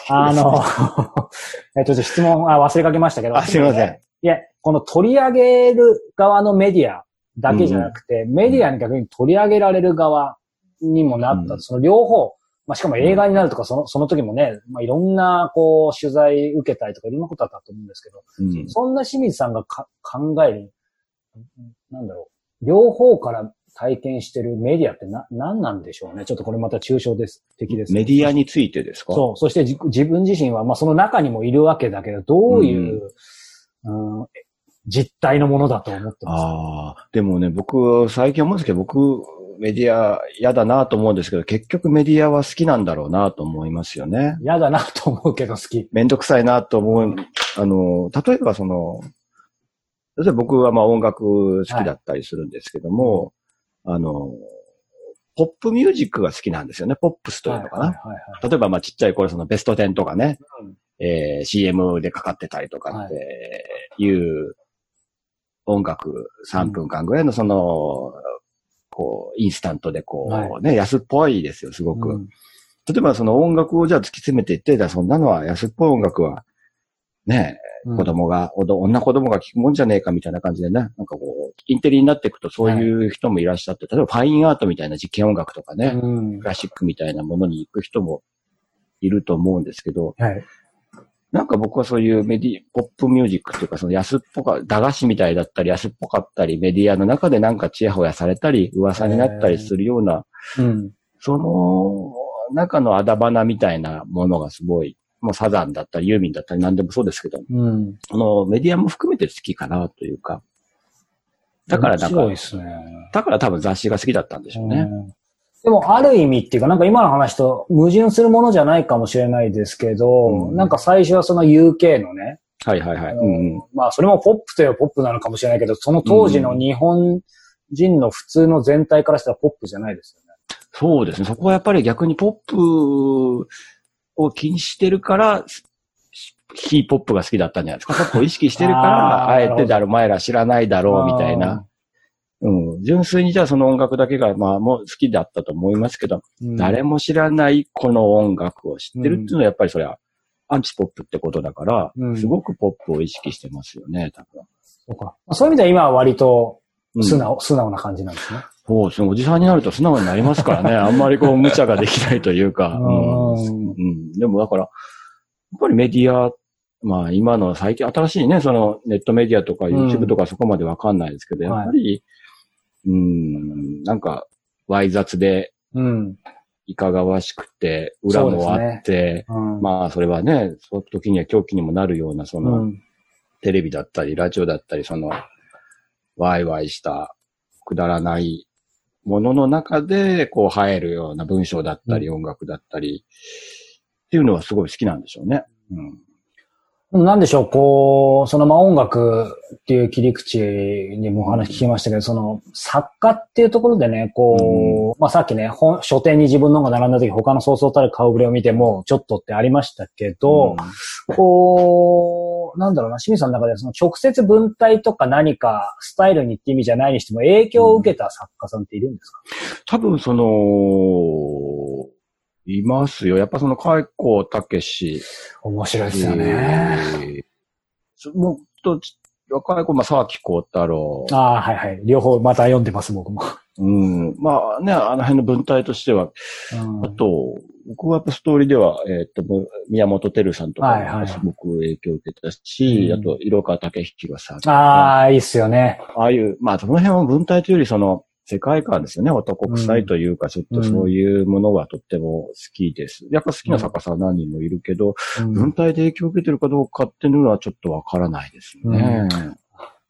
Speaker 1: はい、あの、えっと、質問あ忘れかけましたけど。
Speaker 2: あすいません。
Speaker 1: いや、この取り上げる側のメディアだけじゃなくて、メディアに逆に取り上げられる側にもなった。
Speaker 2: うん
Speaker 1: その両方、まあ、しかも映画になるとか、その、その時もね、まあ、いろんな、こう、取材受けたりとか、いろんなことだったと思うんですけど、
Speaker 2: うん。
Speaker 1: そんな清水さんがか考える、なんだろう、両方から体験してるメディアってな、何なんでしょうね。ちょっとこれまた抽象です、的です。
Speaker 2: メディアについてですか？
Speaker 1: そう。そしてじ自分自身は、まあその中にもいるわけだけど、どういう、うん実態のものだと思ってます。
Speaker 2: ああ、でもね、僕、最近思うんですけど、僕、メディア嫌だなと思うんですけど、結局メディアは好きなんだろうなと思いますよね。
Speaker 1: 嫌だなと思うけど好き。
Speaker 2: めんどくさいなと思う。あの、例えばその、例えば僕はまあ音楽好きだったりするんですけども、あの、ポップミュージックが好きなんですよね。ポップスというのかな。
Speaker 1: はいはいはい
Speaker 2: 例えばまあちっちゃい頃そのベスト10とかね、
Speaker 1: うん
Speaker 2: えー CM でかかってたりとかっていう音楽3分間ぐらいのその、こう、インスタントでこ
Speaker 1: は
Speaker 2: うね、安っぽいですよ、すごく。
Speaker 1: うん。
Speaker 2: 例えばその音楽をじゃあ突き詰めていって、じゃあそんなのは安っぽい音楽は、ね、
Speaker 1: うん。
Speaker 2: 子供が、おど女子供が聞くもんじゃねえかみたいな感じでね、なんかこう、インテリになっていくとそういう人もいらっしゃって、例えばファインアートみたいな実験音楽とかね、
Speaker 1: うん。
Speaker 2: クラシックみたいなものに行く人もいると思うんですけど、
Speaker 1: はい。
Speaker 2: なんか僕はそういうメディ、ポップミュージックっていうか、その安っぽか、駄菓子みたいだったり安っぽかったり、メディアの中でなんかチヤホヤされたり、噂になったりするような、
Speaker 1: うん。
Speaker 2: その中のあだ花みたいなものがすごい、もうサザンだったりユーミンだったり何でもそうですけど、
Speaker 1: うん。
Speaker 2: そのメディアも含めて好きかなというか、だからなんか
Speaker 1: ね。
Speaker 2: だから多分雑誌が好きだったんでしょうね。
Speaker 1: うんでも、ある意味っていうか、なんか今の話と矛盾するものじゃないかもしれないですけど、
Speaker 2: うん
Speaker 1: なんか最初はその UK のね、
Speaker 2: はいはいはい。うんうん
Speaker 1: まあ、それもポップといえばポップなのかもしれないけど、その当時の日本人の普通の全体からしたらポップじゃないですよね。
Speaker 2: そうですね。そこはやっぱり逆にポップを気にしてるから、非ポップが好きだったんじゃないですか。ポップを意識してるから、
Speaker 1: あ
Speaker 2: えてだろ、お前ら知らないだろう、みたいな。うん。純粋にじゃあその音楽だけが、まあもう好きだったと思いますけど、
Speaker 1: うん
Speaker 2: 誰も知らないこの音楽を知ってるっていうのはやっぱりそれはアンチポップってことだから、
Speaker 1: うん
Speaker 2: すごくポップを意識してますよね、多分。
Speaker 1: そうか。そういう意味では今は割と
Speaker 2: うん
Speaker 1: 素直、素直な感じなんですね。
Speaker 2: そうですね。おじさんになると素直になりますからね。あんまりこう無茶ができないというか。うん。でもだから、やっぱりメディア、まあ今の最近新しいね、そのネットメディアとか
Speaker 1: ん
Speaker 2: YouTube とかそこまでわかんないですけど、
Speaker 1: はい
Speaker 2: やっぱり、うん、なんか、わい雑で
Speaker 1: うん。
Speaker 2: いかがわしくて、裏もあって、
Speaker 1: うん。
Speaker 2: まあそれはね、その時には狂気にもなるような、その、
Speaker 1: うん。
Speaker 2: テレビだったり、ラジオだったり、その、ワイワイした、くだらないものの中で、こう、映えるような文章だったり、音楽だったり、っていうのはすごい好きなんでしょうね。うん。
Speaker 1: なんでしょう、こう、そのまあ音楽っていう切り口にもお話聞きましたけど、その作家っていうところでね、こう、まあさっきね、本書店に自分のが並んだ時他のそうそうたる顔ぶれを見ても、ちょっとってありましたけど、こう、なんだろうな、清水さんの中でその直接文体とか何かスタイルにって意味じゃないにしても影響を受けた作家さんっているんですか、
Speaker 2: 多分その、いますよ。やっぱその、海光武史。
Speaker 1: 面白いですよね。
Speaker 2: えーもっとち、若い子、まあ、沢木幸太郎。
Speaker 1: ああ、はいはい。両方また読んでます、僕も。
Speaker 2: うん。まあね、あの辺の文体としては、
Speaker 1: うん
Speaker 2: あと、僕はやっぱストーリーでは、えっ、と、宮本照さんとか
Speaker 1: はいはい
Speaker 2: がすごく影響を受けたし、
Speaker 1: うん
Speaker 2: あと、色川武弘さん。
Speaker 1: ああ、いいっすよね。
Speaker 2: ああいう、まあ、その辺は文体というより、その、世界観ですよね。男臭いというか、ちょっとそういうものがとっても好きです。やっぱ好きな作家さん何人もいるけど、
Speaker 1: うん
Speaker 2: 文体で影響を受けてるかどうかっていうのはちょっとわからないですよね。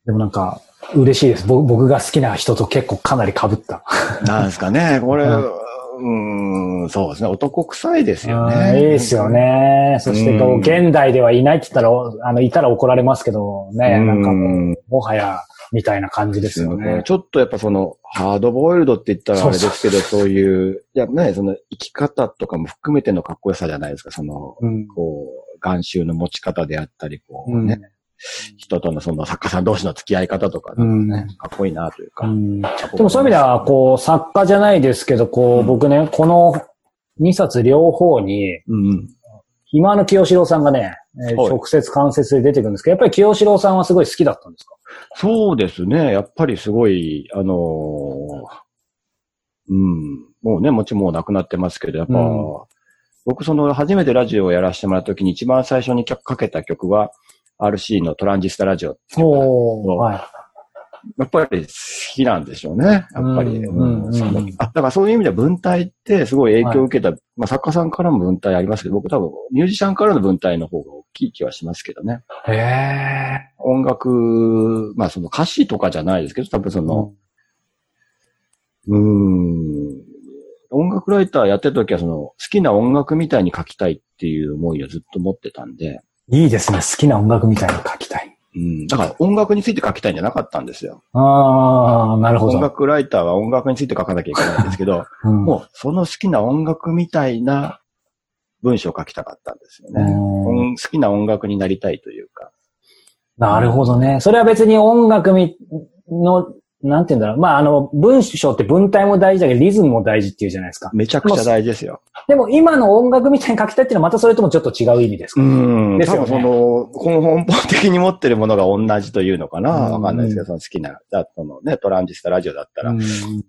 Speaker 1: でもなんか、嬉しいです。僕僕が好きな人と結構かなり被った。
Speaker 2: なんですかね。これ、
Speaker 1: う
Speaker 2: うん、ん、そうですね。男臭いですよ
Speaker 1: うん
Speaker 2: ね。
Speaker 1: いいですよ。ね。そしてこう、
Speaker 2: うん
Speaker 1: 現代ではいないって言ったら、あの、いたら怒られますけどね、
Speaker 2: うん
Speaker 1: なんかもう、もはや、みたいな感じですよね。
Speaker 2: ちょっとやっぱその、ハードボイルドって言ったらあれですけど、そういう、いやね、その生き方とかも含めてのかっこよさじゃないですか。その、
Speaker 1: うん。
Speaker 2: こう、眼臭の持ち方であったり、こうね、人とのその作家さん同士の付き合い方とか、ね
Speaker 1: うん
Speaker 2: かっこいいなというか。
Speaker 1: でもそういう意味では、こう、作家じゃないですけど、こう、
Speaker 2: うん
Speaker 1: 僕ね、この2冊両方に、
Speaker 2: うんうん。
Speaker 1: 今の清志郎さんがね、えー
Speaker 2: はい
Speaker 1: 直接間接で出てくるんですけど、やっぱり清志郎さんはすごい好きだったんですか？
Speaker 2: そうですね。やっぱりすごい、あのーうん。もうね、もちろんもう亡くなってますけど、やっぱ、
Speaker 1: うん
Speaker 2: 僕その初めてラジオをやらせてもらった時に一番最初にかけた曲は、RC のトランジスタラジオ。
Speaker 1: おー、はい。
Speaker 2: やっぱり好きなんでしょうね。やっぱり。
Speaker 1: うん
Speaker 2: うん
Speaker 1: うん
Speaker 2: あだからそういう意味では文体ってすごい影響を受けた、まあ作家さんからも文体ありますけど、僕多分ミュージシャンからの文体の方が大きい気はしますけどね。
Speaker 1: へえ。
Speaker 2: 音楽、まあその歌詞とかじゃないですけど、多分その、うーん。音楽ライターやってた時は、その、好きな音楽みたいに書きたいっていう思いをずっと持ってたんで、
Speaker 1: いいですね。好きな音楽みたいに書きたい。
Speaker 2: うん。だから音楽について書きたいんじゃなかったんですよ。
Speaker 1: ああ、なるほど。
Speaker 2: 音楽ライターは音楽について書かなきゃいけないんですけど、
Speaker 1: うん
Speaker 2: もうその好きな音楽みたいな文章を書きたかったんですよね。
Speaker 1: うん
Speaker 2: 音好きな音楽になりたいというか。
Speaker 1: なるほどね。それは別に音楽みの、なんて言うんだろう。まあ、あの、文章って文体も大事だけど、リズムも大事っていうじゃないですか。
Speaker 2: めちゃくちゃ大事ですよ。
Speaker 1: でも今の音楽みたいに書きたいっていうのはまたそれともちょっと違う意味ですか、
Speaker 2: うん。
Speaker 1: ですよね
Speaker 2: その、この根本的に持ってるものが同じというのかな
Speaker 1: うん
Speaker 2: わかんないですけど、その好きな、だそのね、トランジスタラジオだったら、
Speaker 1: うん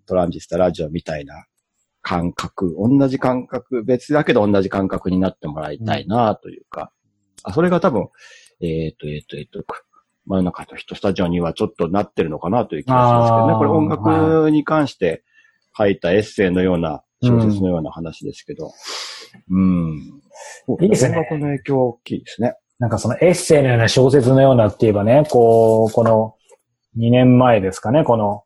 Speaker 2: トランジスタラジオみたいな感覚、同じ感覚、別だけど同じ感覚になってもらいたいなというか、あ、それが多分、えっ、と、えっ、と、えっ、と、真夜中とヒットスタジオにはちょっとなってるのかなという気がしますけどね。これ音楽に関して書いたエッセイのような、小説のような話ですけど、うん。
Speaker 1: いいですね
Speaker 2: 音楽の影響大きいですね。
Speaker 1: なんかそのエッセイのような小説のようなって言えばね、こう、この2年前ですかね、この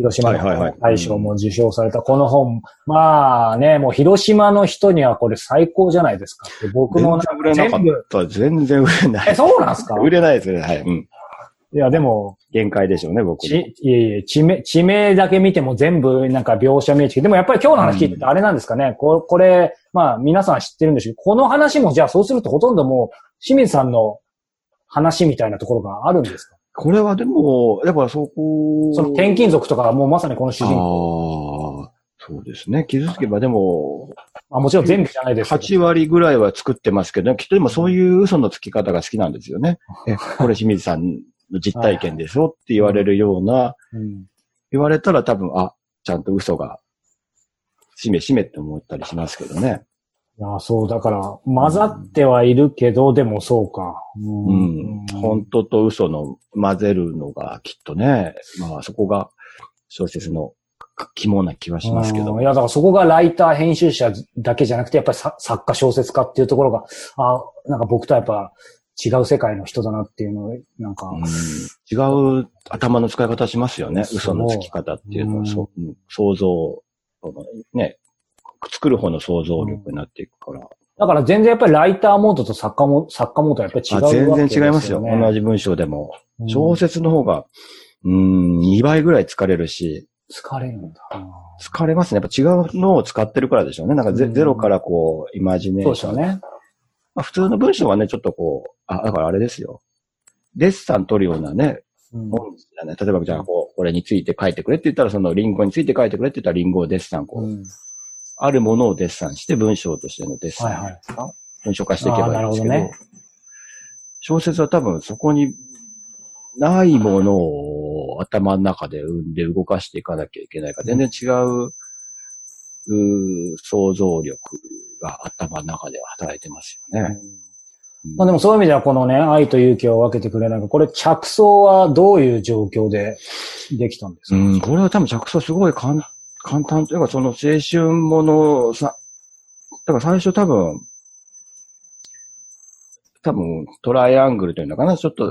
Speaker 1: 広島の大賞も受賞されたこの本、まあね、もう広島の人にはこれ最高じゃないですか僕
Speaker 2: 全
Speaker 1: も
Speaker 2: 然売れなか
Speaker 1: 全部、
Speaker 2: った。全然売れな
Speaker 1: え、
Speaker 2: い。
Speaker 1: そうなんですか？
Speaker 2: 売れないですね。はい。うん。
Speaker 1: いや、でも、
Speaker 2: 限界でしょうね、僕。
Speaker 1: いえいえ、地名、地名だけ見ても全部なんか描写見えてきて、でもやっぱり今日の話聞いててあれなんですかね、ここれ、まあ皆さん知ってるんでしょうけどこの話もじゃあそうするとほとんどもう清水さんの話みたいなところがあるんですか？
Speaker 2: これはでも、やっぱそこ、
Speaker 1: その転勤族とかはもうまさにこの主人公。
Speaker 2: ああ、そうですね。傷つけばでも、
Speaker 1: あもちろん全部じゃないですけど。
Speaker 2: 8割ぐらいは作ってますけど、きっとでもそういう嘘のつき方が好きなんですよね。え、これ清水さんの実体験ですよって言われるような、
Speaker 1: うん
Speaker 2: 言われたら多分、あ、ちゃんと嘘が、しめしめって思ったりしますけどね。
Speaker 1: いや、そう、だから、混ざってはいるけど、でもそうか。う
Speaker 2: うん。本当と嘘の混ぜるのがきっとね、まあそこが小説の肝な気はしますけど
Speaker 1: うんい。や、だからそこがライター、編集者だけじゃなくて、やっぱりさ作家、小説家っていうところが、あなんか僕とはやっぱ違う世界の人だなっていうのを、なんか、
Speaker 2: うん違う頭の使い方しますよね。嘘のつき方っていうの
Speaker 1: うん
Speaker 2: は、そううん想像、ね、作る方の想像力になっていくから。
Speaker 1: だから全然やっぱりライターモードと作家も、作家モードはやっぱり違う
Speaker 2: あ
Speaker 1: わけですよ、ね。
Speaker 2: 全然違いますよ。同じ文章でも。
Speaker 1: うん
Speaker 2: 小説の方が、うん、2倍ぐらい疲れるし、
Speaker 1: 疲れるんだ。
Speaker 2: 疲れますね。やっぱ違うのを使ってるからでしょうね。なんかゼ,、
Speaker 1: うん
Speaker 2: ゼロからこう、イマジネーション。
Speaker 1: そうですよね。
Speaker 2: まあ、普通の文章はね、ちょっとこう、あ、だからあれですよ。デッサン取るようなね、
Speaker 1: うん
Speaker 2: もんですよね。例えば、じゃあ、こう、これについて書いてくれって言ったら、そのリンゴについて書いてくれって言ったら、リンゴをデッサン、こう、
Speaker 1: うん
Speaker 2: あるものをデッサンして、文章としてのデッサン、
Speaker 1: はいはい。
Speaker 2: 文章化していけばいいんですけど、
Speaker 1: あーなるほどね。
Speaker 2: 小説は多分そこにないものを頭の中で生んで動かしていかなきゃいけないから、全然違う、うー想像力が頭の中では働いてますよね。
Speaker 1: まあでもそういう意味ではこのね、愛と勇気を分けてくれないか、これ着想はどういう状況でできたんですか、
Speaker 2: うん、これは多分着想すごい簡簡単というか、その青春ものさ、だから最初多分、多分トライアングルというのかな、ちょっと、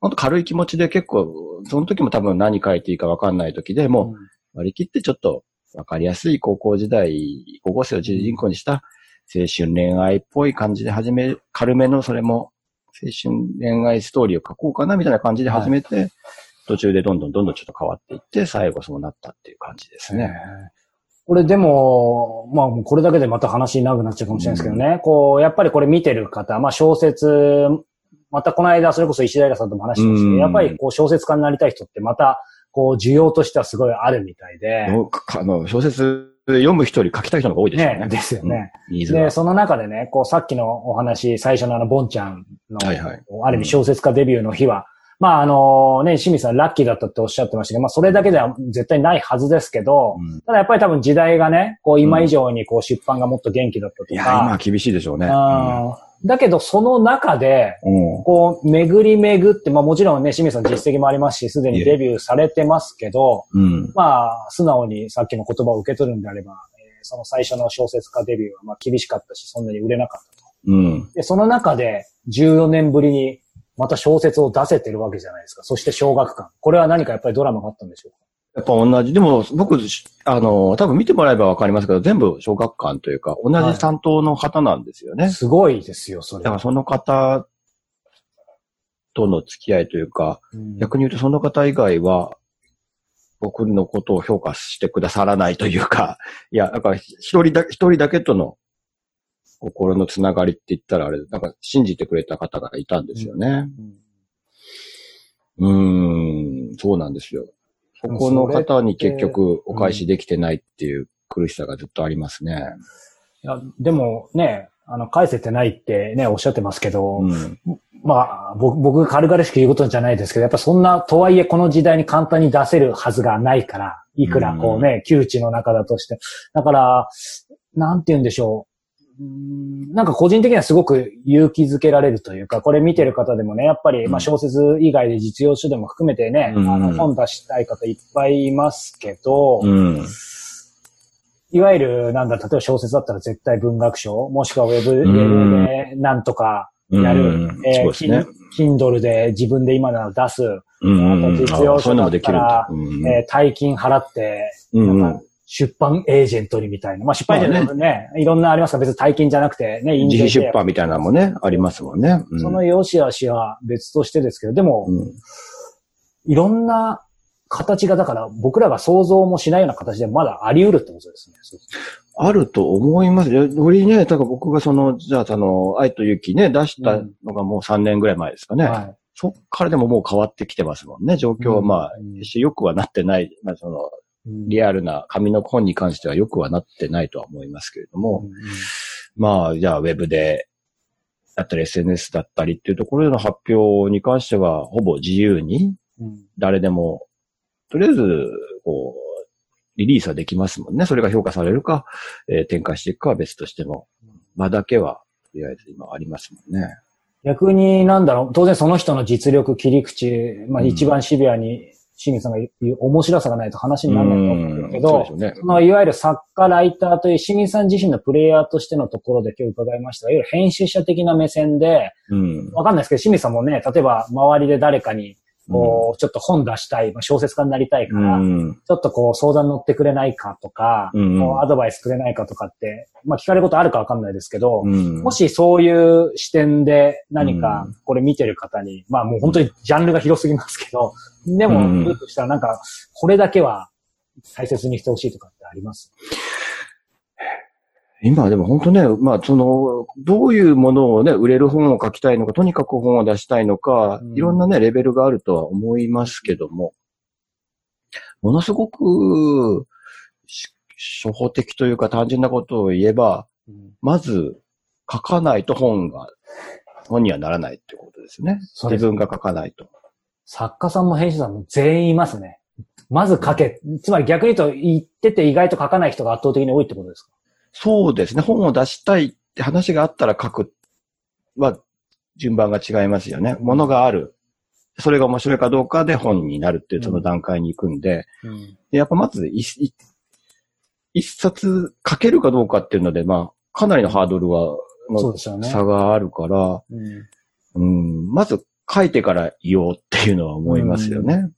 Speaker 2: ほんと軽い気持ちで結構、その時も多分何書いていいか分かんない時でもう割り切ってちょっと分かりやすい高校時代、高校生を主人公にした青春恋愛っぽい感じで始め、軽めのそれも青春恋愛ストーリーを書こうかなみたいな感じで始めて、途中でどんどんどんどんちょっと変わっていって、最後そうなったっていう感じですね。
Speaker 1: これでも、まあこれだけでまた話に長くなっちゃうかもしれないですけどね、こう、やっぱりこれ見てる方、まあ小説、またこの間それこそ石平さんとも話してましたけど、
Speaker 2: うん
Speaker 1: やっぱりこう小説家になりたい人ってまた、こう需要としてはすごいあるみたいで、
Speaker 2: あの、小説読む人より書きたい人の方が多いですよね。
Speaker 1: ね、ですよね。
Speaker 2: うん。
Speaker 1: で、その中でね、こうさっきのお話、最初のあの、ボンちゃんの、
Speaker 2: はいはい
Speaker 1: ある意味小説家デビューの日は、まああのね、清水さんラッキーだったっておっしゃってましたけど、まあそれだけでは絶対ないはずですけど、
Speaker 2: うん
Speaker 1: ただやっぱり多分時代がね、こう今以上にこう出版がもっと元気だったと
Speaker 2: いや、
Speaker 1: か、
Speaker 2: 今は厳しいでしょうね。
Speaker 1: うんだけどその中で、こう、巡り巡って、まあもちろんね、清水さん実績もありますし、すでにデビューされてますけど、
Speaker 2: うん。
Speaker 1: まあ、素直にさっきの言葉を受け取るんであれば、えーその最初の小説家デビューはまあ厳しかったし、そんなに売れなかったと。
Speaker 2: うん。
Speaker 1: で、その中で14年ぶりにまた小説を出せてるわけじゃないですか。そして小学館。これは何かやっぱりドラマがあったんでしょうか？
Speaker 2: やっぱ同じ。でも、僕、あの、多分見てもらえばわかりますけど、全部小学館というか、同じ担当の方なんですよね。
Speaker 1: すごいですよ、それは。
Speaker 2: だからその方との付き合いというか、
Speaker 1: うん
Speaker 2: 逆に言うとその方以外は、僕のことを評価してくださらないというか、いや、なんか一人だ、一人だけとの心のつながりって言ったらあれ、なんか信じてくれた方がいたんですよね。
Speaker 1: うん
Speaker 2: ん、そうなんですよ。そこの方に結局お返しできてないっていう苦しさがずっとありますね。
Speaker 1: いやでもね、あの、返せてないってね、おっしゃってますけど、
Speaker 2: うん。
Speaker 1: まあ、僕僕が軽々しく言うことじゃないですけど、やっぱそんな、とはいえこの時代に簡単に出せるはずがないから、いくらこうね、窮地の中だとして。だから、なんて言うんでしょう。うーん。なんか個人的にはすごく勇気づけられるというか、これ見てる方でもね、やっぱり、まあ小説以外で実用書でも含めてね、
Speaker 2: うん。
Speaker 1: あの本出したい方いっぱいいますけど、
Speaker 2: うん。
Speaker 1: いわゆる、なんだ、例えば小説だったら絶対文学賞、もしくはウェブウェ
Speaker 2: ん
Speaker 1: ブでなんとかやる、
Speaker 2: うん
Speaker 1: えー
Speaker 2: ね。
Speaker 1: Kindle で自分で今なら出す、
Speaker 2: うん。うん。
Speaker 1: 実用書
Speaker 2: あそういう
Speaker 1: えー大金払って、
Speaker 2: うん。
Speaker 1: なんか出版エージェントにみたいな。まあ出版エージェントね、いろんなありますから別に大金じゃなくてね、印
Speaker 2: 自費出版みたいなのもね、ありますもんね。うん
Speaker 1: その良し悪しは別としてですけど、でも、
Speaker 2: うん
Speaker 1: いろんな形がだから僕らが想像もしないような形でまだあり得るってことですね。
Speaker 2: あると思いますよ。よりね、だから僕がその、じゃあ、その、愛と雪ね、出したのがもう3年ぐらい前ですかね。
Speaker 1: はい
Speaker 2: そっからでももう変わってきてますもんね。状況はまあ、
Speaker 1: うん
Speaker 2: 決して良くはなってない。まあその、
Speaker 1: うん
Speaker 2: リアルな紙の本に関しては良くはなってないとは思いますけれども、
Speaker 1: うん
Speaker 2: まあ、じゃあ、ウェブで、だったり SNS だったりっていうところでの発表に関しては、ほぼ自由に、
Speaker 1: うん
Speaker 2: 誰でも、とりあえず、こう、リリースはできますもんね。それが評価されるか、えー展開していくかは別としても、場だけは、とりあえず今ありますもんね。
Speaker 1: 逆になんだろう、当然その人の実力、切り口、まあ
Speaker 2: うん。
Speaker 1: 一番シビアに清水さんが言う面白さがないと話にならないと思うんだけど
Speaker 2: そね。
Speaker 1: そのいわゆる作家、ライターという清水さん自身のプレイヤーとしてのところで今日伺いましたが、いわゆる編集者的な目線で、
Speaker 2: うん。
Speaker 1: わかんないですけど、清水さんもね、例えば周りで誰かに、こう、ちょっと本出したい、まあ、小説家になりたいか
Speaker 2: う
Speaker 1: ら、
Speaker 2: ん。
Speaker 1: ちょっとこう相談乗ってくれないかとか、アドバイスくれないかとかって、まあ聞かれることあるかわかんないですけど、
Speaker 2: うん。
Speaker 1: もしそういう視点で何か
Speaker 2: うん。
Speaker 1: これ見てる方に、まあもう本当にジャンルが広すぎますけど、でも、
Speaker 2: うん
Speaker 1: 言うとしたらなんか、これだけは大切にしてほしいとかってあります？
Speaker 2: 今でも本当ね、まあその、どういうものをね、売れる本を書きたいのか、とにかく本を出したいのか、
Speaker 1: うん
Speaker 2: いろんなね、レベルがあるとは思いますけども、ものすごく、し初歩的というか単純なことを言えば、まず書かないと本が、本にはならないってことですね。
Speaker 1: す
Speaker 2: 自分が書かないと。
Speaker 1: 作家さんも編集者さんも全員いますね。まず書け。つまり逆に言うと言ってて意外と書かない人が圧倒的に多いってことですか？
Speaker 2: そうですね。本を出したいって話があったら書くは順番が違いますよね。ものがある。それが面白いかどうかで本になるっていうその段階に行くんで、でやっぱまず一冊書けるかどうかっていうので、まあ、かなりのハードルは、の。差があるから、
Speaker 1: うん
Speaker 2: うん、まず書いてから言おうっていうのは思いますよね。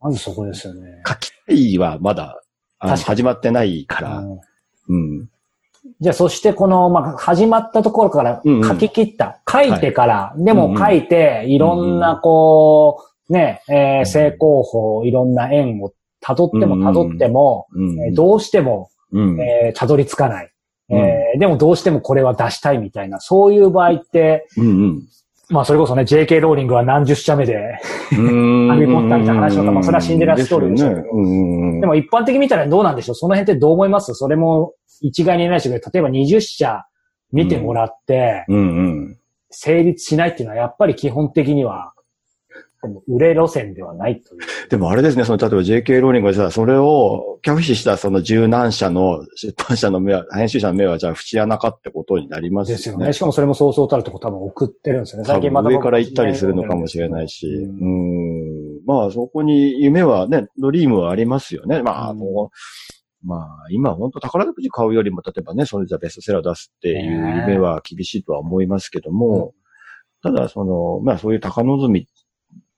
Speaker 1: まずそこですよね。
Speaker 2: 書きたいはまだ、始まってないから、
Speaker 1: うん
Speaker 2: うん。
Speaker 1: じゃあ、そしてこの、まあ、始まったところから
Speaker 2: うんうん。
Speaker 1: 書き切った。書いてから、でも
Speaker 2: うんうん。
Speaker 1: 書いて、いろんな、こう、ね、えー成功法、いろんな縁を辿っても辿っても、どうしても、
Speaker 2: うん。
Speaker 1: えーたどり着かない。えーでもどうしてもこれは出したいみたいな、そういう場合って、
Speaker 2: うんうん。
Speaker 1: まあそれこそね、JK ローリングは何十社目で、
Speaker 2: うーん。
Speaker 1: ハリーポッターみたいな話だとまあそれはシンデレラストーリーでしょうけど。
Speaker 2: で
Speaker 1: も一般的に見たらどうなんでしょう？その辺ってどう思います？それも一概に言えないですけど、例えば20社見てもらって。成立しないっていうのはやっぱり基本的には、売れ路線ではないという。
Speaker 2: でもあれですね、その、例えば JK ローリングがじゃあ、それを拒否したその十何社の出版社の目は、編集者の目はじゃあ、節穴かってことになりますよね。
Speaker 1: ですよね。しかもそれもそうそうたるとこ多分送ってるんですよね。
Speaker 2: 多分上から行ったりするのかもしれないし、
Speaker 1: う
Speaker 2: うんん。まあ、そこに夢はね、ドリームはありますよね。まあ、
Speaker 1: うん
Speaker 2: まあ、今本当宝くじ買うよりも、例えばね、それじゃベストセラー出すっていう夢は厳しいとは思いますけども、ただ、その、まあ、そういう高望み、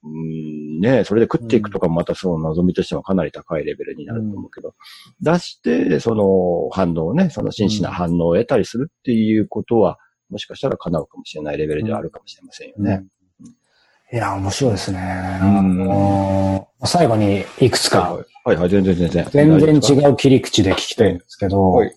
Speaker 2: うん、ね、それで食っていくとかもまたその望みとしてはかなり高いレベルになると思うけど、出して、その反応をね、その真摯な反応を得たりするっていうことは、もしかしたら叶うかもしれないレベルではあるかもしれませんよね。
Speaker 1: いや、面白いですね。最後にいくつか、
Speaker 2: はいはい、全然全然。
Speaker 1: 全然
Speaker 2: う。
Speaker 1: 違う切り口で聞きたいんですけど、
Speaker 2: はい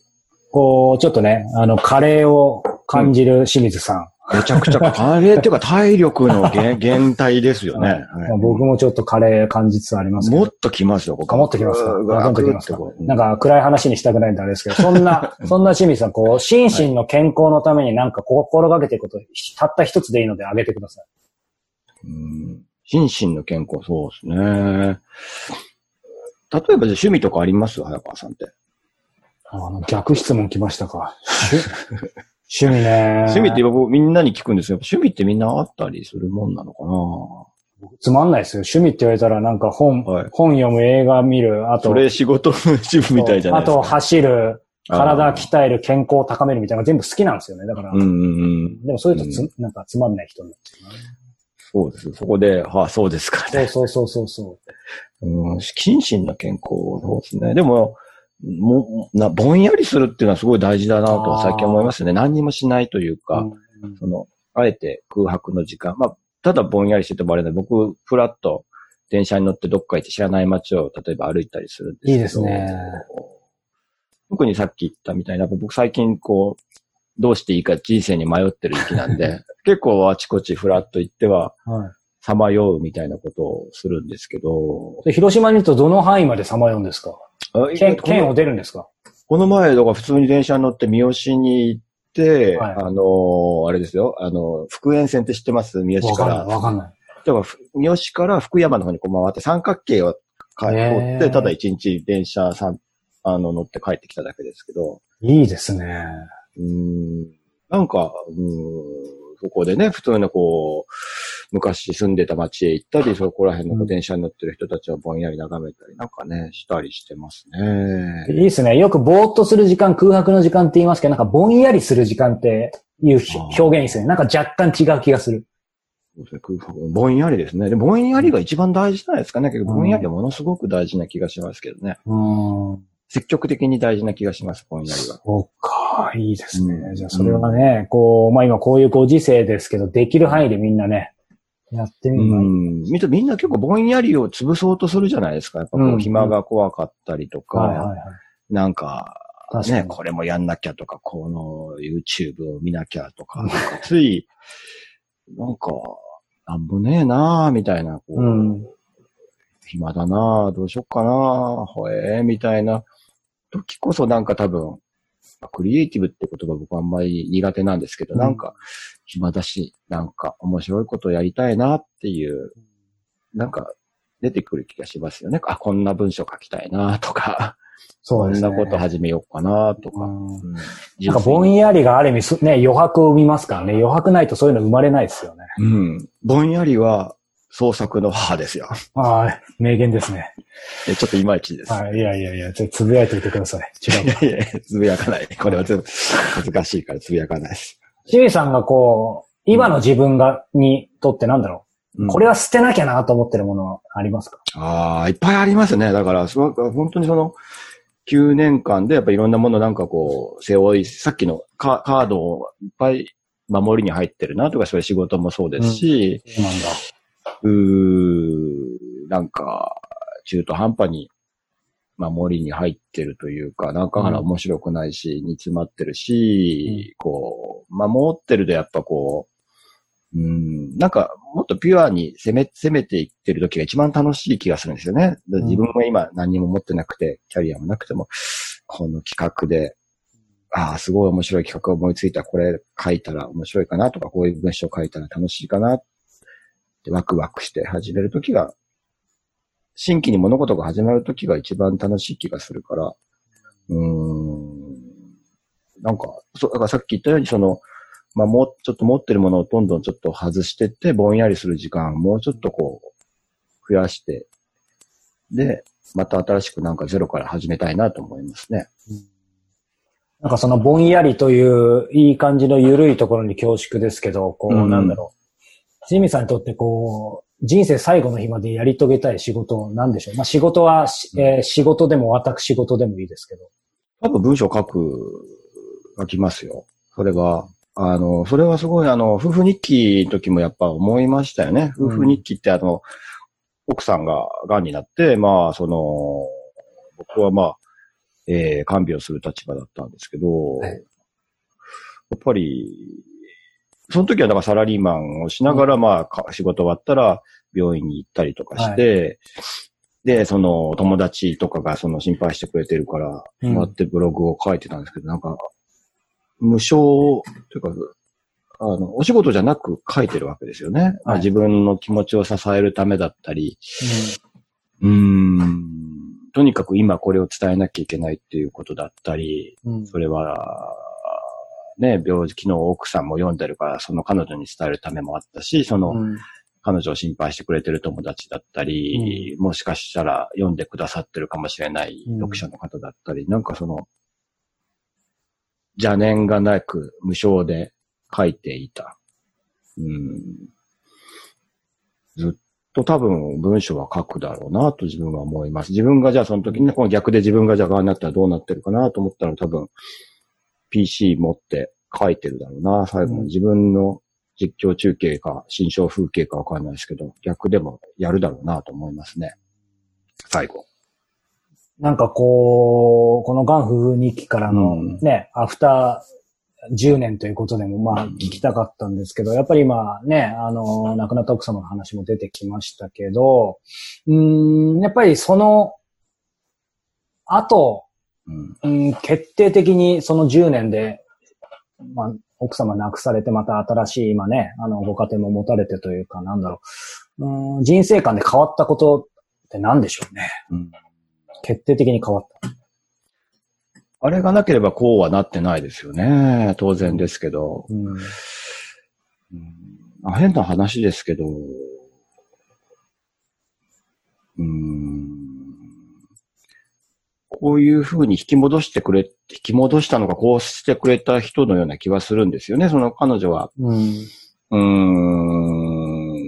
Speaker 1: こう、ちょっとね、あの、カレーを感じる清水さん。
Speaker 2: めちゃくちゃ、カレーっていうか体力の減減体ですよね。
Speaker 1: はいまあ僕もちょっとカレー感じつつありますけど。
Speaker 2: もっと来ますよ、ここ。
Speaker 1: あもっと来ますか？もっと来ますか？なんか暗い話にしたくないんであれですけど、そんな、そんな清水さん、こう、心身の健康のためになんか心がけていること、たった一つでいいのであげてください。
Speaker 2: うん心身の健康、そうですね。例えばじゃあ趣味とかあります？早川さんって。
Speaker 1: あの、逆質問来ましたか。趣 趣味ね。
Speaker 2: 趣味って僕みんなに聞くんですよ。趣味ってみんなあったりするもんなのかな？
Speaker 1: つまんないですよ。趣味って言われたらなんか本、
Speaker 2: はい
Speaker 1: 本読む、映画見る、あと、
Speaker 2: それ仕事の趣味みたいじゃないですか。
Speaker 1: あと走る、体鍛える、健康を高めるみたいなのが全部好きなんですよね。だから、
Speaker 2: うんうんうん。
Speaker 1: でもそういうとつ、なんかつまんない人なんですよね。
Speaker 2: そうです。そこで、はあ、そうですかね。
Speaker 1: そうそうそうそうそ
Speaker 2: うん、心身の健康、そうですね。でも、もうな、ぼんやりするっていうのはすごい大事だなと最近思いますね。何にもしないという
Speaker 1: う。
Speaker 2: か、
Speaker 1: うん
Speaker 2: その、あえて空白の時間。まあ、ただぼんやりしててもあれだ。僕、フラッと電車に乗ってどっか行って知らない街を例えば歩いたりするんですけど。
Speaker 1: いいですね。
Speaker 2: 特にさっき言ったみたいな、僕最近こう、どうしていいか人生に迷ってる時期なんで、結構あちこちフラッと行っては、
Speaker 1: はい。
Speaker 2: さまようみたいなことをするんですけど、
Speaker 1: で広島にいるとどの範囲までさまようんですか？
Speaker 2: あ
Speaker 1: 県、
Speaker 2: この
Speaker 1: 県を出るんですか？
Speaker 2: この前、だから普通に電車に乗って三好に行って、
Speaker 1: はい。
Speaker 2: あのーあれですよ、あの、福塩線って知ってます？三好か。
Speaker 1: わかんない、わかんない。
Speaker 2: だからふ三好から福山の方にこう回って三角形を通って、ただ一日電車さん、あの、乗って帰ってきただけですけど、
Speaker 1: いいですね。
Speaker 2: うーん、なんか、うーん、そこでね、普通のこう、昔住んでた街へ行ったり、そこら辺の電車に乗ってる人たちをぼんやり眺めたり、なんかね、したりしてますね。
Speaker 1: いいですね。よくぼーっとする時間、空白の時間って言いますけど、なんかぼんやりする時間っていう表現ですね。なんか若干違う気がする。
Speaker 2: そうですね空白ぼんやりですね。で、ぼんやりが一番大事じゃないですかね。結構ぼんやりはものすごく大事な気がしますけどね。
Speaker 1: うん。
Speaker 2: 積極的に大事な気がします、ぼんやりは。
Speaker 1: そうか、いいですね。
Speaker 2: うん
Speaker 1: じゃあそれはね、こう、まあ今こういうご時世ですけど、できる範囲でみんなね、やってみる
Speaker 2: うん。みんなみんな結構ぼんやりを潰そうとするじゃないですか。やっぱこ
Speaker 1: う
Speaker 2: 暇が怖かったりとか、
Speaker 1: はいはいはい。
Speaker 2: なんか、ね。これもやんなきゃとか、この YouTube を見なきゃとか、つい、なんか、なんもねえなあみたいな、こう、
Speaker 1: うん。
Speaker 2: 暇だなあどうしよっかなほえー、みたいな時こそなんか多分、クリエイティブって言葉僕あんまり苦手なんですけど、
Speaker 1: うん
Speaker 2: なんか、暇だし、なんか面白いことやりたいなっていう、なんか出てくる気がしますよね。あ、こんな文章書きたいなとか、
Speaker 1: そうですね。
Speaker 2: こんなこと始めようかなとか。
Speaker 1: うん
Speaker 2: うん
Speaker 1: なんかぼんやりがある意味す、ね、余白を生みますからね。余白ないとそういうの生まれないですよね。
Speaker 2: うん。ぼんやりは創作の母ですよ。
Speaker 1: はい。名言ですね。
Speaker 2: えちょっといまいちです。
Speaker 1: はい。いやいやいや、ちょっとつぶやいておいてください。違う。
Speaker 2: いやいや、つぶやかない。これは全部恥ずかしいからつぶやかないです。
Speaker 1: 清水さんがこう、今の自分が、にとってなんだろう。
Speaker 2: うん
Speaker 1: これは捨てなきゃなと思ってるものはありますか？
Speaker 2: ああ、いっぱいありますね。だから、その本当にその、9年間でやっぱいろんなものなんかこう、背負い、さっきのカカードをいっぱい守りに入ってるなとか、そういう仕事もそうですし、
Speaker 1: そうなんだ。
Speaker 2: うーなんか、中途半端に守りに入ってるというか、中原面白くないし、煮詰まってるし、こう、守ってるとやっぱこう、うん、なんか、もっとピュアに攻め、攻めていってる時が一番楽しい気がするんですよね。自分は今何にも持ってなくて、キャリアもなくても、この企画で、ああ、すごい面白い企画を思いついた。これ書いたら面白いかなとか、こういう文章書いたら楽しいかなってワクワクして始めるときが、新規に物事が始まるときが一番楽しい気がするから、うーん。なんか、そう、だからさっき言ったように、その、まあ、もうちょっと持ってるものをどんどんちょっと外してって、ぼんやりする時間をもうちょっとこう、増やして、で、また新しくなんかゼロから始めたいなと思いますね。うん
Speaker 1: なんかそのぼんやりといういい感じの緩いところに恐縮ですけど、こう、なんだろう。ジミーさんにとってこう、人生最後の日までやり遂げたい仕事なんでしょう？まあ仕事は、えー、仕事でも私事でもいいですけど。
Speaker 2: 多分文章書く、書きますよ。それは、あの、それはすごいあの、夫婦日記の時もやっぱ思いましたよね。夫婦日記ってあの、奥さんが癌になって、まあ、その、僕はまあ、えー、看病する立場だったんですけど、はい、やっぱり、その時はだからサラリーマンをしながら、まあ、仕事終わったら病院に行ったりとかして、はい、で、その友達とかがその心配してくれてるから、うん、ってブログを書いてたんですけど、なんか、無償、というか、あの、お仕事じゃなく書いてるわけですよね。はい、自分の気持ちを支えるためだったり、うん、うん。とにかく今これを伝えなきゃいけないっていうことだったり、うん、それは、ね、病気の奥さんも読んでるから、その彼女に伝えるためもあったし、その、うん、彼女を心配してくれてる友達だったり、うん、もしかしたら読んでくださってるかもしれない読者の方だったり、なんかその、邪念がなく無償で書いていた。うん、ずっと多分文章は書くだろうなと自分は思います。自分がじゃあその時にこの逆で自分がじゃあ側になったらどうなってるかなと思ったら多分 PC 持って書いてるだろうな。最後に自分の実況中継か新象風景かわかんないですけど、逆でもやるだろうなと思いますね。最後。
Speaker 1: なんかこう、このガン夫婦日記からのね、うん、アフター10年ということでも、まあ、聞きたかったんですけど、やっぱり今ね、あの、亡くなった奥様の話も出てきましたけど、うん、やっぱりその、後、うん、決定的にその10年で、まあ、奥様亡くされてまた新しい今ね、あの、ご家庭も持たれてというか、なんだろう、うん、人生観で変わったことって何でしょうね。うん、決定的に変わった。
Speaker 2: あれがなければこうはなってないですよね。当然ですけど。うん、うん、変な話ですけど、うん、こういうふうに引き戻してくれ、引き戻したのか、こうしてくれた人のような気はするんですよね。その彼女は。うん、う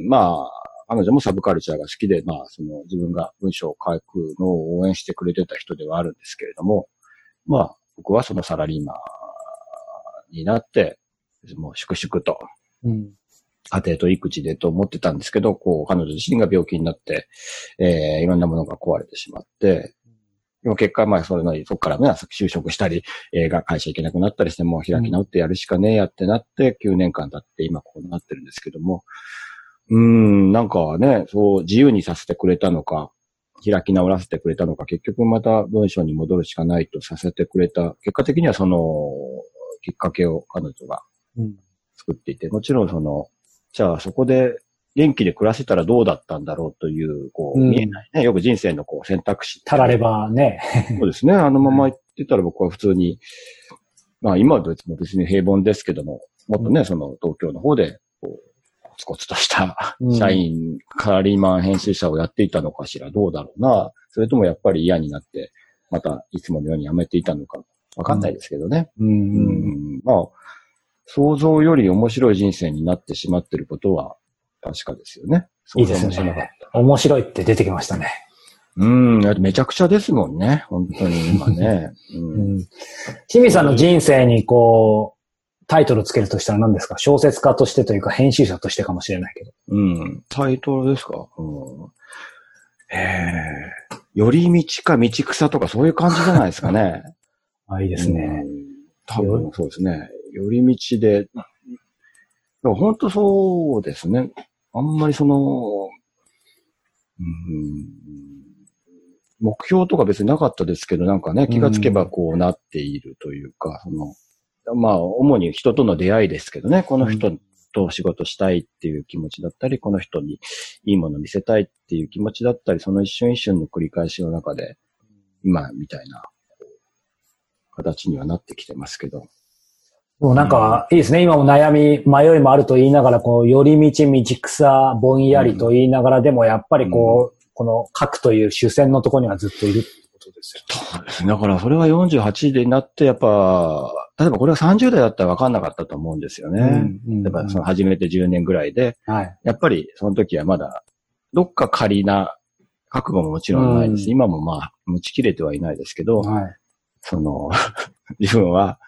Speaker 2: んまあ、彼女もサブカルチャーが好きで、まあ、その自分が文章を書くのを応援してくれてた人ではあるんですけれども、まあ、僕はそのサラリーマンになって、もう粛々と、家庭と育児でと思ってたんですけど、こう、彼女自身が病気になって、えー、いろんなものが壊れてしまって、でも結果、まあ、それの、そこからね、就職したり、えー、が会社行けなくなったりして、もう開き直ってやるしかねえやってなって、9年間経って今こうなってるんですけども、うん、なんかね、そう、自由にさせてくれたのか、開き直らせてくれたのか、結局また文章に戻るしかないとさせてくれた。結果的にはその、きっかけを彼女が作っていて、うん、もちろんその、じゃあそこで元気で暮らせたらどうだったんだろうという、こう、見えないね。よく人生のこう選択肢。
Speaker 1: たらればね。
Speaker 2: そうですね。あのまま言ってたら僕は普通に、まあ今は別に平凡ですけども、もっとね、うん、その東京の方で、こう、コツコツとした社員、カラリーマン編集者をやっていたのかしら、どうだろうな。それともやっぱり嫌になって、またいつものように辞めていたのか、わかんないですけどね。うん。うんまあ、想像より面白い人生になってしまっていることは確かですよね。
Speaker 1: いいですね。面白いって出てきましたね。
Speaker 2: うん、めちゃくちゃですもんね。本当に今ね。うん。
Speaker 1: うん、清水さんの人生にこう、タイトルつけるとしたら何ですか？小説家としてというか編集者としてかもしれないけど。
Speaker 2: うん。タイトルですか？うん。ええ寄り道か道草とかそういう感じじゃないですかね。
Speaker 1: あ、いいですね。
Speaker 2: うん多分そうですね。寄り道で、本当そうですね。あんまりその、うん、目標とか別になかったですけど、なんかね、気がつけばこうなっているというか、その、まあ、主に人との出会いですけどね、この人と仕事したいっていう気持ちだったり、この人にいいもの見せたいっていう気持ちだったり、その一瞬一瞬の繰り返しの中で、今みたいな形にはなってきてますけど。
Speaker 1: もうなんか、いいですね。今も悩み、迷いもあると言いながら、こう、寄り道、道草、ぼんやりと言いながら、でもやっぱりこう、この書くという主戦のところにはずっといるってことですよ。
Speaker 2: そうですね。だからそれは48でなって、やっぱ、例えばこれは30代だったら分かんなかったと思うんですよね。
Speaker 1: うん
Speaker 2: やっぱその始めて10年ぐらいで、
Speaker 1: はい。
Speaker 2: やっぱりその時はまだ、どっか仮な覚悟ももちろんないです。
Speaker 1: うん
Speaker 2: 今もまあ、持ちきれてはいないですけど、
Speaker 1: はい。
Speaker 2: その、自分は、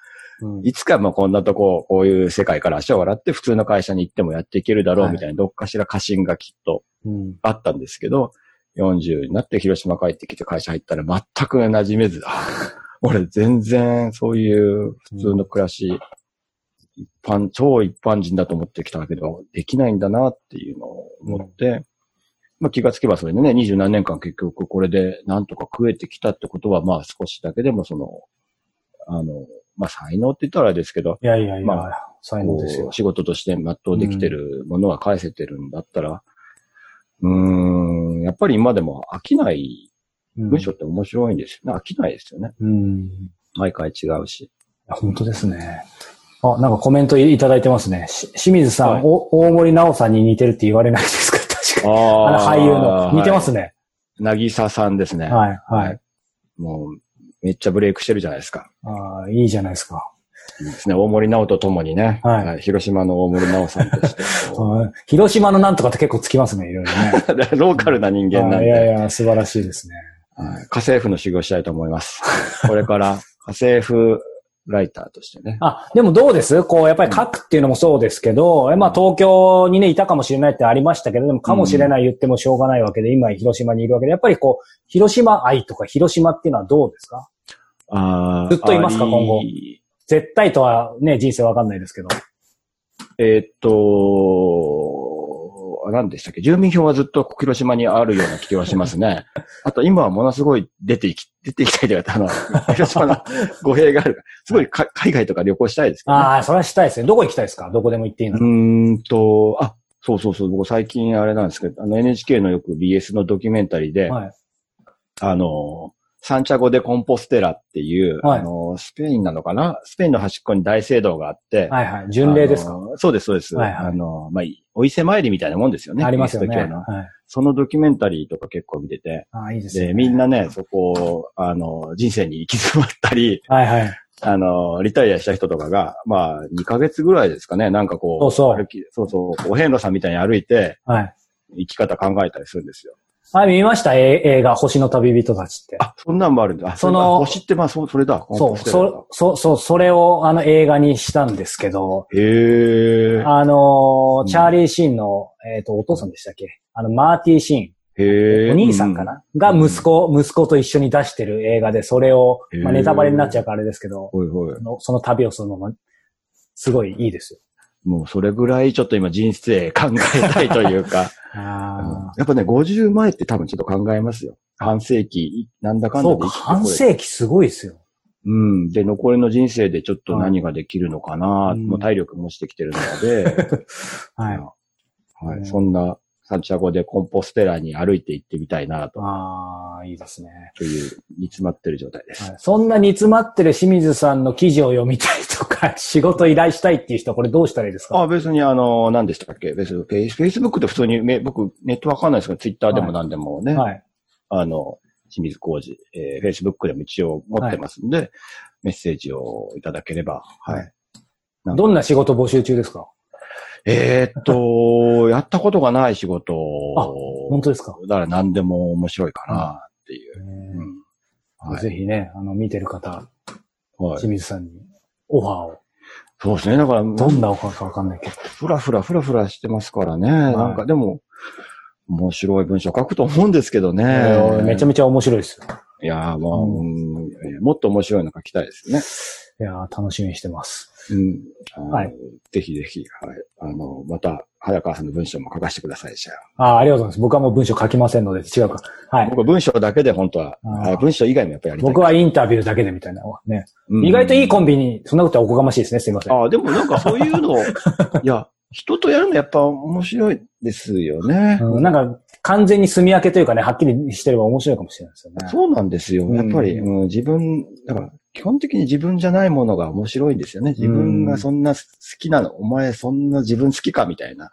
Speaker 1: うん。
Speaker 2: いつかもうこんなとこ、こういう世界から足を洗って普通の会社に行ってもやっていけるだろ
Speaker 1: はい。
Speaker 2: うみたいな、どっかしら過信がきっと
Speaker 1: うん。
Speaker 2: あったんですけど、40になって広島帰ってきて会社入ったら全く馴染めず、あ 俺全然そういう普通の暮らし、一般、超一般人だと思ってきたけど、できないんだなっていうのを思って、まあ気がつけばそれでね、二十何年間結局これでなんとか食えてきたってことは、まあ少しだけでもその、あの、まあ才能って言ったらあれですけど、
Speaker 1: いやいやいや、
Speaker 2: ま
Speaker 1: 才能ですよ。
Speaker 2: 仕事として全うできてるものは返せてるんだったら、うーん、やっぱり今でも飽きない
Speaker 1: うん
Speaker 2: 文章って面白いんですよね。飽きないですよね。
Speaker 1: うん。
Speaker 2: 毎回違うし。
Speaker 1: 本当ですね。あ、なんかコメントいただいてますね。し清水さん、
Speaker 2: はい
Speaker 1: お大森直さんに似てるって言われないですか？確かに。あの俳優の。似てます
Speaker 2: ね。
Speaker 1: ね。
Speaker 2: なぎささんですね。
Speaker 1: はい、はい。
Speaker 2: もう、めっちゃブレイクしてるじゃないですか。
Speaker 1: ああ、いいじゃないですか。
Speaker 2: いいですね。大森直とともにね。
Speaker 1: はい
Speaker 2: 広島の大森直さんとして こ
Speaker 1: うん広島のなんとかって結構つきますね、いろいろね。
Speaker 2: う。ローカルな人間なん
Speaker 1: あいやい
Speaker 2: で、
Speaker 1: や、素晴らしいですね。
Speaker 2: はい家政婦の修行したいと思います。これから家政婦ライターとしてね。
Speaker 1: あ、でもどうです？こう、やっぱり書くっていうのもそうですけど、まあ東京にね、いたかもしれないってありましたけど、でもかもしれない言ってもしょうがないわけで、今広島にいるわけで、やっぱりこう、広島愛とか広島っていうのはどうですか？
Speaker 2: あー
Speaker 1: ずっといますか
Speaker 2: あ
Speaker 1: 今後？
Speaker 2: い
Speaker 1: 絶対とはね、人生わかんないですけど。
Speaker 2: えーっと、あ何でしたっけ？住民票はずっと広島にあるような気はしますね。あと今はものすごい出ていき、出ていきたいというか、あの、広島の語弊があるから。すごいか海外とか旅行したいですけど、ね。
Speaker 1: ああ、それはしたいですね。どこ行きたいですか？どこでも行っていいの？
Speaker 2: うーんと、あ、そうそうそう、僕最近あれなんですけど、あの NHK のよく BS のドキュメンタリーで、
Speaker 1: はい。
Speaker 2: あの、サンチャゴ・デ・コンポステラっていう、
Speaker 1: はい
Speaker 2: あの、スペインなのかな？スペインの端っこに大聖堂があって、
Speaker 1: はいはい。巡礼ですか？
Speaker 2: そうです、そうです。
Speaker 1: はいはい
Speaker 2: あの、まあ、お伊勢参りみたいなもんですよね。
Speaker 1: ありますよね。はい。
Speaker 2: そのドキュメンタリーとか結構見てて、
Speaker 1: ああ、いいですね。
Speaker 2: で、みんなね、そこを、あの、人生に行き詰まったり、
Speaker 1: はいはい。
Speaker 2: あの、リタイアした人とかが、まあ、2ヶ月ぐらいですかね、なんかこう、
Speaker 1: そうそう
Speaker 2: 歩きそうそう、お遍路さんみたいに歩いて、
Speaker 1: はい。
Speaker 2: 生き方考えたりするんですよ。
Speaker 1: あ、見ました？え映画、星の旅人たちって。
Speaker 2: あ、そんなんもあるんだ。あ
Speaker 1: その
Speaker 2: あ星ってまあ、そそれだ。
Speaker 1: そう、そ、そ、そう、それをあの映画にしたんですけど、
Speaker 2: へえ。
Speaker 1: あのー
Speaker 2: うん
Speaker 1: チャーリー・シーンの、えっ、と、お父さんでしたっけ？あの、マーティー・シーン。
Speaker 2: へえ。
Speaker 1: お兄さんかな、が息子、息子と一緒に出してる映画で、それを、まあ、ネタバレになっちゃうからあれですけど、
Speaker 2: ほいほい。
Speaker 1: そのその旅をそのまま、すごいいいですよ。
Speaker 2: もうそれぐらいちょっと今人生考えたいというか、
Speaker 1: あ
Speaker 2: やっぱね、50前って多分ちょっと考えますよ。半世紀、なんだ
Speaker 1: あ。
Speaker 2: かんだで生き
Speaker 1: 半世紀すごいですよ。
Speaker 2: うん。で、残りの人生でちょっと何ができるのかな、
Speaker 1: はい
Speaker 2: もう体力もしてきてるので、
Speaker 1: はい。
Speaker 2: はい、
Speaker 1: うん
Speaker 2: そんなサンチャゴでコンポステラに歩いて行ってみたいなと
Speaker 1: ああ、いいですね。
Speaker 2: という煮詰まってる状態です。
Speaker 1: はいそんな煮詰まってる清水さんの記事を読みたいとか、仕事依頼したいっていう人はこれどうしたらいいですか？
Speaker 2: あ、別にあの、何でしたっけ？別にフェイス、フェイスブックって普通にめ、僕、ネットわかんないですけど、ツイッターでも何でもね、
Speaker 1: はい。
Speaker 2: あの、清水浩二、えー、フェイスブックでも一応持ってますんで、メッセージをいただければ、はい。
Speaker 1: どんな仕事募集中ですか？
Speaker 2: えーっと、やったことがない仕事
Speaker 1: あ本当ですか、
Speaker 2: だから何でも面白いかなっていう。うんはい
Speaker 1: ぜひね、あの、見てる方、
Speaker 2: はい
Speaker 1: 清水さんにオファーを。
Speaker 2: そうですね。だから、
Speaker 1: どんなオファーかわかんないけど。
Speaker 2: ふらふらふらふらしてますからね。なんかでも、面白い文章書くと思うんですけどね。
Speaker 1: めちゃめちゃ面白いですよ。
Speaker 2: いやー、まあ、うんもっと面白いの書きたいですね。
Speaker 1: いやー楽しみにしてます。
Speaker 2: うん。
Speaker 1: はい。
Speaker 2: ぜひぜひ、はい。あの、また、早川さんの文章も書かせてください、じゃあ。
Speaker 1: ああ、ありがとうございます。僕はもう文章書きませんので、違うか。はい。
Speaker 2: 僕は文章だけで本当は、文章以外もやっぱりやりたい。
Speaker 1: 僕はインタビューだけでみたいな。ね。
Speaker 2: うん
Speaker 1: 意外といいコンビに、そんなことはおこがましいですね。すいません。
Speaker 2: ああ、でもなんかそういうの、いや、人とやるのやっぱ面白いですよね。
Speaker 1: うん、なんか、完全に住み分けというかね、はっきりしてれば面白いかもしれないですよね。
Speaker 2: そうなんですよ。やっぱり、
Speaker 1: うん
Speaker 2: うん自分、だから、基本的に自分じゃないものが面白いんですよね。自分がそんな好きなの、お前そんな自分好きかみたいな。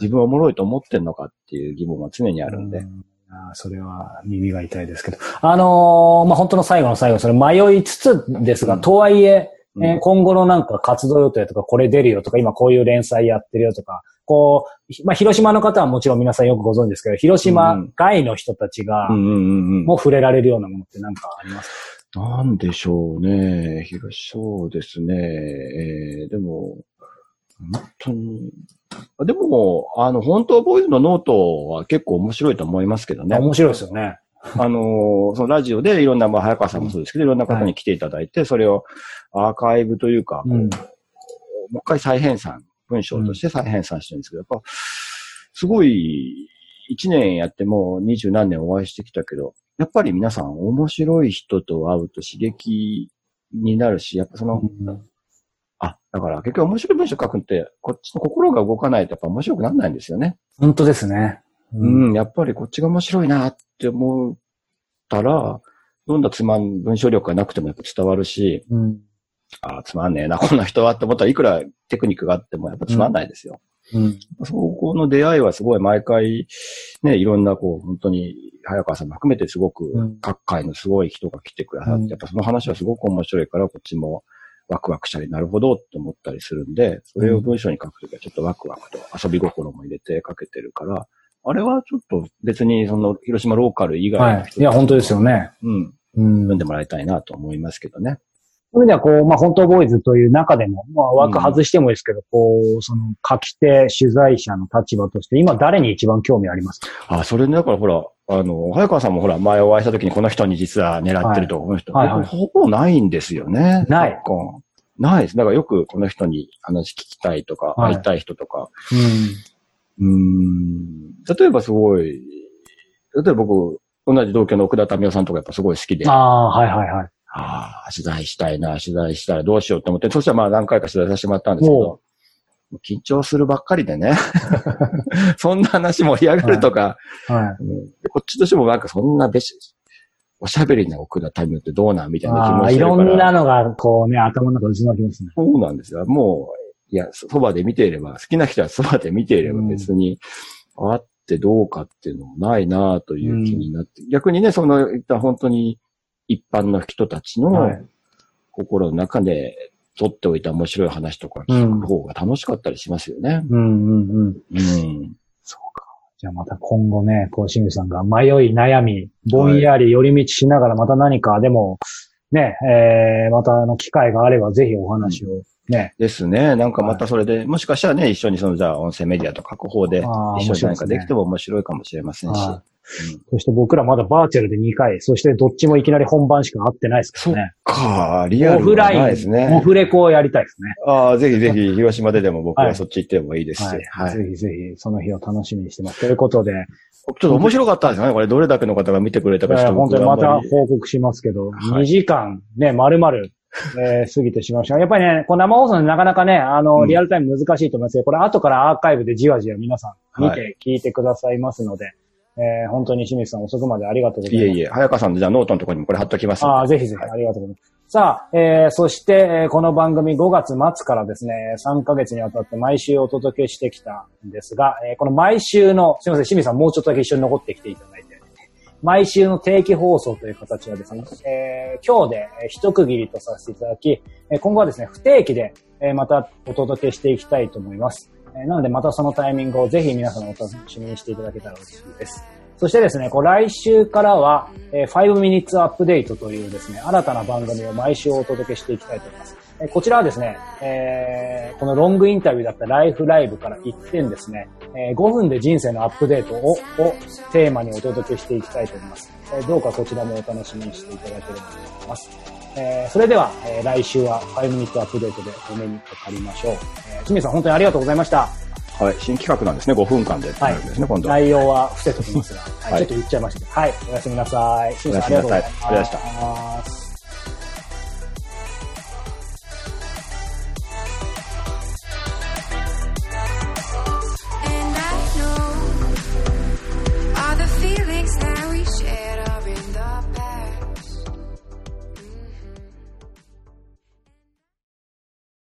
Speaker 2: 自分おもろいと思ってんのかっていう疑問は常にあるんで。
Speaker 1: うんあーそれは耳が痛いですけど。あのーまあ、本当の最後の最後、それ迷いつつですが、
Speaker 2: うん
Speaker 1: とはいえ、
Speaker 2: うん
Speaker 1: えー今後のなんか活動予定とか、これ出るよとか、今こういう連載やってるよとか、こう、ひまあ、広島の方はもちろん皆さんよくご存知ですけど、広島外の人たちが、
Speaker 2: うんう
Speaker 1: 触れられるようなものって何かありますか？
Speaker 2: なんでしょうね。広そうですね。えー、でも、本当に。あでも、あの、本当ボーイズのノートは結構面白いと思いますけどね。
Speaker 1: 面白いですよね。
Speaker 2: あの、そのラジオでいろんな、まあ、早川さんもそうですけど、いろんな方に来ていただいて、それをアーカイブというか、
Speaker 1: うん。
Speaker 2: もう一回再編纂、文章として再編纂してるんですけど、やっぱ、すごい、一年やってもう二十何年お会いしてきたけど、やっぱり皆さん面白い人と会うと刺激になるし、やっぱその、あ、だから結局面白い文章書くって、こっちの心が動かないとやっぱ面白くならないんですよね。
Speaker 1: 本当ですね。
Speaker 2: うん、やっぱりこっちが面白いなって思ったら、どんなつまん、文章力がなくてもやっぱ伝わるし、
Speaker 1: うん。
Speaker 2: あーつまんねえな、こんな人はって思ったらいくらテクニックがあってもやっぱつまんないですよ。
Speaker 1: うん。
Speaker 2: そこの出会いはすごい毎回、ね、いろんなこう、本当に、早川さんも含めてすごく
Speaker 1: うん、
Speaker 2: 各界のすごい人が来てくださって、
Speaker 1: うん
Speaker 2: やっぱその話はすごく面白いから、こっちもワクワクしたり、なるほどって思ったりするんで、それを文章に書くときはちょっとワクワクと遊び心も入れて書けてるから、あれはちょっと別にその広島ローカル以外
Speaker 1: はい。
Speaker 2: の人
Speaker 1: いや、本当ですよね。
Speaker 2: うん、
Speaker 1: うん。
Speaker 2: 読んでもらいたいなと思いますけどね。
Speaker 1: それでは、こう、まあ、本当ボーイズという中でも、まあ、枠外してもいいですけど、こう、その、書き手、取材者の立場として、今誰に一番興味ありますか？
Speaker 2: あ、それね、だからほら、あの、早川さんもほら、前お会いした時にこの人に実は狙ってるとか、この人、
Speaker 1: はいはい
Speaker 2: 僕ほぼないんですよね。
Speaker 1: ない
Speaker 2: ないです。だからよくこの人に話聞きたいとか、
Speaker 1: はい
Speaker 2: 会いたい人とか。
Speaker 1: うん。
Speaker 2: うーん。例えばすごい、例えば僕、同じ同居の奥田民生さんとかやっぱすごい好きで、あ
Speaker 1: ああ、はいはいはい。
Speaker 2: あー、取材したいな、取材したらどうしようと思って、そしたらまあ何回か取材させてもらったんですけ
Speaker 1: お
Speaker 2: ど、緊張するばっかりでね。そんな話盛り上がるとか、
Speaker 1: は
Speaker 2: うんでこっちとしてもなんかそんなべし、おしゃべりな奥田民生ってどうなんみ
Speaker 1: い。
Speaker 2: たいな気
Speaker 1: ああ、
Speaker 2: もしてるから。
Speaker 1: いろんなのが、こうね、頭の中渦巻きますね。
Speaker 2: そうなんですよ。もう、いや、そばで見ていれば、好きな人はそばで見ていれば別に、あってどうかっていうのもないなという気になって、逆にね、その、いった本当に一般の人たちの
Speaker 1: はい
Speaker 2: 心の中で取っておいた面白い話とか聞く方が楽しかったりしますよね。
Speaker 1: うんうんうん。
Speaker 2: うん。
Speaker 1: そうか。じゃあまた今後ね、こう、清水さんが迷い悩み、ぼんやり寄り道しながらまた何か、でも、ね、えー、またあの機会があればぜひお話をね、
Speaker 2: ですね。なんかまたそれで、もしかしたらね、一緒にその、じゃあ音声メディアと各方で一緒に何か
Speaker 1: で
Speaker 2: きても面白いかもしれませんし。
Speaker 1: はいそして僕らまだバーチャルで2回、そしてどっちもいきなり本番しか会ってないですからね。
Speaker 2: か、リアル
Speaker 1: オフライン、オ
Speaker 2: ね。
Speaker 1: フレコをやりたいですね。
Speaker 2: ああ、ぜひぜひ、広島ででも僕
Speaker 1: は
Speaker 2: はいそっち行ってもいいですし。
Speaker 1: はい。
Speaker 2: はい。
Speaker 1: ぜひぜひ、その日を楽しみにしてます。ということで、
Speaker 2: ちょっと面白かったですよね。これ、どれだけの方が見てくれたか、ちょっと
Speaker 1: 本当にまた報告しますけど、
Speaker 2: はい
Speaker 1: 2時間ね、丸々、えー過ぎてしまいました。やっぱりね、こう生放送でなかなかね、あの、
Speaker 2: うん
Speaker 1: リアルタイム難しいと思いますけど、これ後からアーカイブでじわじわ皆さん見
Speaker 2: は
Speaker 1: て聞いてくださいますので、えー本当に清水さん遅くまでありがとうございます。
Speaker 2: いえいえ、早川さんのじゃあノートのところにもこれ貼っときます
Speaker 1: ああ、ぜひぜひ、ありがとうございます。さあ、えー、そして、えーこの番組5月末からですね、3ヶ月にわたって毎週お届けしてきたんですが、えーこの毎週の、すみません、清水さんもうちょっとだけ一緒に残ってきていただいて、毎週の定期放送という形はですね、えー今日でえー一区切りとさせていただき、えー今後はですね、不定期で、えーまたお届けしていきたいと思います。えなのでまたそのタイミングをぜひ皆さんお楽しみにしていただけたら嬉しいです。そしてですね、こう来週からは、え5 minutes update というですね、新たな番組を毎週お届けしていきたいと思います。えこちらはですね、えー、このロングインタビューだったライフライブから一点ですね、えー、5分で人生のアップデートををテーマにお届けしていきたいと思います。えー、どうかこちらもお楽しみにしていただければと思います。えー、それでは、えー、来週は5ミニットアップデートでお目にかかりましょう。えー、清水さん本当にありがとうございました。
Speaker 2: はい、新企画なんですね、5分間で。はい。ですね、今度。
Speaker 1: 内容は伏せておきますが、はい、ちょっと言っちゃいましたけど、はい、おやすみなさい。清水さんありがとうございました。ありがとうございました。